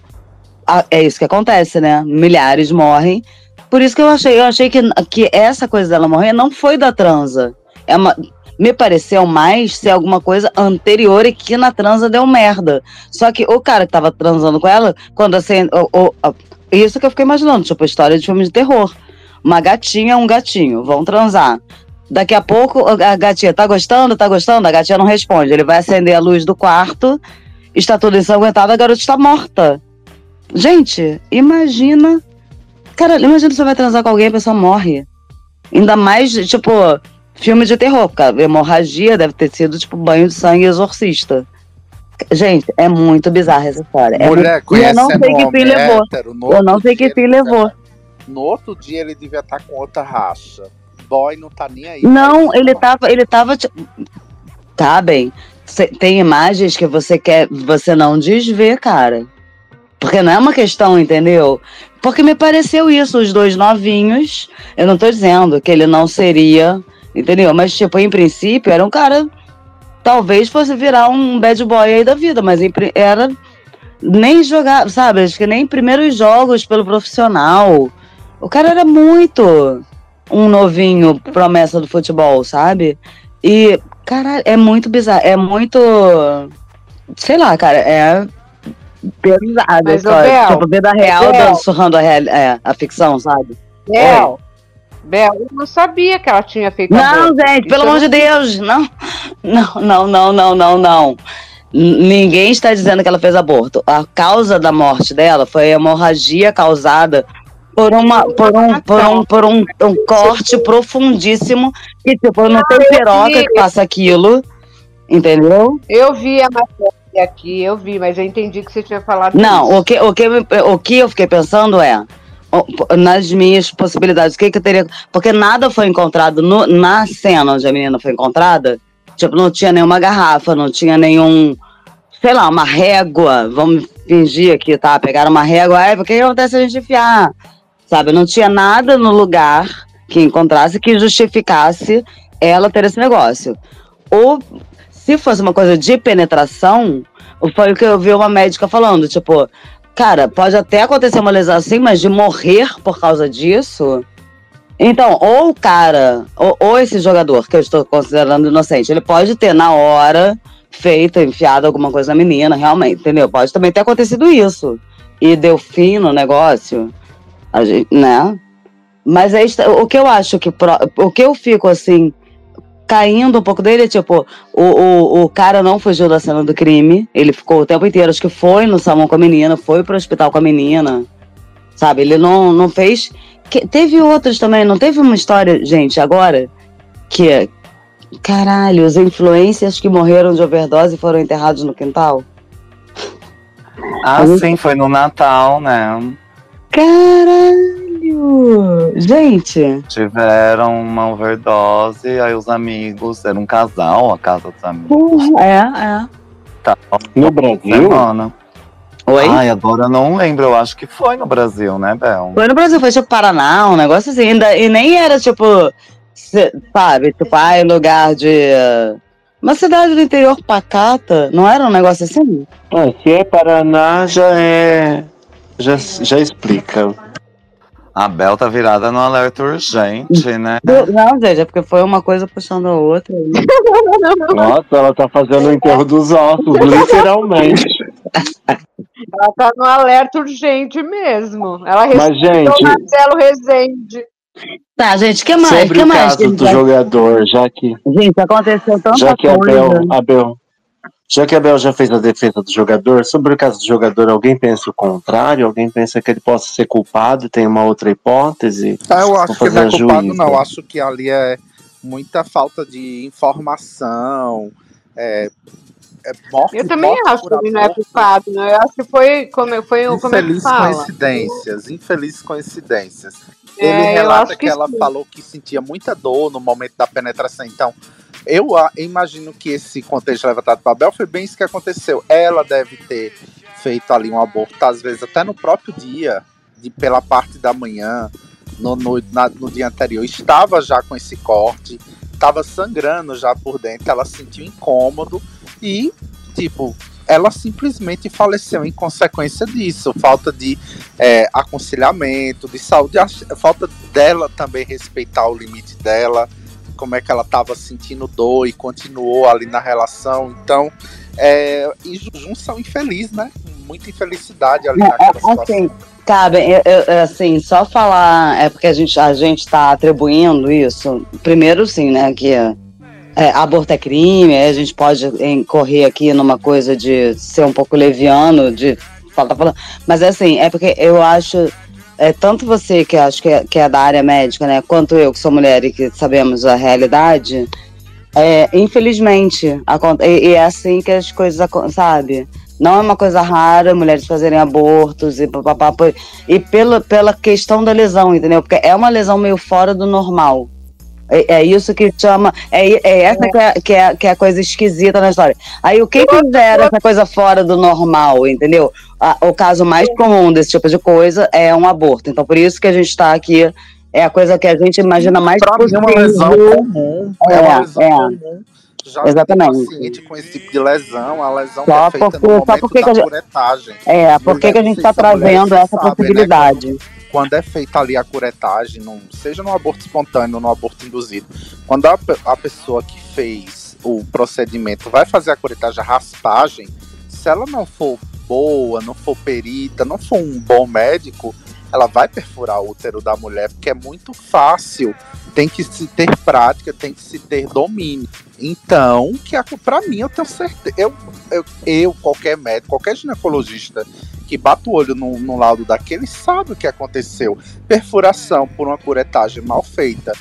é isso que acontece, né? Milhares morrem. Por isso que eu achei, eu achei que, que essa coisa dela morrer não foi da transa. É uma, me pareceu mais ser alguma coisa anterior e que na transa deu merda. Só que o cara que tava transando com ela, quando assim, o- o- isso que eu fiquei imaginando, tipo história de filme de terror. Uma gatinha, um gatinho, vão transar. Daqui a pouco a gatinha tá gostando, tá gostando, a gatinha não responde. Ele vai acender a luz do quarto, está tudo ensanguentado, a garota está morta. Gente, imagina. Cara, imagina você vai transar com alguém e a pessoa morre. Ainda mais, tipo, filme de terror, porque a hemorragia deve ter sido, tipo, banho de sangue exorcista. Gente, é muito bizarra essa história. É muito- Mulher, e eu não sei que fim levou. Eu não sei que fim levou. tá- No outro dia ele devia estar com outra racha. Boy não tá nem aí. Não, ele tava, ele tava. Tá bem. Cê- tem imagens que você quer, você não desvê, cara. Porque não é uma questão, entendeu? Porque me pareceu isso, os dois novinhos. Eu não tô dizendo que ele não seria, entendeu? Mas, tipo, em princípio, era um cara. Talvez fosse virar um bad boy aí da vida, mas era. Nem jogar, sabe? Acho que nem primeiros jogos pelo profissional. O cara era muito um novinho promessa do futebol, sabe? E, caralho, é muito bizarro. É muito. Sei lá, cara, é. Pesado. Mas, ô, Bel, tipo, vida real Bel. sussurrando a, real, é, a ficção, sabe? Bel, Bel, eu não sabia que ela tinha feito Não, gente, pelo amor de Deus, não. Não, não, não, não, não, não. Ninguém está dizendo que ela fez aborto. A causa da morte dela foi a hemorragia causada por uma por um por um por um, um corte profundíssimo que tipo não tem piroca que passa aquilo, entendeu? Eu vi a matéria aqui, eu vi, mas eu entendi que você tinha falado Não, isso. o que, o, que, o que eu fiquei pensando é, nas minhas possibilidades, o que, que eu teria. Porque nada foi encontrado no- na cena onde a menina foi encontrada. Tipo, não tinha nenhuma garrafa, não tinha nenhum. Sei lá, uma régua. Vamos fingir aqui, tá? Pegaram uma régua. Ai, porque que acontece se a gente enfiar? Sabe? Não tinha nada no lugar que encontrasse que justificasse ela ter esse negócio. Ou se fosse uma coisa de penetração, foi o que eu vi uma médica falando, tipo, cara, pode até acontecer uma lesão assim, mas de morrer por causa disso. Então, ou o cara, ou, ou esse jogador que eu estou considerando inocente, ele pode ter na hora feito, enfiado alguma coisa na menina, realmente, entendeu? Pode também ter acontecido isso. E deu fim no negócio, gente, né? Mas é o que eu acho que. O que eu fico assim. Caindo um pouco dele, tipo, o, o, o cara não fugiu da cena do crime, ele ficou o tempo inteiro, acho que foi no salão com a menina, foi pro hospital com a menina, sabe? Ele não, não fez. que- teve outros também, não teve uma história, gente, agora, que. Caralho, os influencers que morreram de overdose e foram enterrados no quintal? Ah, Uhum. sim, foi no Natal, né? Caralho! Gente, Tiveram uma overdose, aí os amigos, era um casal, a casa dos amigos. porra, é, é. Tal, No Brasil? semana. Oi? Ai, agora eu não lembro, eu acho que foi no Brasil, né, Bel? Foi no Brasil, foi tipo Paraná, um negócio assim. Ainda, e nem era tipo, cê- sabe, tipo, ai, lugar de. uh, Uma cidade do interior pacata. Não era um negócio assim? Ah, se é Paraná, já é. Já, já explica. A Bel tá virada no alerta urgente, né? Não, gente, é porque foi uma coisa puxando a outra. [LAUGHS] Nossa, ela tá fazendo o enterro dos ossos, literalmente. Ela tá no alerta urgente mesmo. Ela Mas, respondeu gente- o Marcelo Rezende. Tá, gente, o que mais? Sobre que o mais? caso que do vai- jogador, já que, Gente, aconteceu tanta já que a coisa. Bel, a Bel. Já que a Bel já fez a defesa do jogador, sobre o caso do jogador, alguém pensa o contrário? Alguém pensa que ele possa ser culpado? Tem uma outra hipótese? Ah, eu acho que ele não é culpado, não. Eu acho que ali é muita falta de informação. É, é morte, Eu também morte acho que ele não é culpado, não. Eu acho que foi como, foi o- como é que Infelizes fala? coincidências, infelizes coincidências. É, Ele relata que, que ela sim. falou que sentia muita dor no momento da penetração. Então, eu imagino que esse contexto levantado para Bel foi bem isso que aconteceu. Ela deve ter feito ali um aborto, às vezes até no próprio dia, de, pela parte da manhã, no, no, na- no dia anterior. Estava já com esse corte, estava sangrando já por dentro, ela sentiu incômodo e, tipo, ela simplesmente faleceu em consequência disso. Falta de é, aconselhamento, de saúde, falta dela também respeitar o limite dela, como é que ela estava sentindo dor e continuou ali na relação. Então, é, e ju- junção infeliz, né? Muita infelicidade ali Não, naquela é, situação. assim, cabe, eu- eu- assim, só falar, é porque a gente, a gente tá atribuindo isso, primeiro sim, né, que é, aborto é crime, a gente pode incorrer aqui numa coisa de ser um pouco leviano, de falar, tá falando, mas assim, é porque eu acho, é, tanto você que acho que é, que é da área médica, né, quanto eu que sou mulher e que sabemos a realidade, é, infelizmente, e, e é assim que as coisas, sabe? Não é uma coisa rara mulheres fazerem abortos e papapá, e pela, pela questão da lesão, entendeu? Porque é uma lesão meio fora do normal. É, é isso que chama. É, é essa que é, que, é, que é a coisa esquisita na história. Aí o que fizer essa coisa fora do normal, entendeu? A- o caso mais comum desse tipo de coisa é um aborto. Então por isso que a gente está aqui. É a coisa que a gente imagina mais Pra mim é uma lesão comum. É, É, uma lesão é. comum. Já Exatamente. paciente com esse tipo de lesão, a lesão Só que é feita porque- no só momento porque que da a gente- curetagem. É, por que que a gente está trazendo essa sabem, né, possibilidade? Quando é feita ali a curetagem, num- seja no aborto espontâneo no aborto induzido, quando a, a pessoa que fez o procedimento vai fazer a curetagem, a raspagem, se ela não for boa, não for perita, não for um bom médico, ela vai perfurar o útero da mulher, porque é muito fácil. Tem que se ter prática, tem que se ter domínio. Então, que a, pra mim, eu tenho certeza. Eu, eu, eu, qualquer médico, qualquer ginecologista que bata o olho no, no laudo daquele sabe o que aconteceu. Perfuração por uma curetagem mal feita.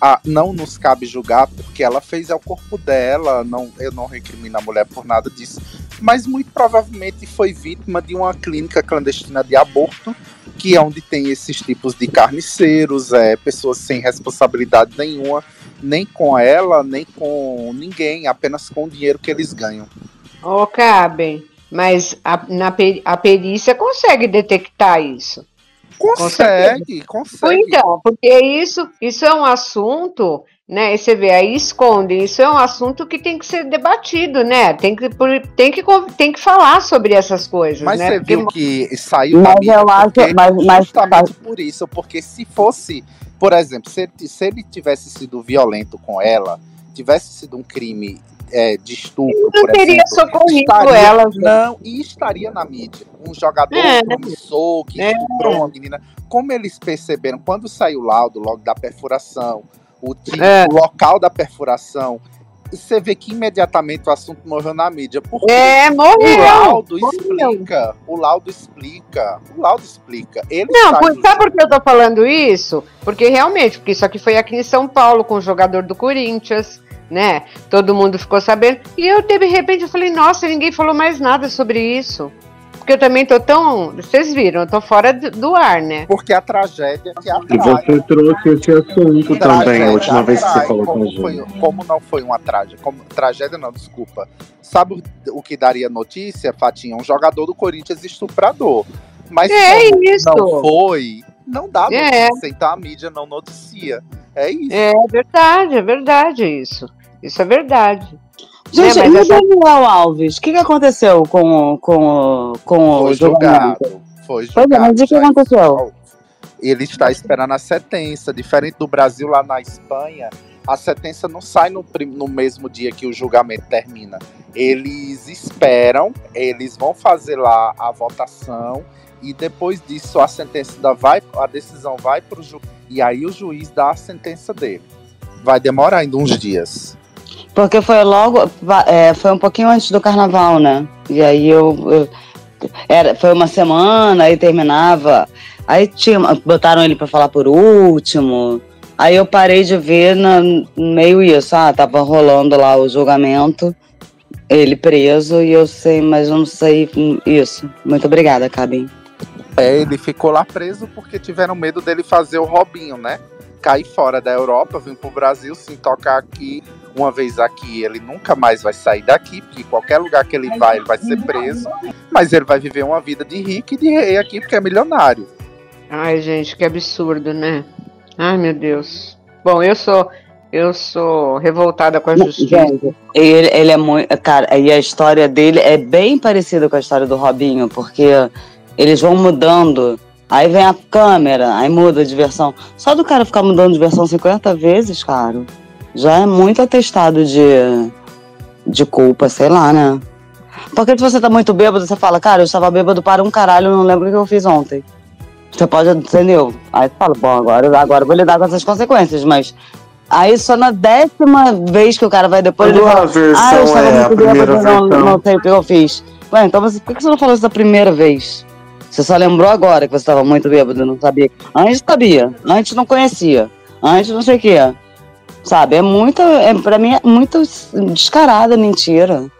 Ah, não nos cabe julgar porque ela fez ao corpo dela. Não, eu não recrimino a mulher por nada disso. Mas muito provavelmente foi vítima de uma clínica clandestina de aborto, que é onde tem esses tipos de carniceiros, é, pessoas sem responsabilidade nenhuma, nem com ela, nem com ninguém, apenas com o dinheiro que eles ganham. Ô, Caben, mas a, na a perícia consegue detectar isso. Consegue, consegue. Então, porque isso, isso é um assunto, né? e Você vê, aí esconde. Isso é um assunto que tem que ser debatido, né? Tem que, por- tem que, tem que falar sobre essas coisas, Mas né? você Porque viu que saiu Mas da mídia eu acho- porque- mas- mas- justamente por isso, porque se fosse, por exemplo, se, ele- se ele tivesse sido violento com ela, tivesse sido um crime é, de estupro, não por teria exemplo, estaria- ela. não, e estaria na mídia. Um jogador É. promissor que É. estuprou uma menina. Como eles perceberam, quando saiu o laudo logo da perfuração, o, tipo, É. o local da perfuração, você vê que imediatamente o assunto morreu na mídia. Porque É, o morreu. laudo morreu. explica. O laudo explica. O laudo explica. Ele Não, está por, sabe por que eu tô falando isso? Porque realmente, porque isso aqui foi aqui em São Paulo com o jogador do Corinthians, né? Todo mundo ficou sabendo. E eu, de repente, eu falei, nossa, ninguém falou mais nada sobre isso. Porque eu também tô tão. Vocês viram, eu tô fora do, ar, né? Porque a tragédia que E atrai. você trouxe esse assunto também, a última vez que você falou com como, gente. foi- como não foi uma tragédia? Como, tragédia não, desculpa. Sabe o, o que daria notícia, Fatinha? Um jogador do Corinthians estuprador. Mas É como isso. não foi, não dá É. notícia, então a mídia não noticia. É isso. É verdade, é verdade isso. Isso é verdade. Gente, É, mas e o essa- Daniel Alves? O que, que aconteceu com, o- com, o- com Foi o julgamento? julgado. Foi Pois é, julgado. mas o que aconteceu? Ele está esperando a sentença. Diferente do Brasil, lá na Espanha, a sentença não sai no, no mesmo dia que o julgamento termina. Eles esperam, eles vão fazer lá a votação e depois disso a sentença ainda vai, a decisão vai para o juiz e aí o juiz dá a sentença dele. Vai demorar ainda uns dias. Porque foi logo. é, foi um pouquinho antes do carnaval, né? E aí eu. eu- era, foi uma semana, aí terminava. Aí tinha, botaram ele pra falar por último. Aí eu parei de ver na, meio isso. Ah, tava rolando lá o julgamento, ele preso, e eu sei, mas eu não sei isso. Muito obrigada, Cabin. É, ele ficou lá preso porque tiveram medo dele fazer o Robinho, né? Cair fora da Europa, vir pro Brasil, se tocar aqui, uma vez aqui, ele nunca mais vai sair daqui, porque qualquer lugar que ele vai, ele vai ser preso. Mas ele vai viver uma vida de rico e de rei aqui, porque é milionário. Ai, gente, que absurdo, né? Ai, meu Deus. Bom, eu sou eu sou revoltada com a justiça. Ele, ele é muito. Cara, e a história dele é bem parecida com a história do Robinho, porque eles vão mudando. Aí vem a câmera, aí muda de versão. Só do cara ficar mudando de versão 50 vezes, cara, já é muito atestado de, de culpa, sei lá, né? Porque se você tá muito bêbado, você fala, cara, eu estava bêbado para um caralho, não lembro o que eu fiz ontem. Você pode, entendeu? Aí você fala, bom, agora, agora eu vou lidar com essas consequências, mas Aí só na décima vez que o cara vai depois ele fala, ah, eu estava é muito bêbado, não, não sei o que eu fiz. Ué, então você, por que você não falou isso da primeira vez? Você só lembrou agora que você estava muito bêbado, não sabia. Antes sabia, antes não conhecia, antes não sei o que. Sabe, é muita, é, pra mim é muito descarada mentira.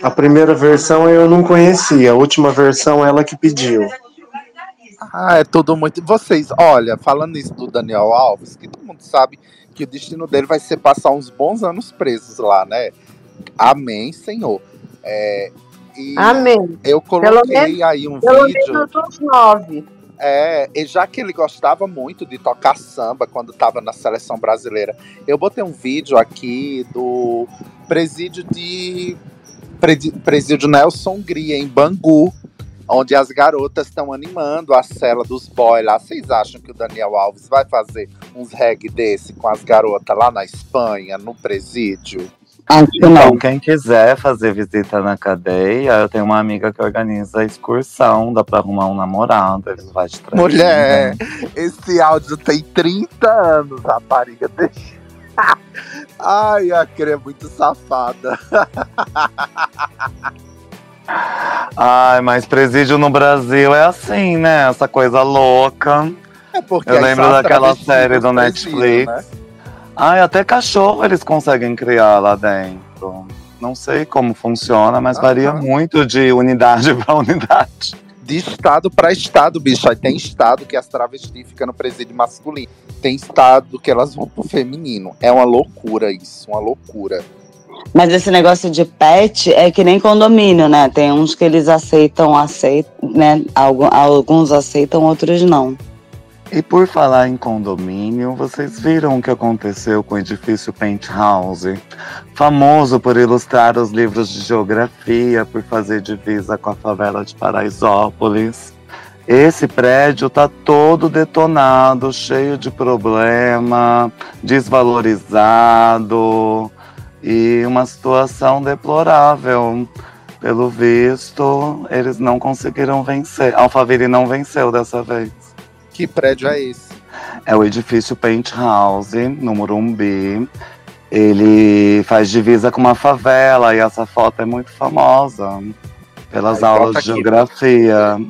A primeira versão eu não conhecia, a última versão ela que pediu. Ah, é tudo muito. Vocês, olha, falando isso do Daniel Alves, que todo mundo sabe que o destino dele vai ser passar uns bons anos presos lá, né? Amém, Senhor. É, e Amém. eu coloquei aí um Pelo vídeo. menos uns nove. É, e já que ele gostava muito de tocar samba quando estava na seleção brasileira, eu botei um vídeo aqui do presídio de presídio Nelson Gria em Bangu, onde as garotas estão animando a cela dos boys lá. Vocês acham que o Daniel Alves vai fazer uns reggae desse com as garotas lá na Espanha, no presídio? Acho Então, não. quem quiser fazer visita na cadeia, eu tenho uma amiga que organiza excursão, dá pra arrumar um namorado, eles vão te trazer. Mulher, né? esse áudio tem 30 anos, rapariga. Deixa. Ai, a Cre é muito safada. Ai, mas presídio no Brasil é assim, né? Essa coisa louca. É porque Eu lembro daquela série do presídio, Netflix. né? Ai, até cachorro eles conseguem criar lá dentro. Não sei como funciona, mas Aham. varia muito de unidade [LAUGHS] pra unidade. De estado pra estado, bicho. Aí tem estado que as travestis ficam no presídio masculino. Tem estado que elas vão pro feminino. É uma loucura isso, uma loucura. Mas esse negócio de pet é que nem condomínio, né? Tem uns que eles aceitam, aceitam, né? Algu- Alguns aceitam, outros não. E por falar em condomínio, vocês viram o que aconteceu com o edifício Penthouse? Famoso por ilustrar os livros de geografia, por fazer divisa com a favela de Paraisópolis. Esse prédio tá todo detonado, cheio de problema, desvalorizado e uma situação deplorável. Pelo visto, eles não conseguiram vencer. Alphaville não venceu dessa vez. Que prédio é esse? É o edifício Penthouse, no Morumbi. Ele faz divisa com uma favela e essa foto é muito famosa pelas Aí, aulas de aqui. geografia.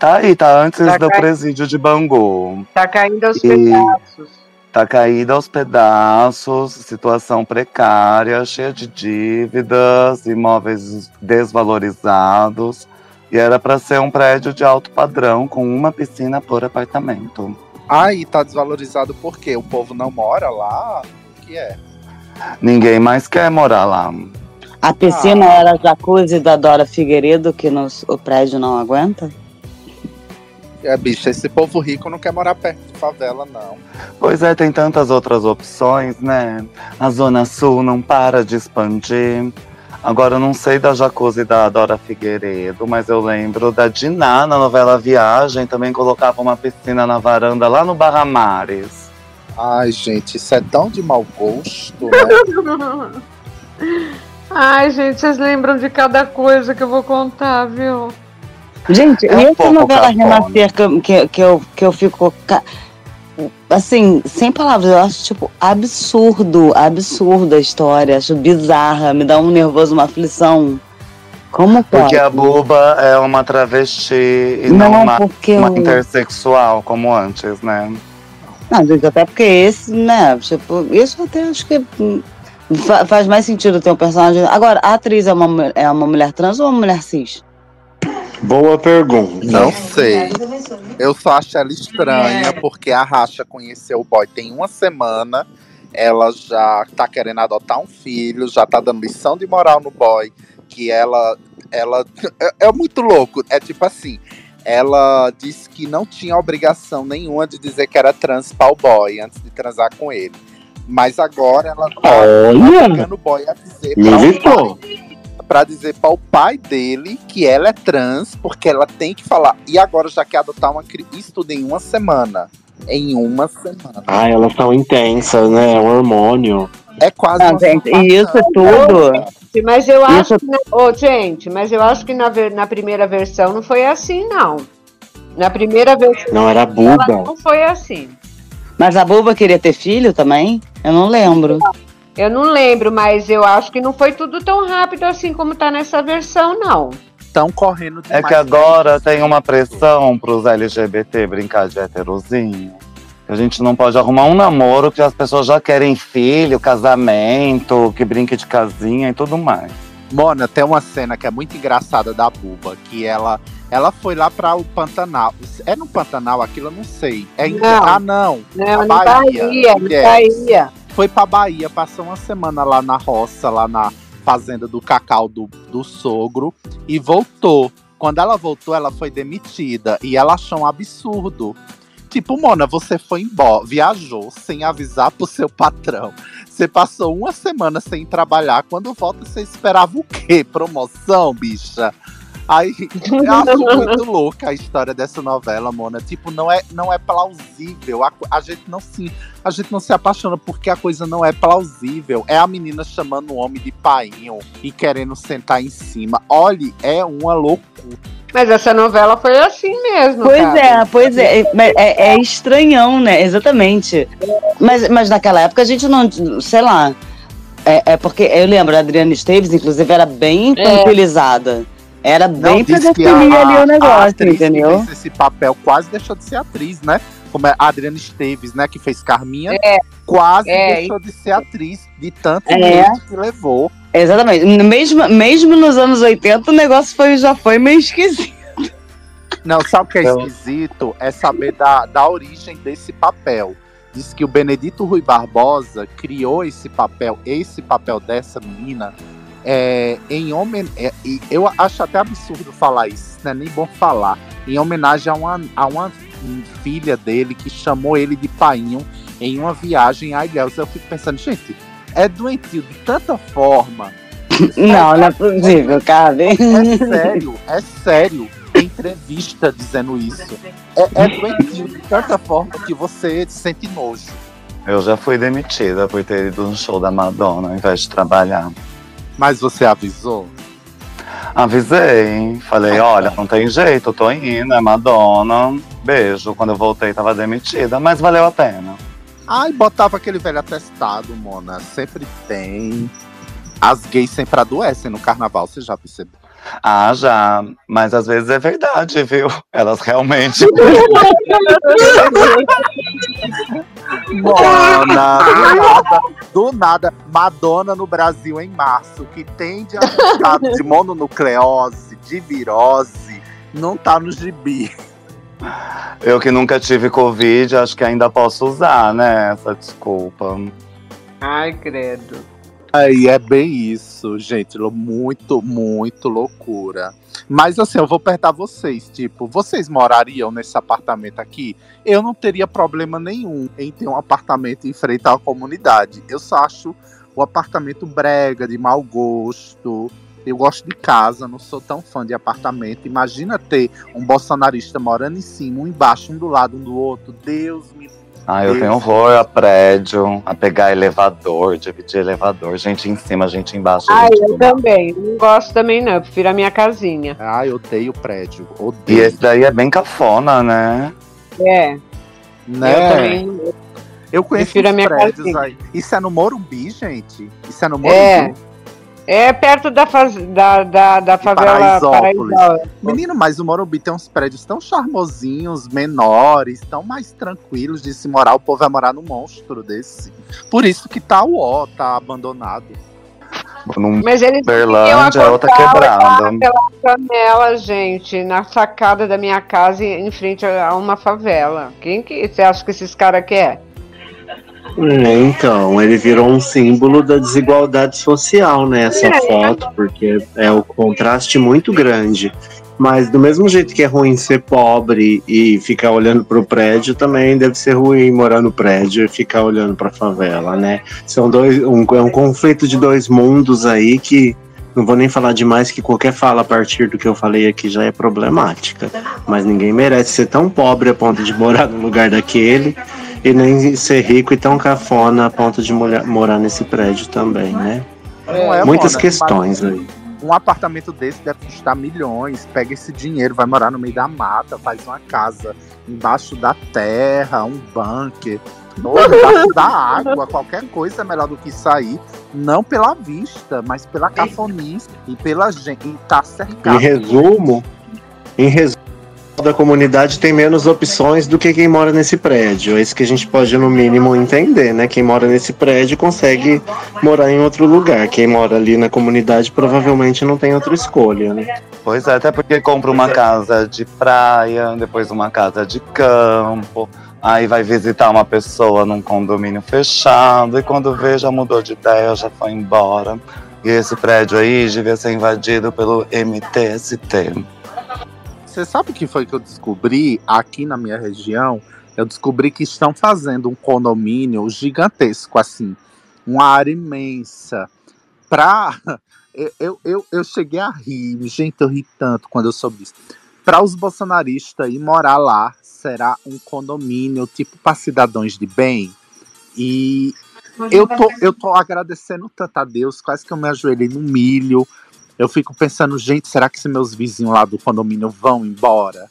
Tá aí, tá antes Tá do cai- presídio de Bangu. Tá caindo aos E- pedaços. Tá caída aos pedaços, situação precária, cheia de dívidas, imóveis desvalorizados. E era para ser um prédio de alto padrão, com uma piscina por apartamento. Aí tá desvalorizado porque o povo não mora lá? O que é? Ninguém mais quer morar lá. A piscina Ah. era a jacuzzi da Dora Figueiredo, que nos- o prédio não aguenta? É, bicho, esse povo rico não quer morar perto de favela, não. Pois é, tem tantas outras opções, né? A Zona Sul não para de expandir. Agora eu não sei da jacuzzi da Dora Figueiredo, mas eu lembro da Diná na novela Viagem, também colocava uma piscina na varanda lá no Barra Mares. Ai, gente, isso é tão de mau gosto, né? [LAUGHS] Ai, gente, vocês lembram de cada coisa que eu vou contar, viu? Gente, É um e essa novela. Renascer que, eu- que, que, eu, que eu fico. Assim, sem palavras, eu acho, tipo, absurdo, absurdo a história. Acho bizarra, me dá um nervoso, uma aflição. Como pode? Porque a Buba é uma travesti e não, Não, uma, uma eu... intersexual, como antes, né? Não, gente, até porque esse, né, tipo, isso até acho que fa- faz mais sentido ter um personagem. Agora, a atriz é uma, é uma mulher trans ou uma mulher cis? Boa pergunta. Não sei. Eu só acho ela estranha porque a Racha conheceu o boy tem uma semana. Ela já tá querendo adotar um filho, já tá dando lição de moral no boy. Que ela. ela é, é muito louco. É tipo assim. Ela disse que não tinha obrigação nenhuma de dizer que era trans para o boy antes de transar com ele. Mas agora ela tá Olha! o boy a dizer Militou. pra dizer para o pai dele que ela é trans, porque ela tem que falar. E agora já quer adotar uma criança. Isso tudo em uma semana. Em uma semana. Ah, elas são intensas, né? O hormônio. É quase Não, uma gente, e isso tudo. Mas eu acho Isso- que. na- Ô, gente, mas eu acho que na, ver- na primeira versão não foi assim, não. Na primeira versão Não era buba. não foi assim. Mas a Buba queria ter filho também? Eu não lembro. Eu não lembro, mas eu acho que não foi tudo tão rápido assim como tá nessa versão, não. Estão correndo É demais. que agora tem uma pressão pros LGBT brincar de heterozinho. A gente não pode arrumar um namoro que as pessoas já querem filho, casamento, que brinque de casinha e tudo mais. Mona, tem uma cena que é muito engraçada da Buba, que ela ela foi lá para o Pantanal. É no Pantanal aquilo, eu não sei. É em... Não. Ah, não. Não, Na não Bahia, Bahia, não mulheres. Bahia. Foi pra Bahia, passou uma semana lá na roça, lá na fazenda do cacau do, do sogro, e voltou. Quando ela voltou, ela foi demitida. E ela achou um absurdo. Tipo, Mona, você foi embora, viajou sem avisar pro seu patrão. Você passou uma semana sem trabalhar. Quando volta, você esperava o quê? Promoção, bicha? Aí, eu acho [LAUGHS] muito louca a história dessa novela, Mona. Tipo, não é, não é plausível. A, a gente não se a gente não se apaixona porque a coisa não é plausível. É a menina chamando o homem de painho e querendo sentar em cima. Olhe, é uma loucura. Mas essa novela foi assim mesmo. Pois cara. é, pois é. É, é- é estranhão, né? Exatamente. Mas, mas naquela época a gente não. Sei lá. É, é porque eu lembro, a Adriana Esteves, inclusive, era bem infantilizada. Era bem pra diz que definir ali o a negócio, entendeu? Que fez esse papel quase deixou de ser atriz, né? Como é a Adriana Esteves, né? Que fez Carminha. Quase É, deixou de ser atriz de tanto É. que levou. Exatamente. Mesmo, mesmo nos anos 80, o negócio foi, já foi meio esquisito. Não, sabe o que é Então- esquisito? É saber da, da origem desse papel. Diz que o Benedito Rui Barbosa criou esse papel, esse papel dessa menina, é, em homenagem. eu acho até absurdo falar isso, não é nem bom falar. Em homenagem a uma, a uma filha dele que chamou ele de painho em uma viagem a Ilhéus. Eu fico pensando, gente, é doentio de tanta forma. [LAUGHS] Não, não é possível, cara. É sério, é sério. Entrevista dizendo isso. É, é doentio de tanta forma que você sente nojo. Eu já fui demitida por ter ido no show da Madonna ao invés de trabalhar. Mas você avisou? Avisei. Falei, olha, não tem jeito, eu tô indo, é Madonna. Beijo. Quando eu voltei, tava demitida, mas valeu a pena. Ai, botava aquele velho atestado, Mona. Sempre tem. As gays sempre adoecem no carnaval, você já percebeu? Ah, já. Mas às vezes é verdade, viu? Elas realmente. [LAUGHS] Mona, do nada, do nada, Madonna no Brasil em março, que tem diagnosticado de mononucleose, de virose, não tá no gibi. Eu que nunca tive Covid, acho que ainda posso usar, né? Essa desculpa. Ai, credo. Aí é bem isso, gente. Muito, muito loucura. Mas assim, eu vou perguntar a vocês, tipo, vocês morariam nesse apartamento aqui? Eu não teria problema nenhum em ter um apartamento em frente à comunidade. Eu só acho o apartamento brega, de mau gosto. Eu gosto de casa, não sou tão fã de apartamento. Imagina ter um bolsonarista morando em cima, um embaixo, um do lado, um do outro. Deus me Ah, eu tenho horror a prédio, a pegar elevador, dividir elevador, gente em cima, gente embaixo. Ai, gente eu também. Não gosto também, não. Eu prefiro a minha casinha. Ai, eu odeio prédio. E Odeio. esse daí é bem cafona, né? É, eu né? também. Eu conheço Prefiro a minha prédios casinha. aí. Isso é no Morumbi, gente? Isso é no Morumbi? É. É perto da, faz... da, da, da favela Paraisópolis. Paraisópolis. Menino, mas o Morumbi tem uns prédios tão charmosinhos, menores, tão mais tranquilos de se morar. O povo vai morar num monstro desse. Por isso que tá o ó, tá abandonado. Num Mas eles Berlândia, iam outra quebrada. pela janela, gente, na sacada da minha casa, em frente a uma favela. Quem que você acha que esses caras querem? É, então, ele virou um símbolo da desigualdade social, né? Essa É. foto, porque é o contraste muito grande. Mas do mesmo jeito que é ruim ser pobre e ficar olhando pro prédio, também deve ser ruim morar no prédio e ficar olhando pra favela, né? São dois, um, é um conflito de dois mundos aí que não vou nem falar demais que qualquer fala a partir do que eu falei aqui já é problemática. Mas ninguém merece ser tão pobre a ponto de morar no lugar daquele e nem ser rico e tão cafona a ponto de morar nesse prédio também, né? É, Muitas questões aí. Um apartamento desse deve custar milhões. Pega esse dinheiro, vai morar no meio da mata, faz uma casa embaixo da terra, um bunker. Ou embaixo da água, qualquer coisa é melhor do que aí. Não pela vista, mas pela cafonice e pela gente. E tá cercado. Em resumo, em resumo, da comunidade tem menos opções do que quem mora nesse prédio. É isso que a gente pode, no mínimo, entender, né? Quem mora nesse prédio consegue morar em outro lugar. Quem mora ali na comunidade provavelmente não tem outra escolha, né? Pois é, até porque compra uma casa de praia, depois uma casa de campo, aí vai visitar uma pessoa num condomínio fechado, e quando vê já mudou de ideia, já foi embora. E esse prédio aí devia ser invadido pelo MTST. Você sabe o que foi que eu descobri aqui na minha região? Eu descobri que estão fazendo um condomínio gigantesco, assim, uma área imensa. Pra. [LAUGHS] Eu, eu, eu, cheguei a rir, gente, eu ri tanto quando eu soube disso. Para os bolsonaristas ir morar lá, será um condomínio tipo para cidadãos de bem. E eu tô, eu tô agradecendo tanto a Deus, quase que eu me ajoelhei no milho. Eu fico pensando, gente, será que se meus vizinhos lá do condomínio vão embora?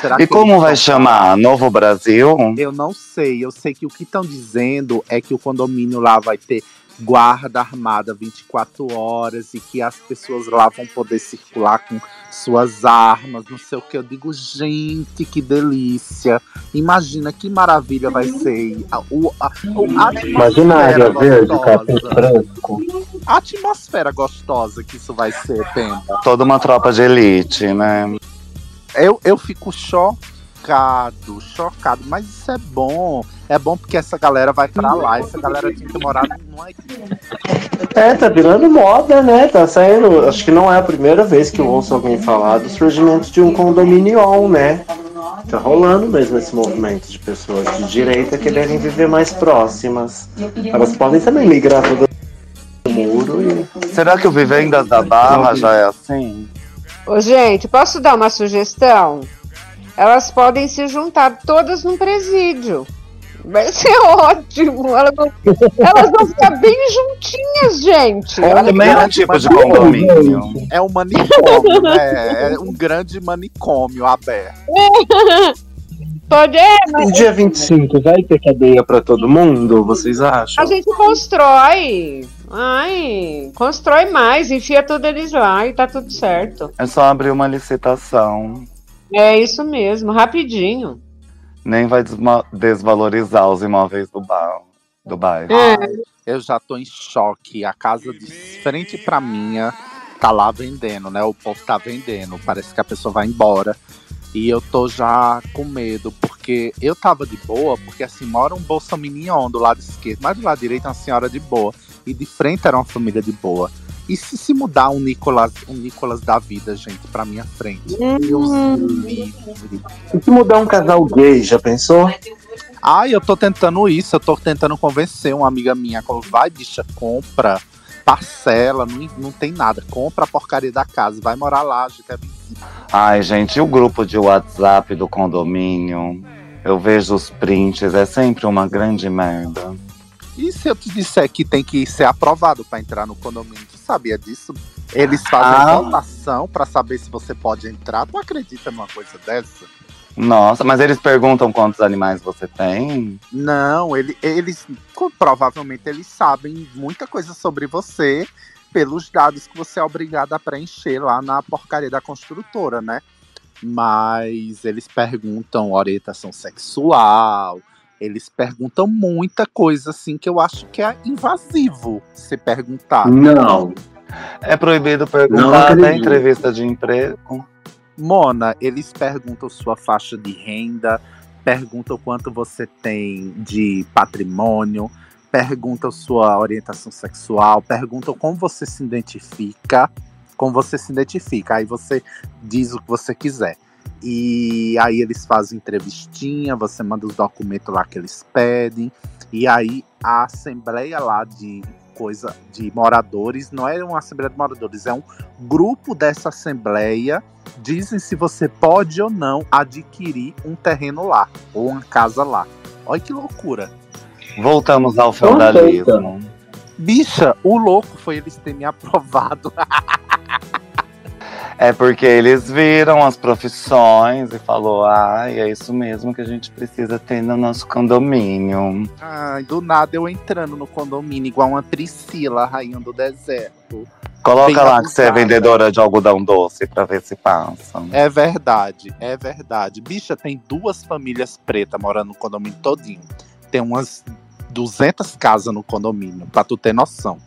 Será E como vai chamar? Novo Brasil? Eu não sei. Eu sei que o que estão dizendo é que o condomínio lá vai ter guarda armada 24 horas e que as pessoas lá vão poder circular com suas armas, não sei o que. Eu digo, gente, que delícia. Imagina que maravilha vai ser. A, o, a, o- a Imaginária verde, capim gostosa. branco. A atmosfera gostosa que isso vai ser, Pemba. Toda uma tropa de elite, né? Eu, eu fico chocado, chocado, mas isso é bom. É bom porque essa galera vai pra lá, essa galera tinha que morar numa É, tá virando moda, né? Tá saindo. Acho que não é a primeira vez que eu ouço alguém falar do surgimento de um condominion, né? Tá rolando mesmo esse movimento de pessoas de direita quererem viver mais próximas. Elas podem também migrar todo o muro e. Será que o Vivendas da Barra já é assim? Ô, gente, posso dar uma sugestão? Elas podem se juntar todas num presídio. Vai ser [LAUGHS] ótimo. Elas vão, elas vão ficar bem juntinhas, gente. Olha, Também é um grande tipo de manicômio. condomínio. É um manicômio, né? É um grande manicômio aberto. Pode é, mas E dia 25 vai ter cadeia pra todo mundo, vocês acham? a gente constrói. Ai, constrói mais, enfia tudo eles lá e tá tudo certo. É só abrir uma licitação. É isso mesmo, rapidinho. Nem vai desvalorizar os imóveis do, ba do bairro. É. Eu já tô em choque. A casa de frente pra minha tá lá vendendo, né? O povo tá vendendo. Parece que a pessoa vai embora. E eu tô já com medo, porque eu tava de boa, porque assim, mora um bolsominion do lado esquerdo, mas do lado direito é uma senhora de boa. E de frente era uma família de boa. E se se mudar um Nicolas, um Nicolas da vida, gente, pra minha frente? Deus me livre. E se mudar um casal gay, já pensou? Ai, eu tô tentando isso, eu tô tentando convencer uma amiga minha. Falou, vai, bicha, compra, parcela, não, não tem nada. Compra a porcaria da casa, vai morar lá, a gente é vizinho. Ai, gente, e o grupo de WhatsApp do condomínio? Eu vejo os prints, é sempre uma grande merda. E se eu te disser que tem que ser aprovado pra entrar no condomínio, tu sabia disso? Eles fazem Ah. votação pra saber se você pode entrar. Tu acredita numa coisa dessa? Nossa, mas eles perguntam quantos animais você tem? Não, ele- eles provavelmente eles sabem muita coisa sobre você pelos dados que você é obrigado a preencher lá na porcaria da construtora, né? Mas eles perguntam orientação sexual, eles perguntam muita coisa assim que eu acho que é invasivo se perguntar. Não. É proibido perguntar acredito. entrevista de emprego. Mona, eles perguntam sua faixa de renda, perguntam quanto você tem de patrimônio, perguntam sua orientação sexual, perguntam como você se identifica, como você se identifica. Aí você diz o que você quiser. E aí eles fazem entrevistinha, você manda os documentos lá que eles pedem. E aí a assembleia lá de coisa de moradores, não é uma assembleia de moradores, é um grupo dessa assembleia dizem se você pode ou não adquirir um terreno lá, ou uma casa lá. Olha que loucura. Voltamos ao feudalismo. Bicha, o louco foi eles terem me aprovado. [LAUGHS] É porque eles viram as profissões e falou, ai, é isso mesmo que a gente precisa ter no nosso condomínio. Ai, do nada eu entrando no condomínio, igual uma Priscila, rainha do deserto. Coloca Bem lá que você é vendedora de algodão doce pra ver se passa. É verdade, é verdade. Bicha, tem duas famílias pretas morando no condomínio todinho. Tem umas 200 casas no condomínio, pra tu ter noção.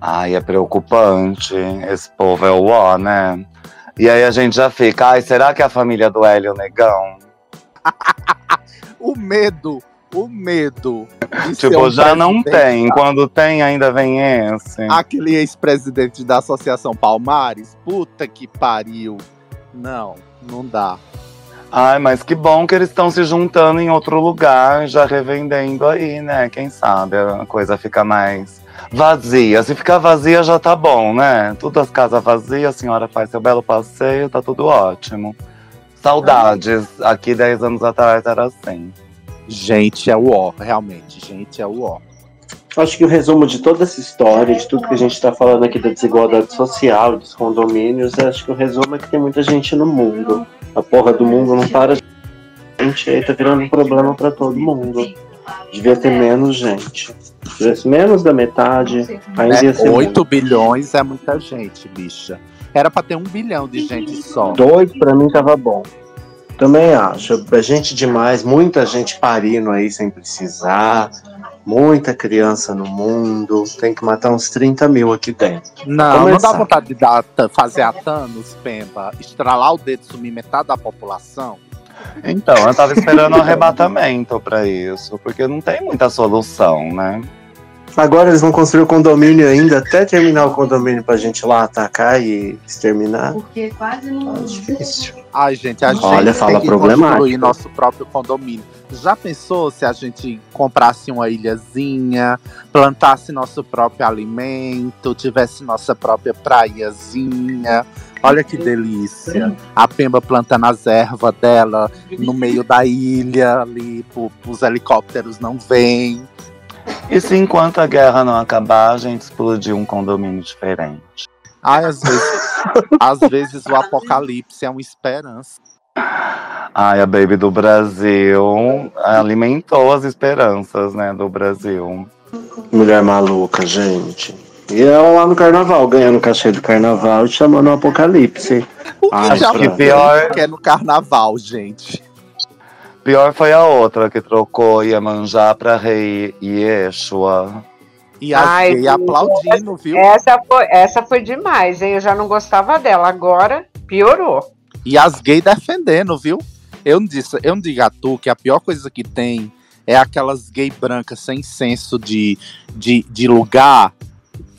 Ai, é preocupante. Esse povo é o ó, né? E aí a gente já fica, ai, será que é a família do Hélio Negão? [LAUGHS] O medo, o medo. Tipo, um já não tem. Quando tem, ainda vem esse. Aquele ex-presidente da Associação Palmares, puta que pariu. Não, não dá. Ai, mas que bom que eles estão se juntando em outro lugar, já revendendo aí, né? Quem sabe a coisa fica mais vazia. Se ficar vazia já tá bom, né? Tudo as casas vazias, a senhora faz seu belo passeio, tá tudo ótimo. Saudades. Aqui 10 anos atrás era assim. Gente é o ó, realmente, gente é o ó. Acho que o resumo de toda essa história, de tudo que a gente está falando aqui da desigualdade social, dos condomínios, acho que o resumo é que tem muita gente no mundo. A porra do mundo não para de gente, aí tá virando um problema para todo mundo. Devia ter menos gente. Se tivesse menos da metade, ainda ia É, ser 8 bilhões é muita gente, bicha. Era pra ter um bilhão de gente só. Dois pra mim tava bom. Também acho. É gente demais, muita gente parindo aí sem precisar, muita criança no mundo. Tem que matar uns 30 mil aqui dentro. Não, não dá vontade de dar, fazer a Thanos, Pemba, estralar o dedo e sumir metade da população? Então, eu tava esperando um arrebatamento pra isso, porque não tem muita solução, né? Agora eles vão construir o condomínio ainda, até terminar o condomínio pra gente lá atacar e exterminar. Porque quase não. Tá difícil. Ai, gente, a Olha, gente fala tem que problemático. construir nosso próprio condomínio. Já pensou se a gente comprasse uma ilhazinha, plantasse nosso próprio alimento, tivesse nossa própria praiazinha, Olha que delícia. A Pemba plantando as ervas dela no meio da ilha, ali, pro, os helicópteros não vêm. E se enquanto a guerra não acabar, a gente explodir um condomínio diferente? Ai, às vezes, às vezes o [LAUGHS] apocalipse é uma esperança. Ai, a Baby do Brasil alimentou as esperanças, né, do Brasil. Mulher maluca, gente. E ela lá no carnaval, ganhando cachê do carnaval e chamando o apocalipse. Ai, Acho que pra- pior, Que é no carnaval, gente. pior foi a outra que trocou Iemanjá pra Rei Yeshua. E Ai, gay aplaudindo, viu? Essa foi, essa foi demais, hein? Eu já não gostava dela. Agora piorou. E as gays defendendo, viu? Eu não, disse, eu não digo a tu que a pior coisa que tem é aquelas gay brancas sem senso de, de, de lugar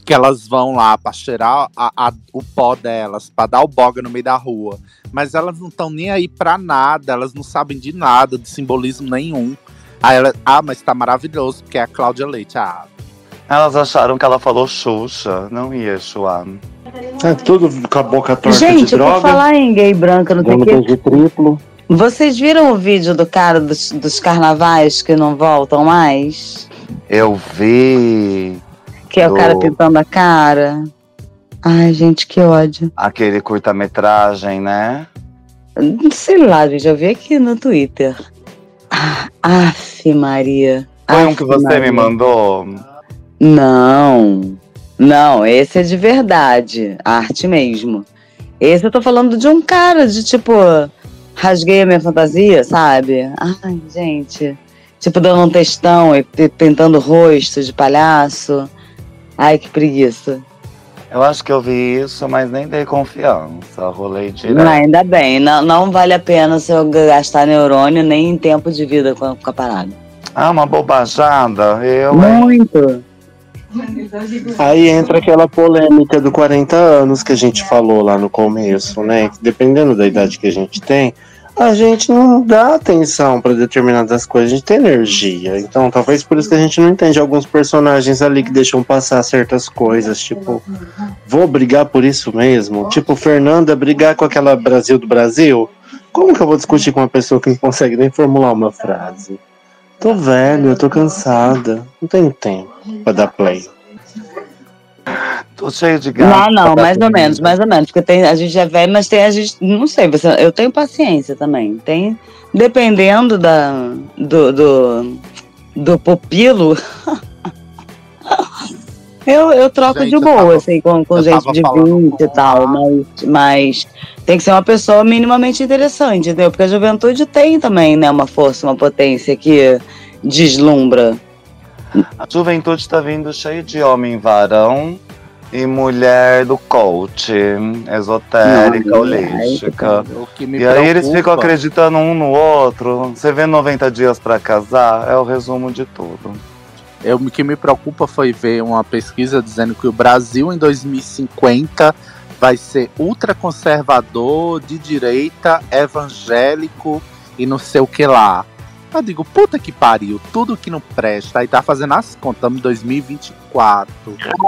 que elas vão lá pra cheirar a- a- o pó delas, pra dar o boga no meio da rua. Mas elas não estão nem aí pra nada, elas não sabem de nada, de simbolismo nenhum. Aí ela, ah, mas tá maravilhoso, porque é a Cláudia Leite. Ah, Elas acharam que ela falou Xuxa, não Yeshua. É tudo com a boca torta de Gente, por droga. falar em gay branca, não tem Dando que. triplo. Vocês viram o vídeo do cara dos, dos carnavais que não voltam mais? Eu vi Que é o Do- cara pintando a cara. Ai, gente, que ódio. aquele curta-metragem, né? Sei lá, gente, eu vi aqui no Twitter. Ah, Aff, Maria. Foi um que você Maria. me mandou. Não, não, esse é de verdade, arte mesmo. Esse eu tô falando de um cara de tipo, rasguei a minha fantasia, sabe? Ai, gente. Tipo, dando um textão e pintando rosto de palhaço. Ai, que preguiça. Eu acho que eu vi isso, mas nem dei confiança. Rolei direto. Não, ainda bem, não, não vale a pena se eu gastar neurônio nem em tempo de vida com a, com a parada. Ah, uma bobajada. Eu, hein? Aí entra aquela polêmica do 40 anos que a gente falou lá no começo, né? Que dependendo da idade que a gente tem, a gente não dá atenção para determinadas coisas, a gente tem energia. Então, talvez por isso que a gente não entende alguns personagens ali que deixam passar certas coisas, tipo, vou brigar por isso mesmo? Tipo, Fernanda brigar com aquela Brasil do Brasil? Como que eu vou discutir com uma pessoa que não consegue nem formular uma frase? Tô velho, eu tô cansada, não tenho tempo pra dar play. Tô cheio de gato. Não, não, pra mais ou menos, mais ou menos. Porque tem, a gente é velho, mas tem a gente. Não sei, você, eu tenho paciência também. Tem. Dependendo da, do, do, do pupilo. [LAUGHS] eu, eu troco Gente, de boa, tava- assim, com, com gente de falando 20 e tal, mas, mas tem que ser uma pessoa minimamente interessante, entendeu? Porque a juventude tem também, né, uma força, uma potência que deslumbra. A juventude tá vindo cheio de homem varão e mulher do coach, esotérica, Não, holística. O que me E aí eles ficam acreditando um no outro. Você vê 90 dias pra casar, é o resumo de tudo. Eu, o que me preocupa foi ver uma pesquisa dizendo que o Brasil em 2050 vai ser ultraconservador, de direita, evangélico e não sei o que lá. Eu digo, puta que pariu, tudo que não presta. Aí tá fazendo as contas, estamos em 2024.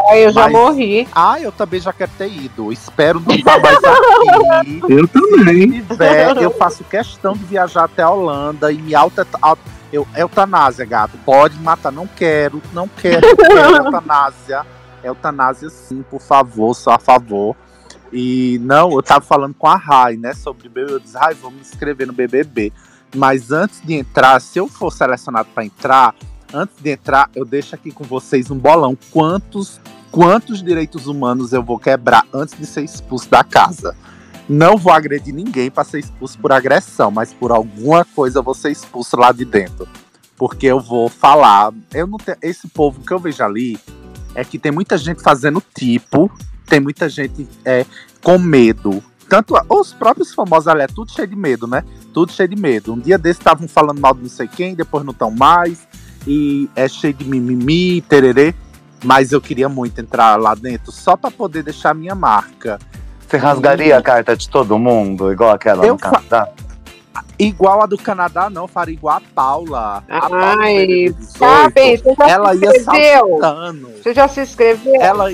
Aí eu já Mas- morri. Ah, eu também já quero ter ido. Espero não estar mais aqui. [LAUGHS] Eu também. Se tiver, eu faço questão de viajar até a Holanda e me auto, auto eu, eutanásia, gato. Pode matar, não quero, não quero, não quero [LAUGHS] eutanásia. Eutanásia sim, por favor, só a favor. E não, eu tava falando com a Rai, né, sobre BBB. Eu disse, Rai, vamos me inscrever no BBB. Mas antes de entrar, se eu for selecionado para entrar, antes de entrar, eu deixo aqui com vocês um bolão. Quantos, quantos direitos humanos eu vou quebrar antes de ser expulso da casa? Não vou agredir ninguém para ser expulso por agressão, mas por alguma coisa eu vou ser expulso lá de dentro. Porque eu vou falar. Eu não tenho, esse povo que eu vejo ali é que tem muita gente fazendo tipo, tem muita gente é, com medo. Tanto os próprios famosos ali é tudo cheio de medo, né? Tudo cheio de medo. Um dia desses estavam falando mal de não sei quem, depois não estão mais. E é cheio de mimimi, tererê. Mas eu queria muito entrar lá dentro só para poder deixar minha marca. Você rasgaria a carta de todo mundo, igual aquela Eu no fa- Canadá? Igual a do Canadá, não, faria igual a Paula. A Paula Ai, BBB 18, Sabe, você já ela se ia inscreveu? Você já se inscreveu? Ela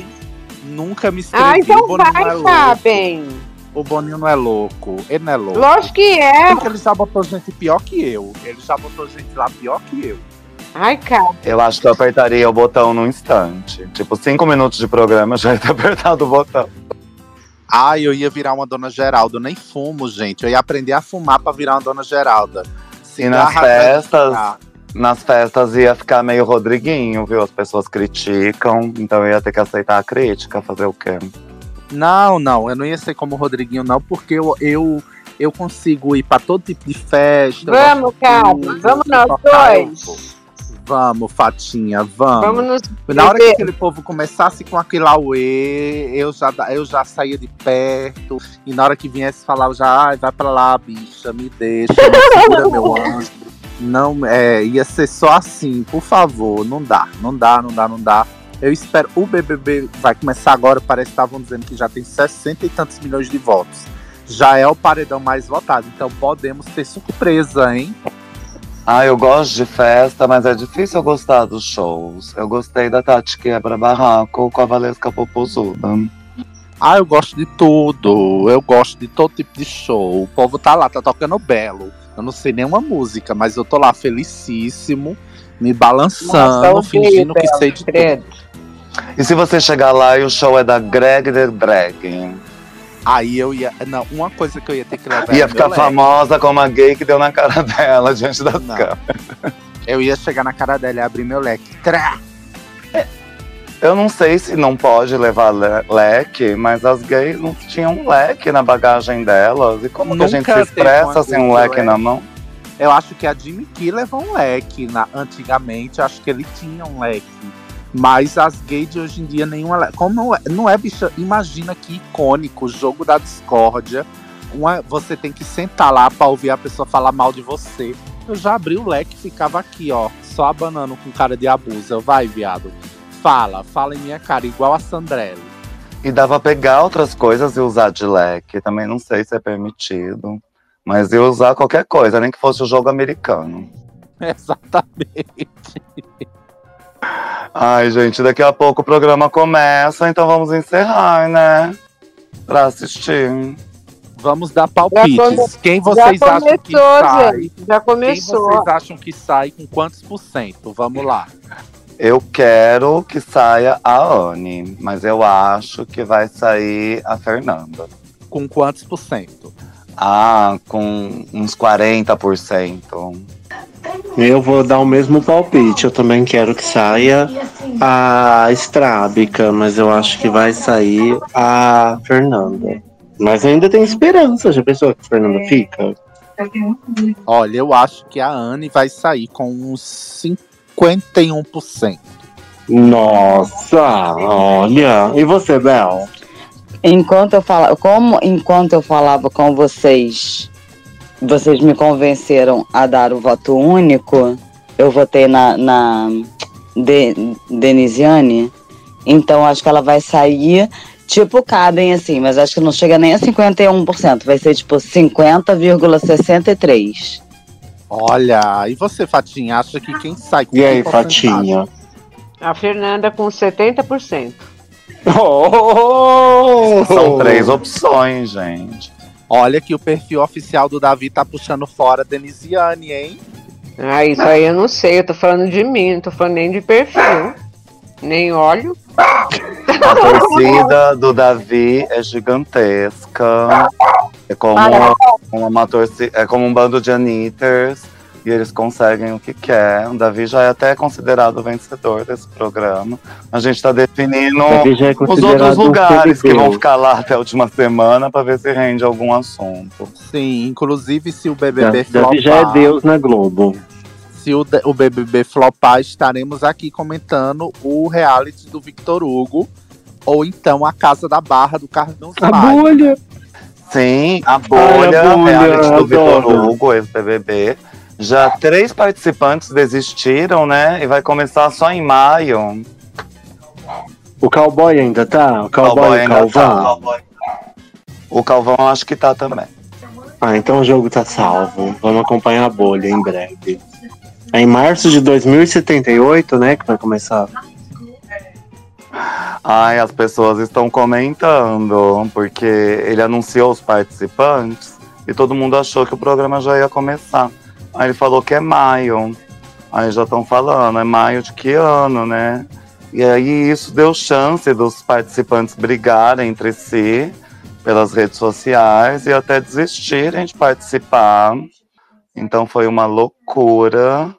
nunca me inscrevi, Ah, então vai, Elo. O Boninho não é louco. Ele não é louco. Lógico que é. Porque ele já botou gente pior que eu. Ele já botou gente lá pior que eu. Ai, cara. Eu acho que eu apertaria o botão num instante. Tipo, cinco minutos de programa eu já ia ter [LAUGHS] apertado o botão. Ai, eu ia virar uma dona Geralda. Eu nem fumo, gente. Eu ia aprender a fumar pra virar uma dona Geralda. E nas festas, nas festas ia ficar meio Rodriguinho, viu? As pessoas criticam, então eu ia ter que aceitar a crítica, fazer o quê? Não, não. Eu não ia ser como o Rodriguinho, não, porque eu, eu, eu consigo ir pra todo tipo de festa. Vamos, tudo, Vamos nós dois. vou. Vamos, Fatinha, vamos. Vamos nos. Na hora que aquele povo começasse com aquele auê, eu já, eu já saía de perto. E na hora que viesse falar, eu já, ai, vai pra lá, bicha, me deixa, me segura meu [LAUGHS] anjo. Não, é, ia ser só assim, por favor, não dá, não dá, não dá, não dá. Eu espero, o BBB vai começar agora, parece que estavam dizendo que já tem 60 e tantos milhões de votos. Já é o paredão mais votado, então podemos ter surpresa, hein? Ah, eu gosto de festa, mas é difícil eu gostar dos shows. Eu gostei da Tati Quebra Barraco com a Valesca Popozuda. Ah, eu gosto de tudo. Eu gosto de todo tipo de show. O povo tá lá, tá tocando belo. Eu não sei nenhuma música, mas eu tô lá felicíssimo, me balançando, Nossa, fingindo que sei de tudo. E se você chegar lá e o show é da Greg the Drag? Aí eu ia. Não, uma coisa que eu ia ter que levar. Ia era ficar meu leque. famosa como a gay que deu na cara [LAUGHS] dela diante das Não. câmeras. Eu ia chegar na cara dela e abrir meu leque. Trá! Eu não sei se não pode levar le- leque, mas as gays não tinham um leque na bagagem delas. E como que a gente se Nunca expressa sem um com leque na leque. mão? Eu acho que a Jimmy Key levou um leque. Na, antigamente, eu acho que ele tinha um leque. Mas as gays de hoje em dia, nenhuma. Como não é, não é, bicha? Imagina que icônico, o jogo da discórdia. Uma, você tem que sentar lá pra ouvir a pessoa falar mal de você. Eu já abri o leque e ficava aqui, ó, só abanando com cara de abuso. Eu, vai, viado. Fala, fala em minha cara, igual a Sandrelli. E dava pra pegar outras coisas e usar de leque. Também não sei se é permitido. Mas ia usar qualquer coisa, nem que fosse o jogo americano. [LAUGHS] Exatamente. Ai, gente, daqui a pouco o programa começa, então vamos encerrar, né? Pra assistir. Vamos dar palpites. come- Quem vocês Já acham que começou, sai? gente. Já Quem começou. vocês acham que sai com quantos por cento? Vamos lá. Eu quero que saia a Anne, mas eu acho que vai sair a Fernanda. Com quantos por cento? Ah, com uns 40%. Eu vou dar o mesmo palpite. Eu também quero que saia a Strábica, mas eu acho que vai sair a Fernanda. Mas ainda tem esperança. Já pensou que a Fernanda fica? Olha, eu acho que a Anne vai sair com uns 51%. Nossa, olha. E você, Bel? Enquanto eu falava, como enquanto eu falava com vocês, vocês me convenceram a dar o voto único, eu votei na, na De- Denisiane, então acho que ela vai sair tipo cabem assim, mas acho que não chega nem a 51%, vai ser tipo 50,63%. Olha, e você, Fatinha, acha que quem sai com E aí? Fatinha? A Fernanda com 70%. [LAUGHS] Oh! São três opções, gente. Olha que o perfil oficial do Davi tá puxando fora a Denisiane, hein? Ah, isso aí eu não sei. Eu tô falando de mim, não tô falando nem de perfil. Nem olho. A torcida do Davi é gigantesca. É como uma torcida, é como um bando de Anitters. E eles conseguem o que quer. O Davi já é até considerado vencedor desse programa. A gente tá definindo Davi é os outros lugares que vão ficar lá até a última semana para ver se rende algum assunto. Sim, inclusive se o BBB Davi flopar, já é Deus na Globo. se o, o BBB flopar, estaremos aqui comentando o reality do Victor Hugo ou então a Casa da Barra do Carlos A Maia. bolha. Sim, a bolha, Ai, a bolha, reality do Vitor. Hugo, ex-BBB. Já três participantes desistiram, né? E vai começar só em maio. O cowboy ainda tá? O cowboy, o ainda calvão? tá. O Calvão eu acho que tá também. Ah, então o jogo tá salvo. Vamos acompanhar a bolha em breve. É em março de 2078, né, que vai começar. Ai, as pessoas estão comentando, porque ele anunciou os participantes e todo mundo achou que o programa já ia começar. Aí ele falou que é maio. Aí já estão falando, é maio de que ano, né? E aí isso deu chance dos participantes brigarem entre si pelas redes sociais e até desistirem de participar. Então foi uma loucura.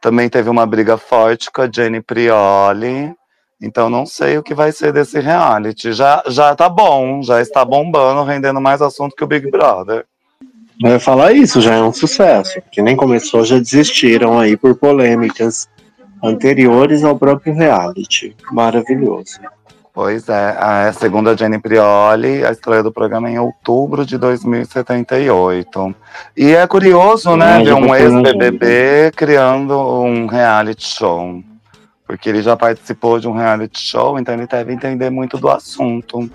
Também teve uma briga forte com a Jenny Prioli. Então não sei o que vai ser desse reality. Já, já tá bom, já está bombando, rendendo mais assunto que o Big Brother. Eu ia falar isso, já é um sucesso. Que nem começou, já desistiram aí por polêmicas anteriores ao próprio reality. Maravilhoso. Pois é, a segunda Jenny Prioli, a estreia do programa é em outubro de 2078. E é curioso, né, ver um ex-BBB criando um reality show. Porque ele já participou de um reality show, então ele deve entender muito do assunto.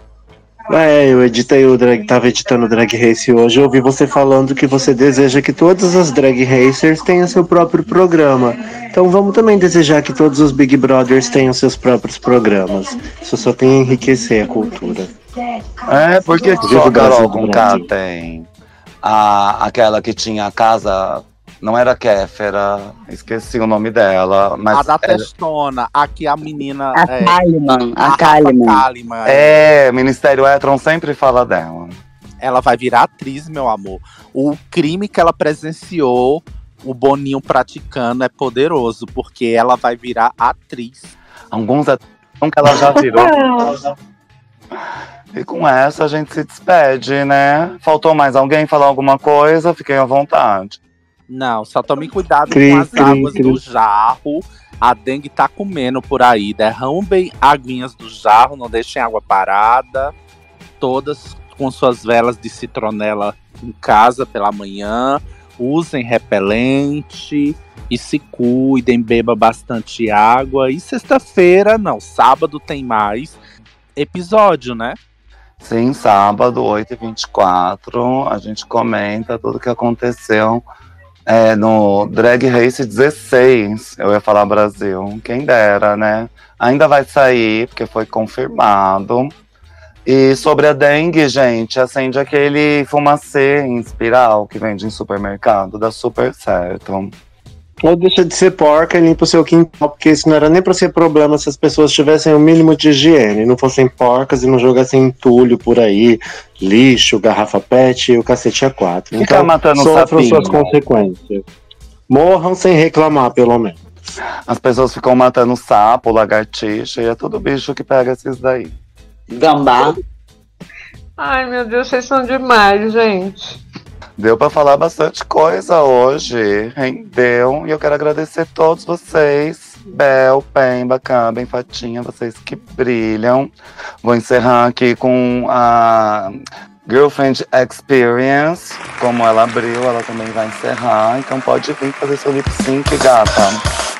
É, eu editei o drag, tava editando o Drag Race hoje, eu ouvi você falando que você deseja que todas as drag racers tenham seu próprio programa. Então vamos também desejar que todos os Big Brothers tenham seus próprios programas. Isso só tem a enriquecer a cultura. É, porque só Carol K Brasil. tem a, aquela que tinha a casa, não era Kéfera, esqueci o nome dela, mas a da ela- testona, aqui a menina. A é, Kalimann, a Rafa Kalimann. Kalimann, é. é, Ministério Etron sempre fala dela. Ela vai virar atriz, meu amor. O crime que ela presenciou, o Boninho praticando, é poderoso, porque ela vai virar atriz. Alguns é tão que ela já virou. [LAUGHS] E com essa a gente se despede, né? Faltou mais alguém falar alguma coisa? Fiquem à vontade. Não, só tome cuidado Cri, com as cri, águas cri. do jarro. A dengue tá comendo por aí. Derramem aguinhas do jarro, não deixem água parada. Todas com suas velas de citronela em casa pela manhã. Usem repelente e se cuidem, beba bastante água. E sexta-feira, não, sábado tem mais episódio, né? Sim, sábado, 8h24, a gente comenta tudo que aconteceu é, no Drag Race 16. Eu ia falar Brasil, quem dera, né? Ainda vai sair, porque foi confirmado. E sobre a dengue, gente, acende aquele fumacê em espiral que vende em supermercado, dá super certo. Ou deixa de ser porca e limpa o seu quintal, porque isso não era nem pra ser problema se as pessoas tivessem o mínimo de higiene, não fossem porcas e não jogassem entulho por aí, lixo, garrafa pet e o cacete a quatro. Ficar matando sofram sapinho. suas consequências. Morram sem reclamar, pelo menos. As pessoas ficam matando sapo, lagartixa, e é tudo bicho que pega esses daí. Gambá. Ai, meu Deus, vocês são demais, gente. Deu pra falar bastante coisa hoje, rendeu. E eu quero agradecer todos vocês. Bel, Pemba, Caben, Fatinha, vocês que brilham. Vou encerrar aqui com a Girlfriend Experience. Como ela abriu, ela também vai encerrar. Então pode vir fazer seu lip sync, gata.